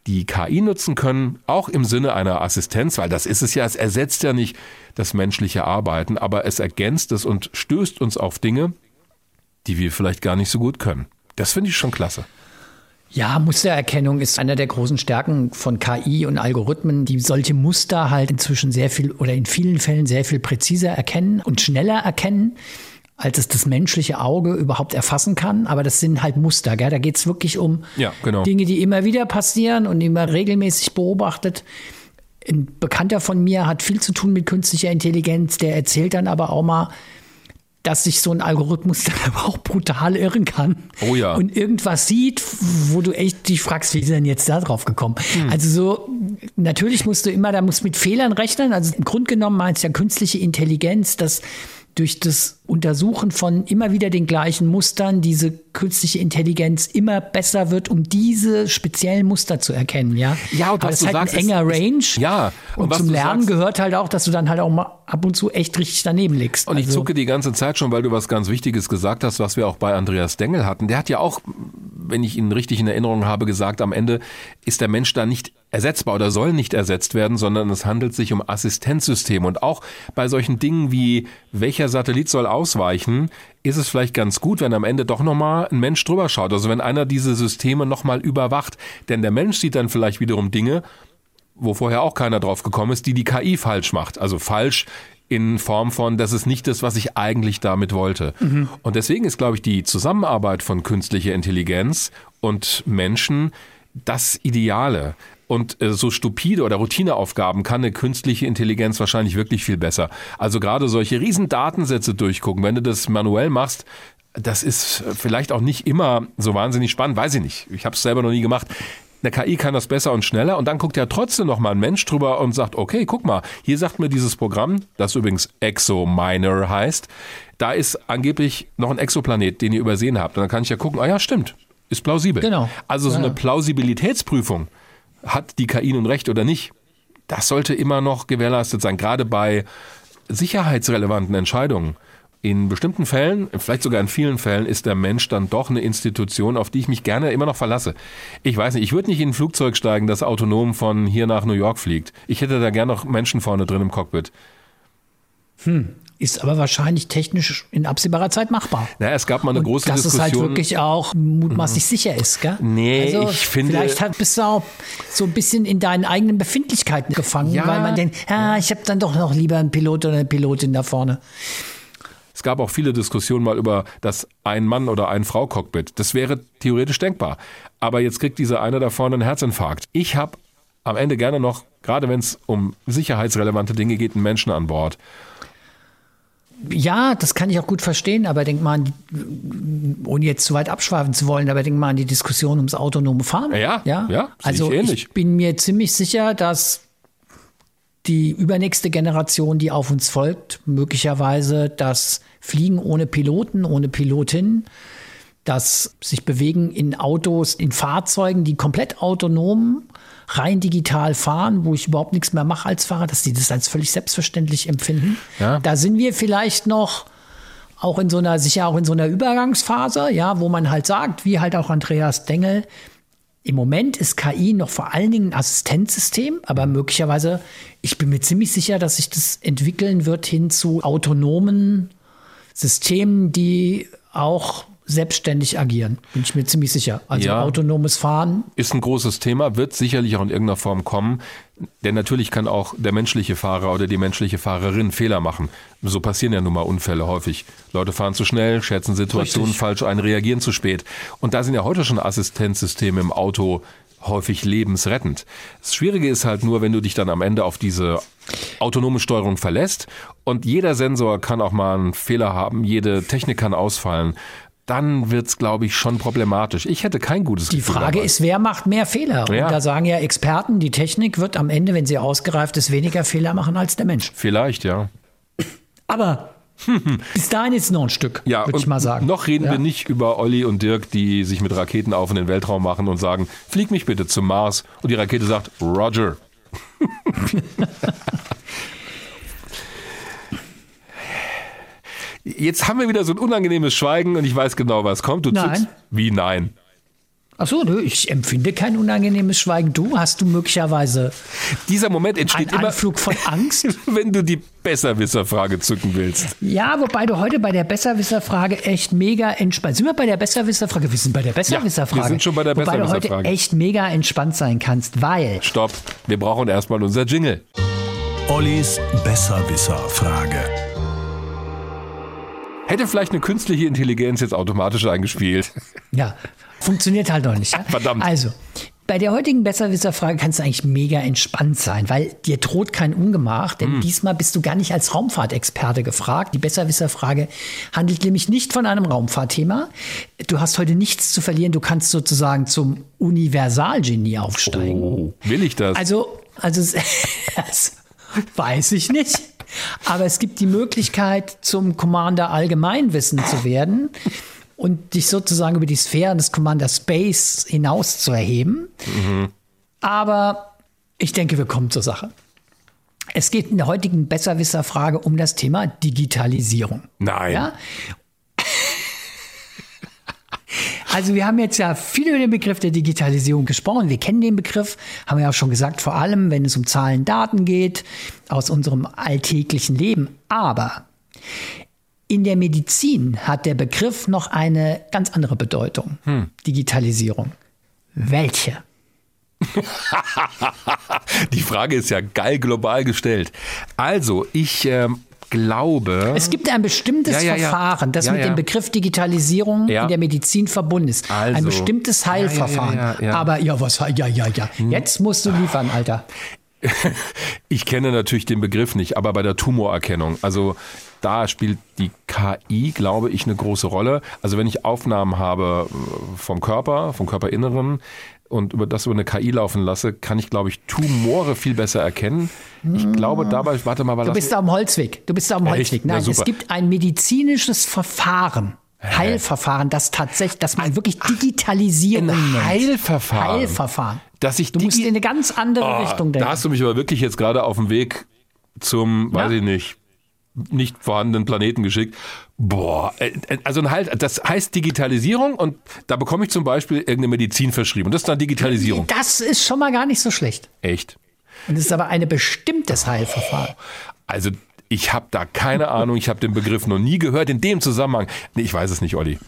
die KI nutzen können, auch im Sinne einer Assistenz, weil das ist es ja, es ersetzt ja nicht das menschliche Arbeiten, aber es ergänzt es und stößt uns auf Dinge, die wir vielleicht gar nicht so gut können. Das finde ich schon klasse. Ja, Mustererkennung ist einer der großen Stärken von KI und Algorithmen, die solche Muster halt inzwischen sehr viel oder in vielen Fällen sehr viel präziser erkennen und schneller erkennen als es das menschliche Auge überhaupt erfassen kann. Aber das sind halt Muster. Gell? Da geht es wirklich um ja, genau. Dinge, die immer wieder passieren und immer regelmäßig beobachtet. Ein Bekannter von mir hat viel zu tun mit künstlicher Intelligenz. Der erzählt dann aber auch mal, dass sich so ein Algorithmus dann aber auch brutal irren kann. Oh ja. Und irgendwas sieht, wo du echt dich fragst, wie ist denn jetzt da drauf gekommen? Hm. Also so, natürlich musst du immer, da musst mit Fehlern rechnen. Also im Grunde genommen meinst du ja künstliche Intelligenz, dass durch das Untersuchen von immer wieder den gleichen Mustern diese künstliche Intelligenz immer besser wird, um diese speziellen Muster zu erkennen, ja. Ja, und Aber was das ist halt sagst, ein enger ist, Range. Ja. Und, und zum Lernen sagst, gehört halt auch, dass du dann halt auch mal ab und zu echt richtig daneben liegst. Und ich also, zucke die ganze Zeit schon, weil du was ganz Wichtiges gesagt hast, was wir auch bei Andreas Dengel hatten. Der hat ja auch, wenn ich ihn richtig in Erinnerung habe, gesagt, am Ende ist der Mensch da nicht ersetzbar oder soll nicht ersetzt werden, sondern es handelt sich um Assistenzsysteme. Und auch bei solchen Dingen wie, welcher Satellit soll ausweichen, ist es vielleicht ganz gut, wenn am Ende doch nochmal ein Mensch drüber schaut. Also wenn einer diese Systeme nochmal überwacht. Denn der Mensch sieht dann vielleicht wiederum Dinge, wo vorher auch keiner drauf gekommen ist, die die KI falsch macht. Also falsch in Form von, das ist nicht das, was ich eigentlich damit wollte. Mhm. Und deswegen ist, glaube ich, die Zusammenarbeit von künstlicher Intelligenz und Menschen das Ideale. Und äh, so stupide oder Routineaufgaben kann eine künstliche Intelligenz wahrscheinlich wirklich viel besser. Also gerade solche riesen Datensätze durchgucken, wenn du das manuell machst, das ist vielleicht auch nicht immer so wahnsinnig spannend, weiß ich nicht. Ich habe es selber noch nie gemacht. Eine KI kann das besser und schneller und dann guckt ja trotzdem noch mal ein Mensch drüber und sagt, okay, guck mal, hier sagt mir dieses Programm, das übrigens ExoMiner heißt, da ist angeblich noch ein Exoplanet, den ihr übersehen habt. Und dann kann ich ja gucken, ah ja, stimmt, ist plausibel. Genau. Also so eine Plausibilitätsprüfung, hat die KI nun recht oder nicht? Das sollte immer noch gewährleistet sein, gerade bei sicherheitsrelevanten Entscheidungen. In bestimmten Fällen, vielleicht sogar in vielen Fällen, ist der Mensch dann doch eine Institution, auf die ich mich gerne immer noch verlasse. Ich weiß nicht, ich würde nicht in ein Flugzeug steigen, das autonom von hier nach New York fliegt. Ich hätte da gerne noch Menschen vorne drin im Cockpit. Hm. Ist aber wahrscheinlich technisch in absehbarer Zeit machbar. Naja, es gab mal eine und große dass Diskussion. Dass es halt wirklich auch mutmaßlich mhm. sicher ist, gell? Nee, also ich finde. Vielleicht hat, bist du auch so ein bisschen in deinen eigenen Befindlichkeiten gefangen, ja, weil man denkt, ja, ich habe dann doch noch lieber einen Pilot oder eine Pilotin da vorne. Es gab auch viele Diskussionen mal über das Ein-Mann- oder Ein-Frau-Cockpit. Das wäre theoretisch denkbar. Aber jetzt kriegt dieser eine da vorne einen Herzinfarkt. Ich habe am Ende gerne noch Gerade wenn es um sicherheitsrelevante Dinge geht, einen Menschen an Bord. Ja, das kann ich auch gut verstehen, aber denk mal, an, ohne jetzt zu weit abschweifen zu wollen, aber denk mal an die Diskussion ums autonome Fahren. Ja, ja, ja also ich, ich bin mir ziemlich sicher, dass die übernächste Generation, die auf uns folgt, möglicherweise das Fliegen ohne Piloten, ohne Pilotin, das sich bewegen in Autos, in Fahrzeugen, die komplett autonom rein digital fahren, wo ich überhaupt nichts mehr mache als Fahrer, dass die das als völlig selbstverständlich empfinden. Ja. Da sind wir vielleicht noch auch in so einer, sicher auch in so einer Übergangsphase, ja, wo man halt sagt, wie halt auch Andreas Dengel, im Moment ist KI noch vor allen Dingen ein Assistenzsystem, aber möglicherweise, ich bin mir ziemlich sicher, dass sich das entwickeln wird hin zu autonomen Systemen, die auch selbstständig agieren, bin ich mir ziemlich sicher. Also ja, autonomes Fahren. Ist ein großes Thema, wird sicherlich auch in irgendeiner Form kommen. Denn natürlich kann auch der menschliche Fahrer oder die menschliche Fahrerin Fehler machen. So passieren ja nun mal Unfälle häufig. Leute fahren zu schnell, schätzen Situationen Richtig. falsch ein, reagieren zu spät. Und da sind ja heute schon Assistenzsysteme im Auto häufig lebensrettend. Das Schwierige ist halt nur, wenn du dich dann am Ende auf diese autonome Steuerung verlässt und jeder Sensor kann auch mal einen Fehler haben, jede Technik kann ausfallen dann wird es, glaube ich, schon problematisch. Ich hätte kein gutes Die Gefühl. Die Frage dabei. ist, wer macht mehr Fehler? Ja. Und da sagen ja Experten, die Technik wird am Ende, wenn sie ausgereift ist, weniger Fehler machen als der Mensch. Vielleicht, ja. Aber bis dahin ist noch ein Stück, ja, würde ich mal sagen. Noch reden ja. wir nicht über Olli und Dirk, die sich mit Raketen auf in den Weltraum machen und sagen, flieg mich bitte zum Mars. Und die Rakete sagt, Roger. Jetzt haben wir wieder so ein unangenehmes Schweigen und ich weiß genau, was kommt. Du nein. Zuckst. Wie nein? Achso, ich empfinde kein unangenehmes Schweigen. Du hast du möglicherweise dieser Moment entsteht einen Anflug von Angst, wenn du die Besserwisser-Frage zücken willst. Ja, wobei du heute bei der Besserwisser-Frage echt mega entspannt. Sind wir bei der Besserwisser-Frage? Wir sind bei der Besserwisser-Frage. Ja, wir sind schon bei der Besserwisser-Frage. Wobei du heute echt mega entspannt sein kannst, weil. Stopp, wir brauchen erstmal unser Jingle. Ollis Besserwisser-Frage. Hätte vielleicht eine künstliche Intelligenz jetzt automatisch eingespielt. Ja, funktioniert halt noch nicht. Ja? Verdammt. Also, bei der heutigen Besserwisser-Frage kannst du eigentlich mega entspannt sein, weil dir droht kein Ungemach, denn mm. diesmal bist du gar nicht als Raumfahrtexperte gefragt. Die Besserwisser-Frage handelt nämlich nicht von einem Raumfahrtthema. Du hast heute nichts zu verlieren, du kannst sozusagen zum Universalgenie aufsteigen. Oh, will ich das? Also, also das weiß ich nicht. Aber es gibt die Möglichkeit, zum Commander Allgemeinwissen zu werden und dich sozusagen über die Sphären des Commander Space hinaus zu erheben. Mhm. Aber ich denke, wir kommen zur Sache. Es geht in der heutigen Besserwisser-Frage um das Thema Digitalisierung. Nein. Ja? Also wir haben jetzt ja viel über den Begriff der Digitalisierung gesprochen. Wir kennen den Begriff, haben wir ja auch schon gesagt, vor allem wenn es um Zahlen, Daten geht, aus unserem alltäglichen Leben. Aber in der Medizin hat der Begriff noch eine ganz andere Bedeutung. Hm. Digitalisierung. Welche? Die Frage ist ja geil global gestellt. Also, ich ähm, glaube. Es gibt ein bestimmtes ja, ja, Verfahren, das mit dem Begriff Digitalisierung in der Medizin verbunden ist. Also. Ein bestimmtes Heilverfahren. Aber ja, was, ja, ja, ja. Hm. Jetzt musst du liefern, Alter. Ich kenne natürlich den Begriff nicht, aber bei der Tumorerkennung, also da spielt die KI, glaube ich, eine große Rolle. Also wenn ich Aufnahmen habe äh, vom Körper, vom Körperinneren, und über das über eine KI laufen lasse, kann ich, glaube ich, Tumore viel besser erkennen. Ich glaube dabei, warte mal, Du bist da am Holzweg. Du bist da am Holzweg. Nein, es gibt ein medizinisches Verfahren. Heilverfahren, das tatsächlich, dass man wirklich Digitalisierung ein nennt. Heilverfahren. Heilverfahren. Dass ich du musst in eine ganz andere oh, Richtung denken. Da hast du mich aber wirklich jetzt gerade auf dem Weg zum, ja? weiß ich nicht, nicht vorhandenen Planeten geschickt. Boah, äh, äh, also ein halt, das heißt Digitalisierung und da bekomme ich zum Beispiel irgendeine Medizin verschrieben. Und das ist dann Digitalisierung. Das ist schon mal gar nicht so schlecht. Echt? Und es ist aber ein bestimmtes Heilverfahren. Also ich habe da keine Ahnung, ich habe den Begriff noch nie gehört in dem Zusammenhang. Nee, ich weiß es nicht, Olli.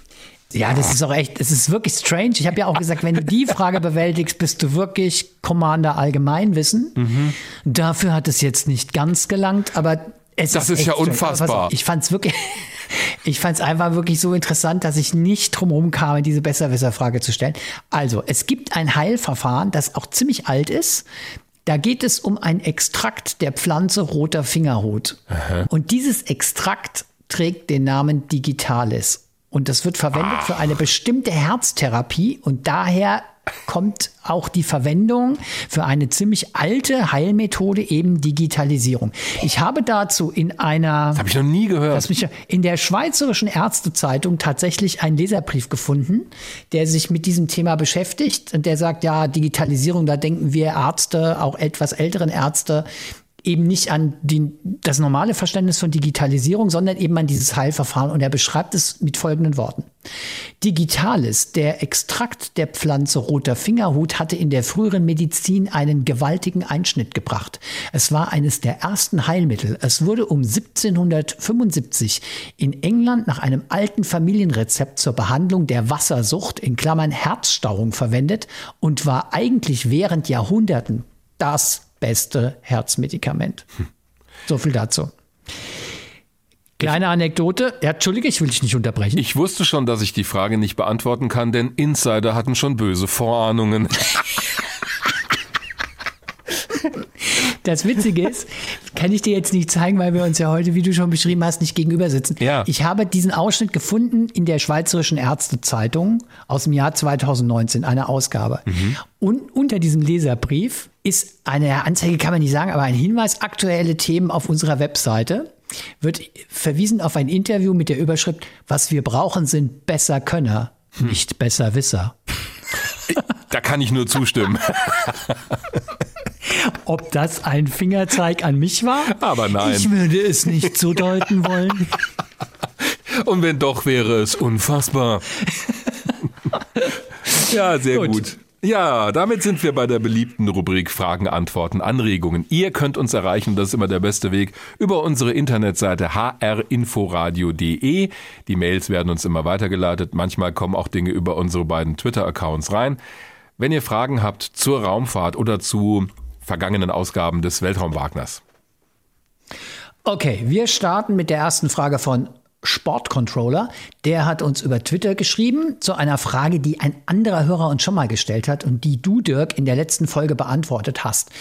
Ja, das ist auch echt, es ist wirklich strange. Ich habe ja auch gesagt, wenn du die Frage bewältigst, bist du wirklich Commander Allgemeinwissen. Mhm. Dafür hat es jetzt nicht ganz gelangt, aber es das ist, ist ja unfassbar. Ich fand es wirklich, ich fand es einfach wirklich so interessant, dass ich nicht drumherum kam, diese Besserwisser-Frage zu stellen. Also, es gibt ein Heilverfahren, das auch ziemlich alt ist. Da geht es um ein Extrakt der Pflanze roter Fingerhut. Aha. Und dieses Extrakt trägt den Namen Digitalis. Und das wird verwendet Ach. für eine bestimmte Herztherapie und daher kommt auch die Verwendung für eine ziemlich alte Heilmethode eben Digitalisierung. Ich habe dazu in einer das habe ich noch nie gehört. Mich, in der Schweizerischen Ärztezeitung tatsächlich einen Leserbrief gefunden, der sich mit diesem Thema beschäftigt und der sagt, ja, Digitalisierung, da denken wir Ärzte, auch etwas älteren Ärzte, eben nicht an die, das normale Verständnis von Digitalisierung, sondern eben an dieses Heilverfahren. Und er beschreibt es mit folgenden Worten. Digitalis, der Extrakt der Pflanze roter Fingerhut, hatte in der früheren Medizin einen gewaltigen Einschnitt gebracht. Es war eines der ersten Heilmittel. Es wurde um 1775 in England nach einem alten Familienrezept zur Behandlung der Wassersucht in Klammern Herzstauung verwendet und war eigentlich während Jahrhunderten das beste Herzmedikament. Hm. So viel dazu. Kleine Anekdote. Ja, Entschuldige, ich will dich nicht unterbrechen. Ich wusste schon, dass ich die Frage nicht beantworten kann, denn Insider hatten schon böse Vorahnungen. Das Witzige ist, kann ich dir jetzt nicht zeigen, weil wir uns ja heute, wie du schon beschrieben hast, nicht gegenüber sitzen. Ja. Ich habe diesen Ausschnitt gefunden in der Schweizerischen Ärztezeitung aus dem Jahr 2019, eine Ausgabe. Mhm. Und unter diesem Leserbrief ist eine Anzeige, kann man nicht sagen, aber ein Hinweis, aktuelle Themen auf unserer Webseite wird verwiesen auf ein Interview mit der Überschrift, was wir brauchen, sind besser Könner, hm. nicht besser Wisser. Da kann ich nur zustimmen. Ob das ein Fingerzeig an mich war? Aber nein. Ich würde es nicht so deuten wollen. Und wenn doch, wäre es unfassbar. ja, sehr gut. gut. Ja, damit sind wir bei der beliebten Rubrik Fragen, Antworten, Anregungen. Ihr könnt uns erreichen, das ist immer der beste Weg, über unsere Internetseite hrinforadio.de. Die Mails werden uns immer weitergeleitet. Manchmal kommen auch Dinge über unsere beiden Twitter-Accounts rein. Wenn ihr Fragen habt zur Raumfahrt oder zu vergangenen Ausgaben des Weltraum Wagners. Okay, wir starten mit der ersten Frage von Sportcontroller. Der hat uns über Twitter geschrieben zu einer Frage, die ein anderer Hörer uns schon mal gestellt hat und die du, Dirk, in der letzten Folge beantwortet hast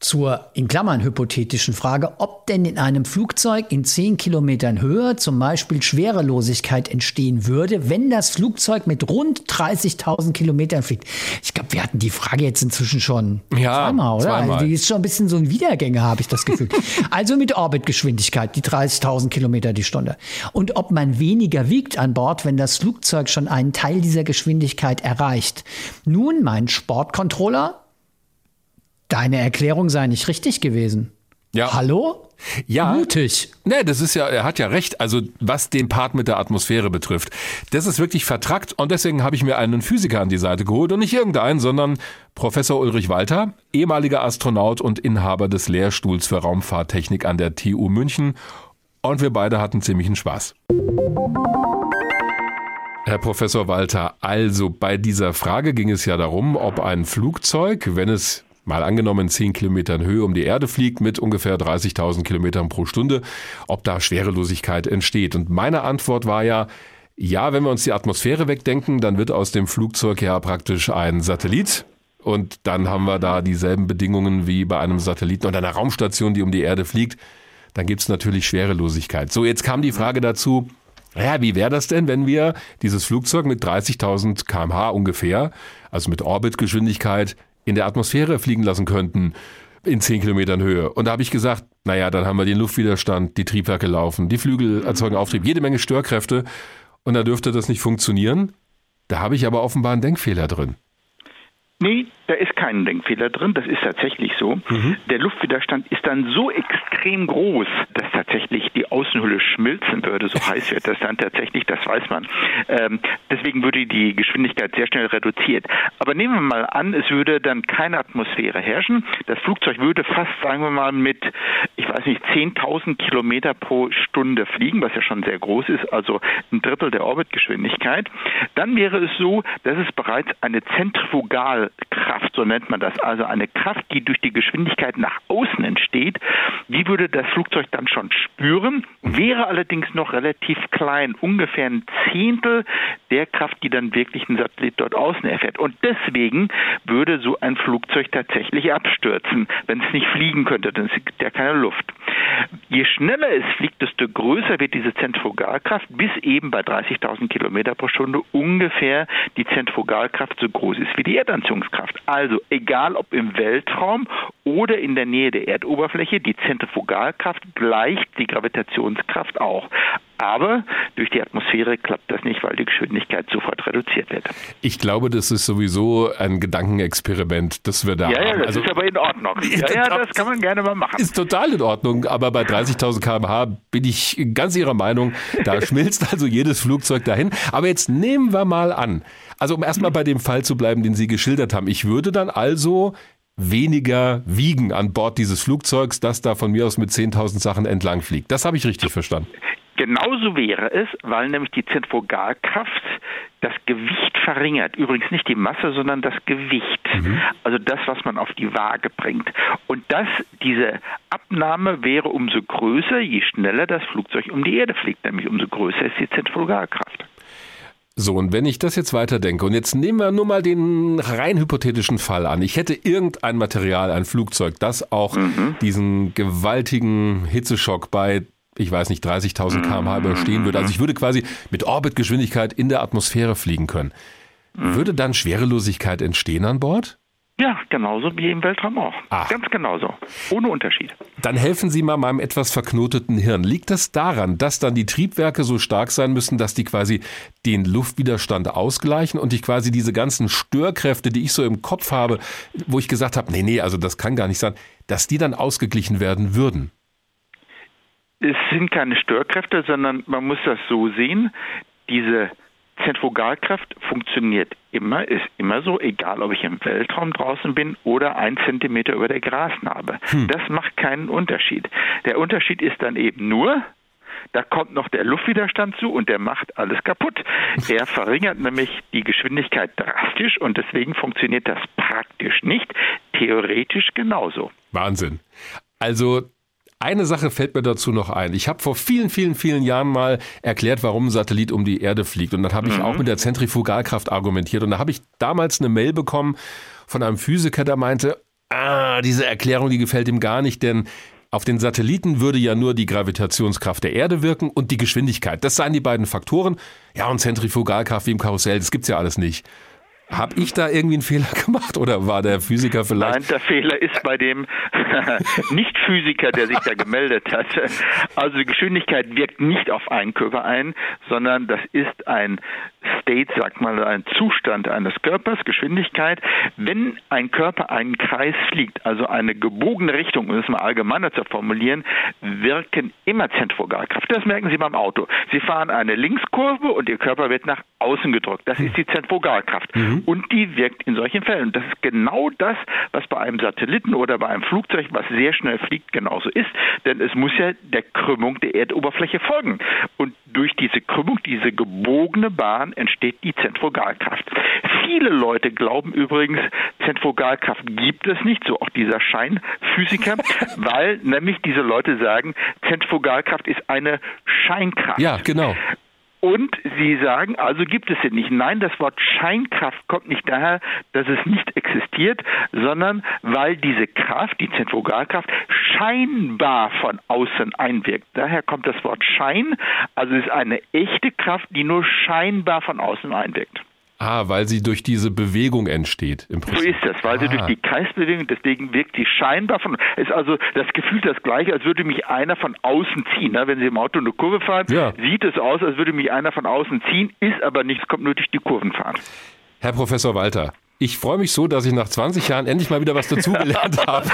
zur in Klammern hypothetischen Frage, ob denn in einem Flugzeug in 10 Kilometern Höhe zum Beispiel Schwerelosigkeit entstehen würde, wenn das Flugzeug mit rund 30.000 Kilometern fliegt. Ich glaube, wir hatten die Frage jetzt inzwischen schon ja, zweimal, oder? Zweimal. Also die ist schon ein bisschen so ein Wiedergänger, habe ich das Gefühl. also mit Orbitgeschwindigkeit, die 30.000 Kilometer die Stunde. Und ob man weniger wiegt an Bord, wenn das Flugzeug schon einen Teil dieser Geschwindigkeit erreicht. Nun, mein Sportcontroller Deine Erklärung sei nicht richtig gewesen. Ja. Hallo? Ja. Mutig. Nee, das ist ja, er hat ja recht. Also, was den Part mit der Atmosphäre betrifft. Das ist wirklich vertrackt und deswegen habe ich mir einen Physiker an die Seite geholt und nicht irgendeinen, sondern Professor Ulrich Walter, ehemaliger Astronaut und Inhaber des Lehrstuhls für Raumfahrttechnik an der TU München. Und wir beide hatten ziemlichen Spaß. Herr Professor Walter, also bei dieser Frage ging es ja darum, ob ein Flugzeug, wenn es mal angenommen 10 Kilometern Höhe um die Erde fliegt mit ungefähr 30.000 Kilometern pro Stunde, ob da Schwerelosigkeit entsteht. Und meine Antwort war ja, ja, wenn wir uns die Atmosphäre wegdenken, dann wird aus dem Flugzeug ja praktisch ein Satellit. Und dann haben wir da dieselben Bedingungen wie bei einem Satelliten und einer Raumstation, die um die Erde fliegt. Dann gibt es natürlich Schwerelosigkeit. So, jetzt kam die Frage dazu, ja, wie wäre das denn, wenn wir dieses Flugzeug mit 30.000 kmh ungefähr, also mit Orbitgeschwindigkeit, in der Atmosphäre fliegen lassen könnten in 10 Kilometern Höhe. Und da habe ich gesagt, naja, dann haben wir den Luftwiderstand, die Triebwerke laufen, die Flügel erzeugen Auftrieb, jede Menge Störkräfte und da dürfte das nicht funktionieren. Da habe ich aber offenbar einen Denkfehler drin. Nee, da ist kein Denkfehler drin, das ist tatsächlich so. Mhm. Der Luftwiderstand ist dann so extrem groß, dass tatsächlich die Außenhülle schmilzen würde, so heiß wird das dann tatsächlich, das weiß man. Ähm, deswegen würde die Geschwindigkeit sehr schnell reduziert. Aber nehmen wir mal an, es würde dann keine Atmosphäre herrschen. Das Flugzeug würde fast, sagen wir mal, mit, ich weiß nicht, 10.000 Kilometer pro Stunde fliegen, was ja schon sehr groß ist, also ein Drittel der Orbitgeschwindigkeit. Dann wäre es so, dass es bereits eine Zentrifugalkraft, so nennt man das, also eine Kraft, die durch die Geschwindigkeit nach außen entsteht, die würde das Flugzeug dann schon spüren wäre allerdings noch relativ klein, ungefähr ein Zehntel der Kraft, die dann wirklich ein Satellit dort außen erfährt. Und deswegen würde so ein Flugzeug tatsächlich abstürzen, wenn es nicht fliegen könnte, dann gibt ja keine Luft. Je schneller es fliegt, desto größer wird diese Zentrifugalkraft, bis eben bei 30.000 Kilometer pro Stunde ungefähr die Zentrifugalkraft so groß ist wie die Erdanziehungskraft. Also egal ob im Weltraum oder in der Nähe der Erdoberfläche, die Zentrifugalkraft gleicht die Gravitationskraft auch. Aber durch die Atmosphäre klappt das nicht, weil die Geschwindigkeit sofort reduziert wird. Ich glaube, das ist sowieso ein Gedankenexperiment, das wir da ja, haben. Ja, das also, ist aber in Ordnung. Ja, ja, das kann man gerne mal machen. Ist total in Ordnung, aber bei 30.000 km/h bin ich ganz Ihrer Meinung, da schmilzt also jedes Flugzeug dahin. Aber jetzt nehmen wir mal an, also um erstmal bei dem Fall zu bleiben, den Sie geschildert haben, ich würde dann also weniger wiegen an Bord dieses Flugzeugs, das da von mir aus mit 10.000 Sachen entlang fliegt. Das habe ich richtig verstanden. Genauso wäre es, weil nämlich die Zentrifugalkraft das Gewicht verringert. Übrigens nicht die Masse, sondern das Gewicht. Mhm. Also das, was man auf die Waage bringt. Und das, diese Abnahme wäre umso größer, je schneller das Flugzeug um die Erde fliegt. Nämlich umso größer ist die Zentrifugalkraft. So, und wenn ich das jetzt weiterdenke, und jetzt nehmen wir nur mal den rein hypothetischen Fall an. Ich hätte irgendein Material, ein Flugzeug, das auch mhm. diesen gewaltigen Hitzeschock bei ich weiß nicht, 30.000 km/h überstehen würde. Also ich würde quasi mit Orbitgeschwindigkeit in der Atmosphäre fliegen können. Würde dann Schwerelosigkeit entstehen an Bord? Ja, genauso wie im Weltraum auch. Ach. Ganz genauso. Ohne Unterschied. Dann helfen Sie mal meinem etwas verknoteten Hirn. Liegt das daran, dass dann die Triebwerke so stark sein müssen, dass die quasi den Luftwiderstand ausgleichen und ich quasi diese ganzen Störkräfte, die ich so im Kopf habe, wo ich gesagt habe, nee, nee, also das kann gar nicht sein, dass die dann ausgeglichen werden würden? Es sind keine Störkräfte, sondern man muss das so sehen, diese Zentrifugalkraft funktioniert immer, ist immer so, egal ob ich im Weltraum draußen bin oder ein Zentimeter über der Grasnarbe. Hm. Das macht keinen Unterschied. Der Unterschied ist dann eben nur, da kommt noch der Luftwiderstand zu und der macht alles kaputt. Er verringert nämlich die Geschwindigkeit drastisch und deswegen funktioniert das praktisch nicht, theoretisch genauso. Wahnsinn. Also eine Sache fällt mir dazu noch ein. Ich habe vor vielen, vielen, vielen Jahren mal erklärt, warum ein Satellit um die Erde fliegt. Und dann habe ich mhm. auch mit der Zentrifugalkraft argumentiert. Und da habe ich damals eine Mail bekommen von einem Physiker, der meinte, ah, diese Erklärung, die gefällt ihm gar nicht, denn auf den Satelliten würde ja nur die Gravitationskraft der Erde wirken und die Geschwindigkeit. Das seien die beiden Faktoren. Ja, und Zentrifugalkraft wie im Karussell, das gibt's ja alles nicht. Habe ich da irgendwie einen Fehler gemacht oder war der Physiker vielleicht? Nein, der Fehler ist bei dem Nicht-Physiker, der sich da gemeldet hat. Also die Geschwindigkeit wirkt nicht auf einen Körper ein, sondern das ist ein State, sagt man, ein Zustand eines Körpers, Geschwindigkeit. Wenn ein Körper einen Kreis fliegt, also eine gebogene Richtung, um es mal allgemeiner zu formulieren, wirken immer Zentrifugalkraft. Das merken Sie beim Auto. Sie fahren eine Linkskurve und Ihr Körper wird nach außen gedrückt. Das ist die Zentrifugalkraft. Mhm. Und die wirkt in solchen Fällen. Das ist genau das, was bei einem Satelliten oder bei einem Flugzeug, was sehr schnell fliegt, genauso ist. Denn es muss ja der Krümmung der Erdoberfläche folgen. Und durch diese Krümmung, diese gebogene Bahn entsteht die Zentrifugalkraft. Viele Leute glauben übrigens, Zentrifugalkraft gibt es nicht, so auch dieser Scheinphysiker, weil nämlich diese Leute sagen, Zentrifugalkraft ist eine Scheinkraft. Ja, genau. Und Sie sagen, also gibt es sie nicht. Nein, das Wort Scheinkraft kommt nicht daher, dass es nicht existiert, sondern weil diese Kraft, die Zentrifugalkraft, scheinbar von außen einwirkt. Daher kommt das Wort Schein. Also es ist eine echte Kraft, die nur scheinbar von außen einwirkt. Ah, weil sie durch diese Bewegung entsteht. Im Prinzip. So ist das, weil ah. sie durch die Kreisbewegung, deswegen wirkt sie scheinbar von, ist also das Gefühl das gleiche, als würde mich einer von außen ziehen. Ne? Wenn Sie im Auto eine Kurve fahren, ja. sieht es aus, als würde mich einer von außen ziehen, ist aber nichts, kommt nur durch die Kurvenfahrt. Herr Professor Walter, ich freue mich so, dass ich nach 20 Jahren endlich mal wieder was dazugelernt habe.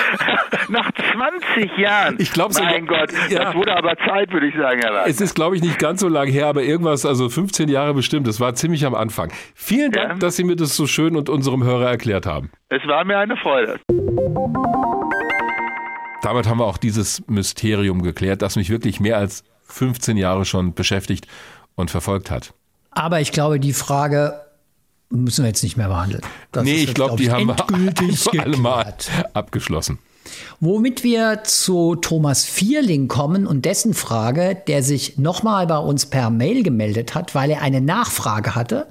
nach 20 Jahren? Ich glaube Mein Gott, ja. das wurde aber Zeit, würde ich sagen, Herr Wagner. Es ist, glaube ich, nicht ganz so lang her, aber irgendwas, also 15 Jahre bestimmt. Das war ziemlich am Anfang. Vielen Dank, ja. dass Sie mir das so schön und unserem Hörer erklärt haben. Es war mir eine Freude. Damit haben wir auch dieses Mysterium geklärt, das mich wirklich mehr als 15 Jahre schon beschäftigt und verfolgt hat. Aber ich glaube, die Frage, müssen wir jetzt nicht mehr behandeln. Das nee, ich glaube, glaub die haben wir alle mal abgeschlossen. Womit wir zu Thomas Vierling kommen und dessen Frage, der sich nochmal bei uns per Mail gemeldet hat, weil er eine Nachfrage hatte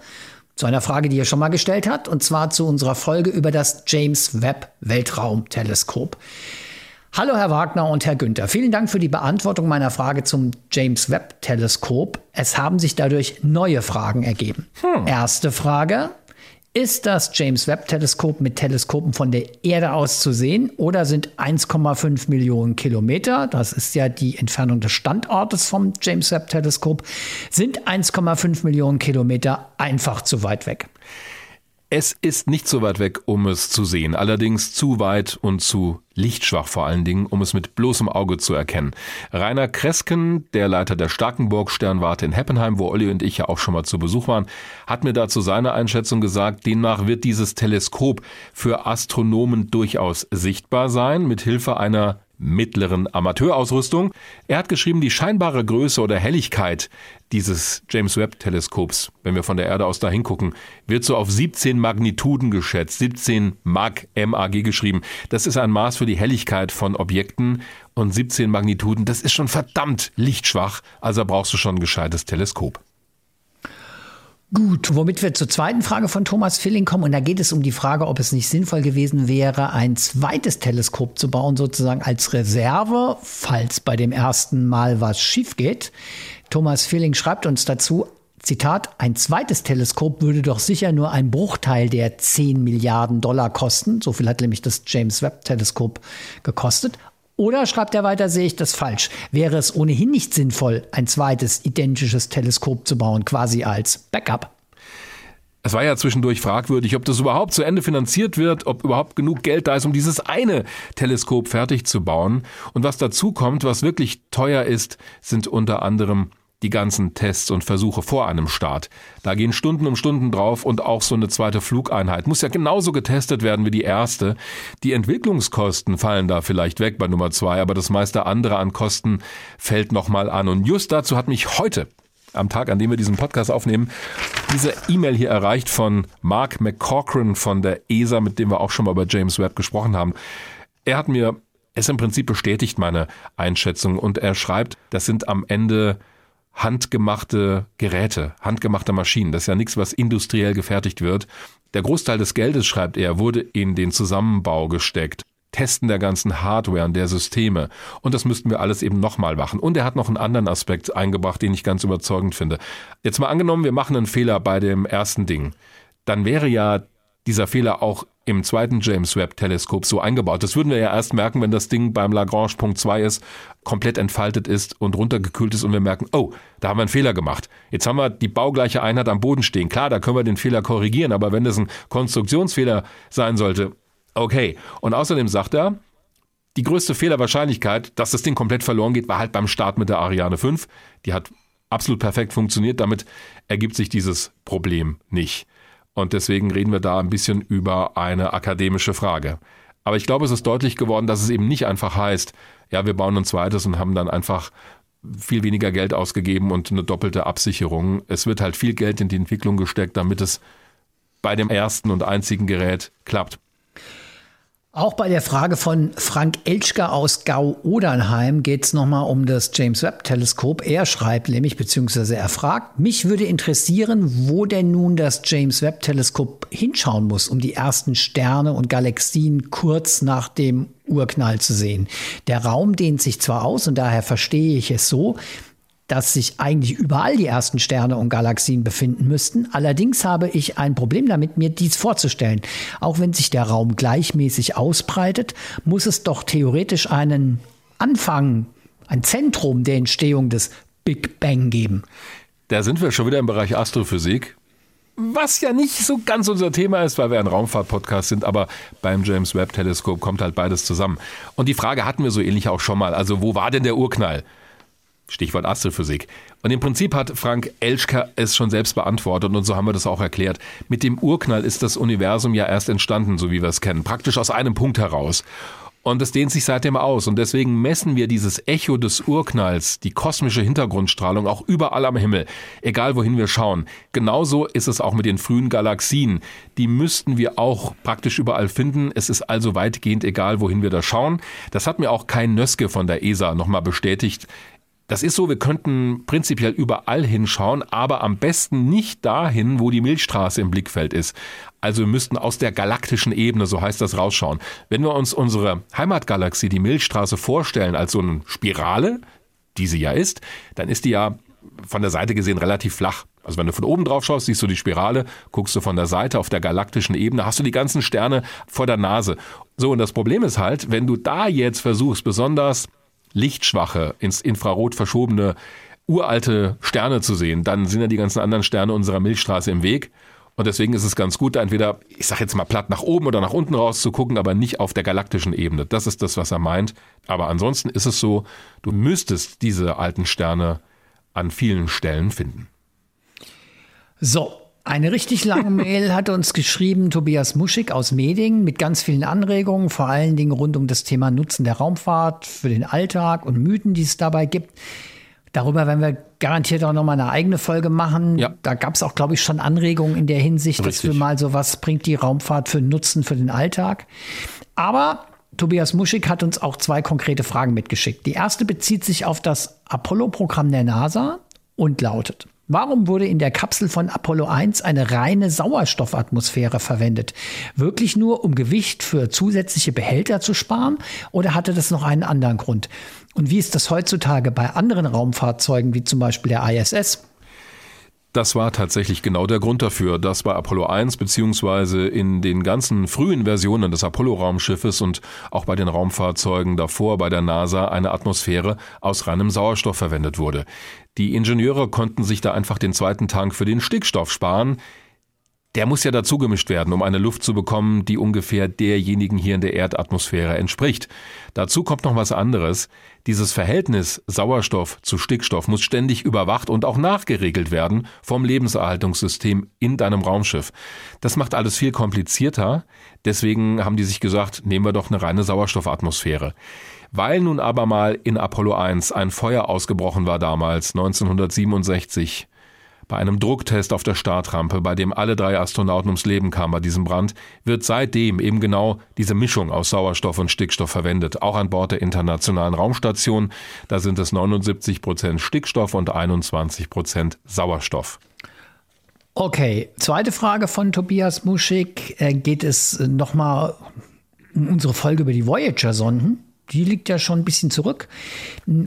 zu einer Frage, die er schon mal gestellt hat, und zwar zu unserer Folge über das James Webb Weltraumteleskop. Hallo Herr Wagner und Herr Günther. Vielen Dank für die Beantwortung meiner Frage zum James Webb Teleskop. Es haben sich dadurch neue Fragen ergeben. Hm. Erste Frage. Ist das James Webb Teleskop mit Teleskopen von der Erde aus zu sehen oder sind 1,5 Millionen Kilometer, das ist ja die Entfernung des Standortes vom James Webb Teleskop, sind 1,5 Millionen Kilometer einfach zu weit weg? Es ist nicht so weit weg, um es zu sehen, allerdings zu weit und zu lichtschwach vor allen Dingen, um es mit bloßem Auge zu erkennen. Rainer Kresken, der Leiter der Starkenburg Sternwarte in Heppenheim, wo Olli und ich ja auch schon mal zu Besuch waren, hat mir dazu seine Einschätzung gesagt, demnach wird dieses Teleskop für Astronomen durchaus sichtbar sein, mit Hilfe einer mittleren Amateurausrüstung. Er hat geschrieben, die scheinbare Größe oder Helligkeit dieses James Webb Teleskops, wenn wir von der Erde aus da hingucken, wird so auf 17 Magnituden geschätzt, 17 Mag, MAG geschrieben. Das ist ein Maß für die Helligkeit von Objekten und 17 Magnituden, das ist schon verdammt lichtschwach, also brauchst du schon ein gescheites Teleskop. Gut, womit wir zur zweiten Frage von Thomas Filling kommen. Und da geht es um die Frage, ob es nicht sinnvoll gewesen wäre, ein zweites Teleskop zu bauen, sozusagen als Reserve, falls bei dem ersten Mal was schief geht. Thomas Filling schreibt uns dazu, Zitat, ein zweites Teleskop würde doch sicher nur ein Bruchteil der 10 Milliarden Dollar kosten. So viel hat nämlich das James Webb Teleskop gekostet. Oder schreibt er weiter, sehe ich das falsch? Wäre es ohnehin nicht sinnvoll, ein zweites identisches Teleskop zu bauen, quasi als Backup? Es war ja zwischendurch fragwürdig, ob das überhaupt zu Ende finanziert wird, ob überhaupt genug Geld da ist, um dieses eine Teleskop fertig zu bauen. Und was dazu kommt, was wirklich teuer ist, sind unter anderem die ganzen Tests und Versuche vor einem Start. Da gehen Stunden um Stunden drauf und auch so eine zweite Flugeinheit muss ja genauso getestet werden wie die erste. Die Entwicklungskosten fallen da vielleicht weg bei Nummer zwei, aber das meiste andere an Kosten fällt nochmal an. Und just dazu hat mich heute am Tag, an dem wir diesen Podcast aufnehmen, diese E-Mail hier erreicht von Mark McCorkran von der ESA, mit dem wir auch schon mal über James Webb gesprochen haben. Er hat mir es im Prinzip bestätigt, meine Einschätzung, und er schreibt, das sind am Ende handgemachte Geräte, handgemachte Maschinen. Das ist ja nichts, was industriell gefertigt wird. Der Großteil des Geldes, schreibt er, wurde in den Zusammenbau gesteckt. Testen der ganzen Hardware und der Systeme. Und das müssten wir alles eben nochmal machen. Und er hat noch einen anderen Aspekt eingebracht, den ich ganz überzeugend finde. Jetzt mal angenommen, wir machen einen Fehler bei dem ersten Ding. Dann wäre ja dieser Fehler auch im zweiten James Webb Teleskop so eingebaut. Das würden wir ja erst merken, wenn das Ding beim Lagrange Punkt 2 ist, komplett entfaltet ist und runtergekühlt ist und wir merken, oh, da haben wir einen Fehler gemacht. Jetzt haben wir die baugleiche Einheit am Boden stehen. Klar, da können wir den Fehler korrigieren, aber wenn das ein Konstruktionsfehler sein sollte, okay. Und außerdem sagt er, die größte Fehlerwahrscheinlichkeit, dass das Ding komplett verloren geht, war halt beim Start mit der Ariane 5. Die hat absolut perfekt funktioniert. Damit ergibt sich dieses Problem nicht. Und deswegen reden wir da ein bisschen über eine akademische Frage. Aber ich glaube, es ist deutlich geworden, dass es eben nicht einfach heißt, ja, wir bauen ein zweites und haben dann einfach viel weniger Geld ausgegeben und eine doppelte Absicherung. Es wird halt viel Geld in die Entwicklung gesteckt, damit es bei dem ersten und einzigen Gerät klappt. Auch bei der Frage von Frank Elschker aus Gau-Odernheim geht es nochmal um das James Webb-Teleskop. Er schreibt nämlich, beziehungsweise er fragt, mich würde interessieren, wo denn nun das James Webb-Teleskop hinschauen muss, um die ersten Sterne und Galaxien kurz nach dem Urknall zu sehen. Der Raum dehnt sich zwar aus und daher verstehe ich es so, dass sich eigentlich überall die ersten Sterne und Galaxien befinden müssten. Allerdings habe ich ein Problem damit, mir dies vorzustellen. Auch wenn sich der Raum gleichmäßig ausbreitet, muss es doch theoretisch einen Anfang, ein Zentrum der Entstehung des Big Bang geben. Da sind wir schon wieder im Bereich Astrophysik. Was ja nicht so ganz unser Thema ist, weil wir ein Raumfahrt-Podcast sind, aber beim James Webb-Teleskop kommt halt beides zusammen. Und die Frage hatten wir so ähnlich auch schon mal. Also, wo war denn der Urknall? Stichwort Astrophysik. Und im Prinzip hat Frank Elschker es schon selbst beantwortet und so haben wir das auch erklärt. Mit dem Urknall ist das Universum ja erst entstanden, so wie wir es kennen, praktisch aus einem Punkt heraus. Und es dehnt sich seitdem aus. Und deswegen messen wir dieses Echo des Urknalls, die kosmische Hintergrundstrahlung, auch überall am Himmel, egal wohin wir schauen. Genauso ist es auch mit den frühen Galaxien. Die müssten wir auch praktisch überall finden. Es ist also weitgehend egal, wohin wir da schauen. Das hat mir auch kein Nöske von der ESA nochmal bestätigt. Das ist so, wir könnten prinzipiell überall hinschauen, aber am besten nicht dahin, wo die Milchstraße im Blickfeld ist. Also wir müssten aus der galaktischen Ebene, so heißt das, rausschauen. Wenn wir uns unsere Heimatgalaxie, die Milchstraße, vorstellen als so eine Spirale, die sie ja ist, dann ist die ja von der Seite gesehen relativ flach. Also wenn du von oben drauf schaust, siehst du die Spirale, guckst du von der Seite auf der galaktischen Ebene, hast du die ganzen Sterne vor der Nase. So, und das Problem ist halt, wenn du da jetzt versuchst, besonders lichtschwache, ins Infrarot verschobene, uralte Sterne zu sehen, dann sind ja die ganzen anderen Sterne unserer Milchstraße im Weg. Und deswegen ist es ganz gut, entweder, ich sag jetzt mal platt nach oben oder nach unten raus zu gucken, aber nicht auf der galaktischen Ebene. Das ist das, was er meint. Aber ansonsten ist es so, du müsstest diese alten Sterne an vielen Stellen finden. So, eine richtig lange Mail hat uns geschrieben Tobias Muschig aus Meding mit ganz vielen Anregungen, vor allen Dingen rund um das Thema Nutzen der Raumfahrt für den Alltag und Mythen, die es dabei gibt. Darüber werden wir garantiert auch nochmal eine eigene Folge machen. Ja. Da gab es auch, glaube ich, schon Anregungen in der Hinsicht, Richtig. dass wir mal so was bringt die Raumfahrt für Nutzen für den Alltag. Aber Tobias Muschig hat uns auch zwei konkrete Fragen mitgeschickt. Die erste bezieht sich auf das Apollo-Programm der NASA und lautet, Warum wurde in der Kapsel von Apollo 1 eine reine Sauerstoffatmosphäre verwendet? Wirklich nur, um Gewicht für zusätzliche Behälter zu sparen? Oder hatte das noch einen anderen Grund? Und wie ist das heutzutage bei anderen Raumfahrzeugen, wie zum Beispiel der ISS? Das war tatsächlich genau der Grund dafür, dass bei Apollo 1 beziehungsweise in den ganzen frühen Versionen des Apollo-Raumschiffes und auch bei den Raumfahrzeugen davor bei der NASA eine Atmosphäre aus reinem Sauerstoff verwendet wurde. Die Ingenieure konnten sich da einfach den zweiten Tank für den Stickstoff sparen, der muss ja dazu gemischt werden, um eine Luft zu bekommen, die ungefähr derjenigen hier in der Erdatmosphäre entspricht. Dazu kommt noch was anderes. Dieses Verhältnis Sauerstoff zu Stickstoff muss ständig überwacht und auch nachgeregelt werden vom Lebenserhaltungssystem in deinem Raumschiff. Das macht alles viel komplizierter. Deswegen haben die sich gesagt, nehmen wir doch eine reine Sauerstoffatmosphäre. Weil nun aber mal in Apollo 1 ein Feuer ausgebrochen war damals, 1967, bei einem Drucktest auf der Startrampe, bei dem alle drei Astronauten ums Leben kamen bei diesem Brand, wird seitdem eben genau diese Mischung aus Sauerstoff und Stickstoff verwendet. Auch an Bord der Internationalen Raumstation. Da sind es 79 Prozent Stickstoff und 21 Prozent Sauerstoff. Okay, zweite Frage von Tobias Muschig. Äh, geht es nochmal um unsere Folge über die Voyager-Sonden? Die liegt ja schon ein bisschen zurück.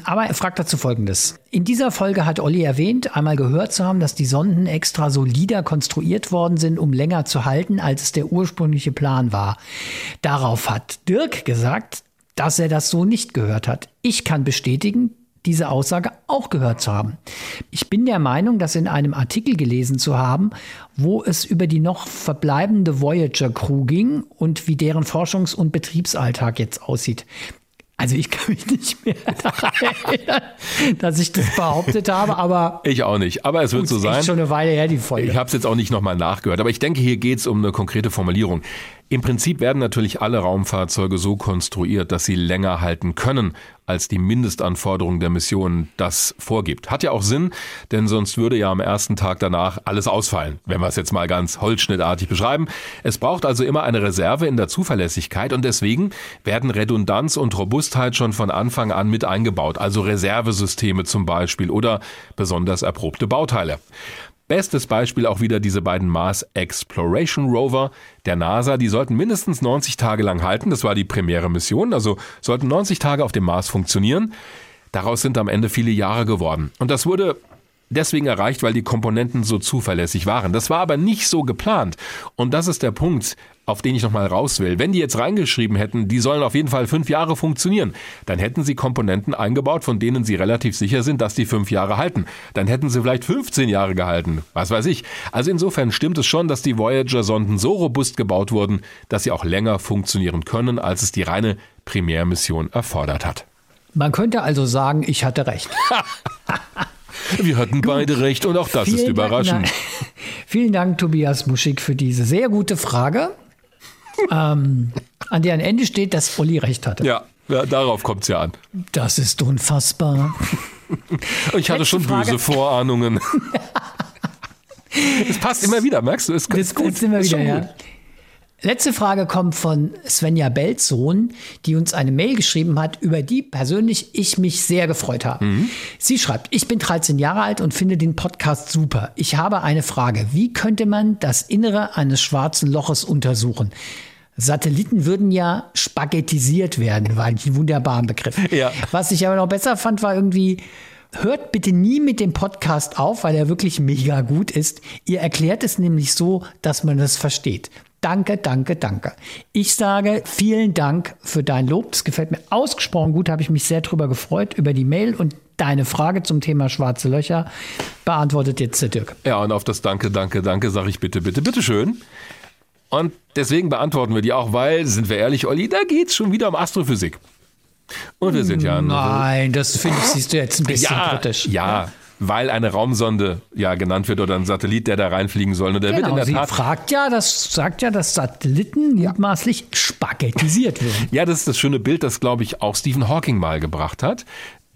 Aber er fragt dazu Folgendes. In dieser Folge hat Olli erwähnt, einmal gehört zu haben, dass die Sonden extra solider konstruiert worden sind, um länger zu halten, als es der ursprüngliche Plan war. Darauf hat Dirk gesagt, dass er das so nicht gehört hat. Ich kann bestätigen, diese Aussage auch gehört zu haben. Ich bin der Meinung, das in einem Artikel gelesen zu haben, wo es über die noch verbleibende Voyager Crew ging und wie deren Forschungs- und Betriebsalltag jetzt aussieht. Also ich kann mich nicht mehr daran erinnern, dass ich das behauptet habe, aber ich auch nicht. Aber es wird so sein. Ist schon eine Weile her die Folge. Ich habe es jetzt auch nicht nochmal nachgehört, aber ich denke, hier geht es um eine konkrete Formulierung. Im Prinzip werden natürlich alle Raumfahrzeuge so konstruiert, dass sie länger halten können, als die Mindestanforderung der Mission das vorgibt. Hat ja auch Sinn, denn sonst würde ja am ersten Tag danach alles ausfallen, wenn wir es jetzt mal ganz holzschnittartig beschreiben. Es braucht also immer eine Reserve in der Zuverlässigkeit und deswegen werden Redundanz und Robustheit schon von Anfang an mit eingebaut, also Reservesysteme zum Beispiel oder besonders erprobte Bauteile. Bestes Beispiel auch wieder diese beiden Mars Exploration Rover der NASA. Die sollten mindestens 90 Tage lang halten. Das war die primäre Mission. Also sollten 90 Tage auf dem Mars funktionieren. Daraus sind am Ende viele Jahre geworden. Und das wurde deswegen erreicht, weil die Komponenten so zuverlässig waren. Das war aber nicht so geplant. Und das ist der Punkt, auf den ich nochmal raus will. Wenn die jetzt reingeschrieben hätten, die sollen auf jeden Fall fünf Jahre funktionieren, dann hätten sie Komponenten eingebaut, von denen sie relativ sicher sind, dass die fünf Jahre halten. Dann hätten sie vielleicht 15 Jahre gehalten. Was weiß ich. Also insofern stimmt es schon, dass die Voyager-Sonden so robust gebaut wurden, dass sie auch länger funktionieren können, als es die reine Primärmission erfordert hat. Man könnte also sagen, ich hatte recht. Wir hatten beide recht und auch das Vielen ist überraschend. Dank, Vielen Dank, Tobias Muschig, für diese sehr gute Frage. ähm, an deren Ende steht, dass Olli recht hatte. Ja, ja darauf kommt es ja an. Das ist unfassbar. ich hatte schon Frage. böse Vorahnungen. Es passt immer wieder, merkst du? Es, ist immer wieder, ja. Gut. Letzte Frage kommt von Svenja Belzsohn, die uns eine Mail geschrieben hat, über die persönlich ich mich sehr gefreut habe. Mhm. Sie schreibt, ich bin 13 Jahre alt und finde den Podcast super. Ich habe eine Frage. Wie könnte man das Innere eines schwarzen Loches untersuchen? Satelliten würden ja spaghettisiert werden, war ein wunderbarer Begriff. Ja. Was ich aber noch besser fand, war irgendwie, Hört bitte nie mit dem Podcast auf, weil er wirklich mega gut ist. Ihr erklärt es nämlich so, dass man es versteht. Danke, danke, danke. Ich sage vielen Dank für dein Lob. Das gefällt mir ausgesprochen gut. Habe ich mich sehr drüber gefreut, über die Mail und deine Frage zum Thema schwarze Löcher beantwortet jetzt der Dirk. Ja, und auf das Danke, danke, danke sage ich bitte, bitte, bitte schön. Und deswegen beantworten wir die auch, weil, sind wir ehrlich, Olli, da geht es schon wieder um Astrophysik. Und wir sind ja. Nein, das finde ich, siehst du jetzt ein bisschen ja, kritisch. Ja, weil eine Raumsonde ja genannt wird oder ein Satellit, der da reinfliegen soll. Und der genau, wird in der sie Tat fragt ja, das sagt ja, dass Satelliten mutmaßlich spaghettisiert werden. ja, das ist das schöne Bild, das glaube ich auch Stephen Hawking mal gebracht hat.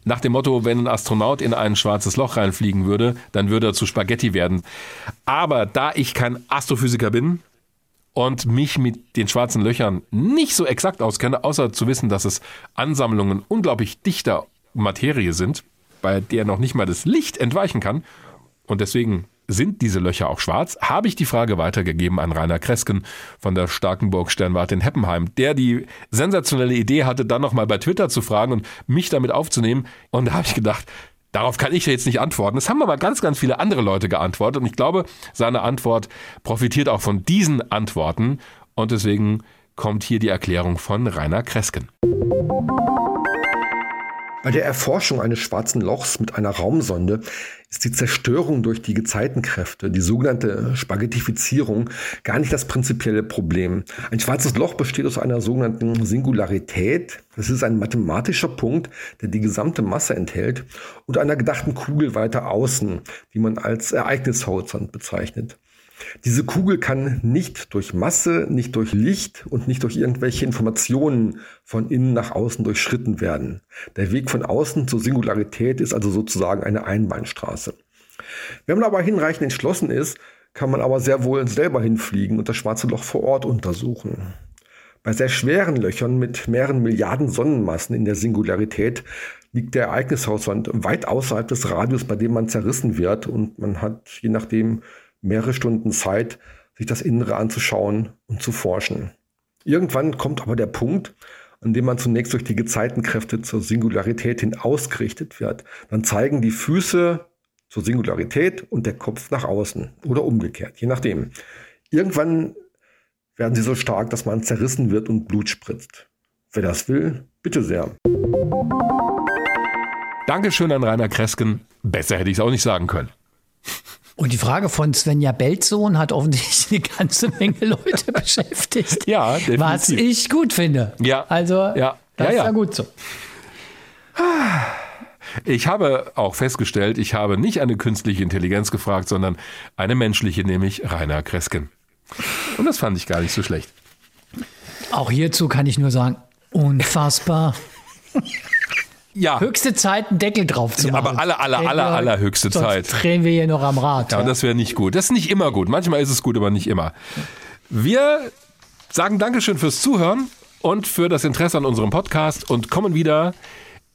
Nach dem Motto, wenn ein Astronaut in ein schwarzes Loch reinfliegen würde, dann würde er zu Spaghetti werden. Aber da ich kein Astrophysiker bin, und mich mit den schwarzen Löchern nicht so exakt auskenne, außer zu wissen, dass es Ansammlungen unglaublich dichter Materie sind, bei der noch nicht mal das Licht entweichen kann. Und deswegen sind diese Löcher auch schwarz, habe ich die Frage weitergegeben an Rainer Kresken von der Starkenburg Sternwarte in Heppenheim, der die sensationelle Idee hatte, dann nochmal bei Twitter zu fragen und mich damit aufzunehmen. Und da habe ich gedacht, Darauf kann ich jetzt nicht antworten. Das haben aber ganz, ganz viele andere Leute geantwortet. Und ich glaube, seine Antwort profitiert auch von diesen Antworten. Und deswegen kommt hier die Erklärung von Rainer Kresken. Bei der Erforschung eines schwarzen Lochs mit einer Raumsonde ist die Zerstörung durch die Gezeitenkräfte, die sogenannte Spaghettifizierung, gar nicht das prinzipielle Problem. Ein schwarzes Loch besteht aus einer sogenannten Singularität. Das ist ein mathematischer Punkt, der die gesamte Masse enthält, und einer gedachten Kugel weiter außen, die man als Ereignishorizont bezeichnet. Diese Kugel kann nicht durch Masse, nicht durch Licht und nicht durch irgendwelche Informationen von innen nach außen durchschritten werden. Der Weg von außen zur Singularität ist also sozusagen eine Einbahnstraße. Wenn man aber hinreichend entschlossen ist, kann man aber sehr wohl selber hinfliegen und das schwarze Loch vor Ort untersuchen. Bei sehr schweren Löchern mit mehreren Milliarden Sonnenmassen in der Singularität liegt der Ereignishorizont weit außerhalb des Radius, bei dem man zerrissen wird und man hat je nachdem mehrere Stunden Zeit, sich das Innere anzuschauen und zu forschen. Irgendwann kommt aber der Punkt, an dem man zunächst durch die Gezeitenkräfte zur Singularität hin ausgerichtet wird. Dann zeigen die Füße zur Singularität und der Kopf nach außen oder umgekehrt, je nachdem. Irgendwann werden sie so stark, dass man zerrissen wird und Blut spritzt. Wer das will, bitte sehr. Dankeschön an Rainer Kresken. Besser hätte ich es auch nicht sagen können. Und die Frage von Svenja Belzsohn hat offensichtlich eine ganze Menge Leute beschäftigt. Ja, definitiv. Was ich gut finde. Ja. Also, ja. das ja, ist ja gut so. Ich habe auch festgestellt, ich habe nicht eine künstliche Intelligenz gefragt, sondern eine menschliche, nämlich Rainer Kresken. Und das fand ich gar nicht so schlecht. Auch hierzu kann ich nur sagen, unfassbar. Ja. Höchste Zeit, einen Deckel drauf zu machen. aber aller, aller, aller, aller höchste sonst Zeit. drehen wir hier noch am Rad. Ja, ja. das wäre nicht gut. Das ist nicht immer gut. Manchmal ist es gut, aber nicht immer. Wir sagen Dankeschön fürs Zuhören und für das Interesse an unserem Podcast und kommen wieder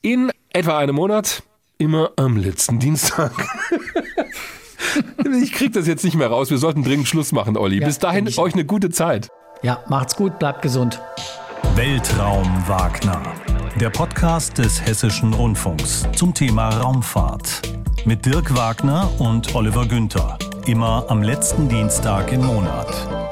in etwa einem Monat, immer am letzten Dienstag. ich krieg das jetzt nicht mehr raus. Wir sollten dringend Schluss machen, Olli. Ja, Bis dahin euch eine gute Zeit. Ja, macht's gut, bleibt gesund. Weltraum Wagner. Der Podcast des Hessischen Rundfunks zum Thema Raumfahrt. Mit Dirk Wagner und Oliver Günther. Immer am letzten Dienstag im Monat.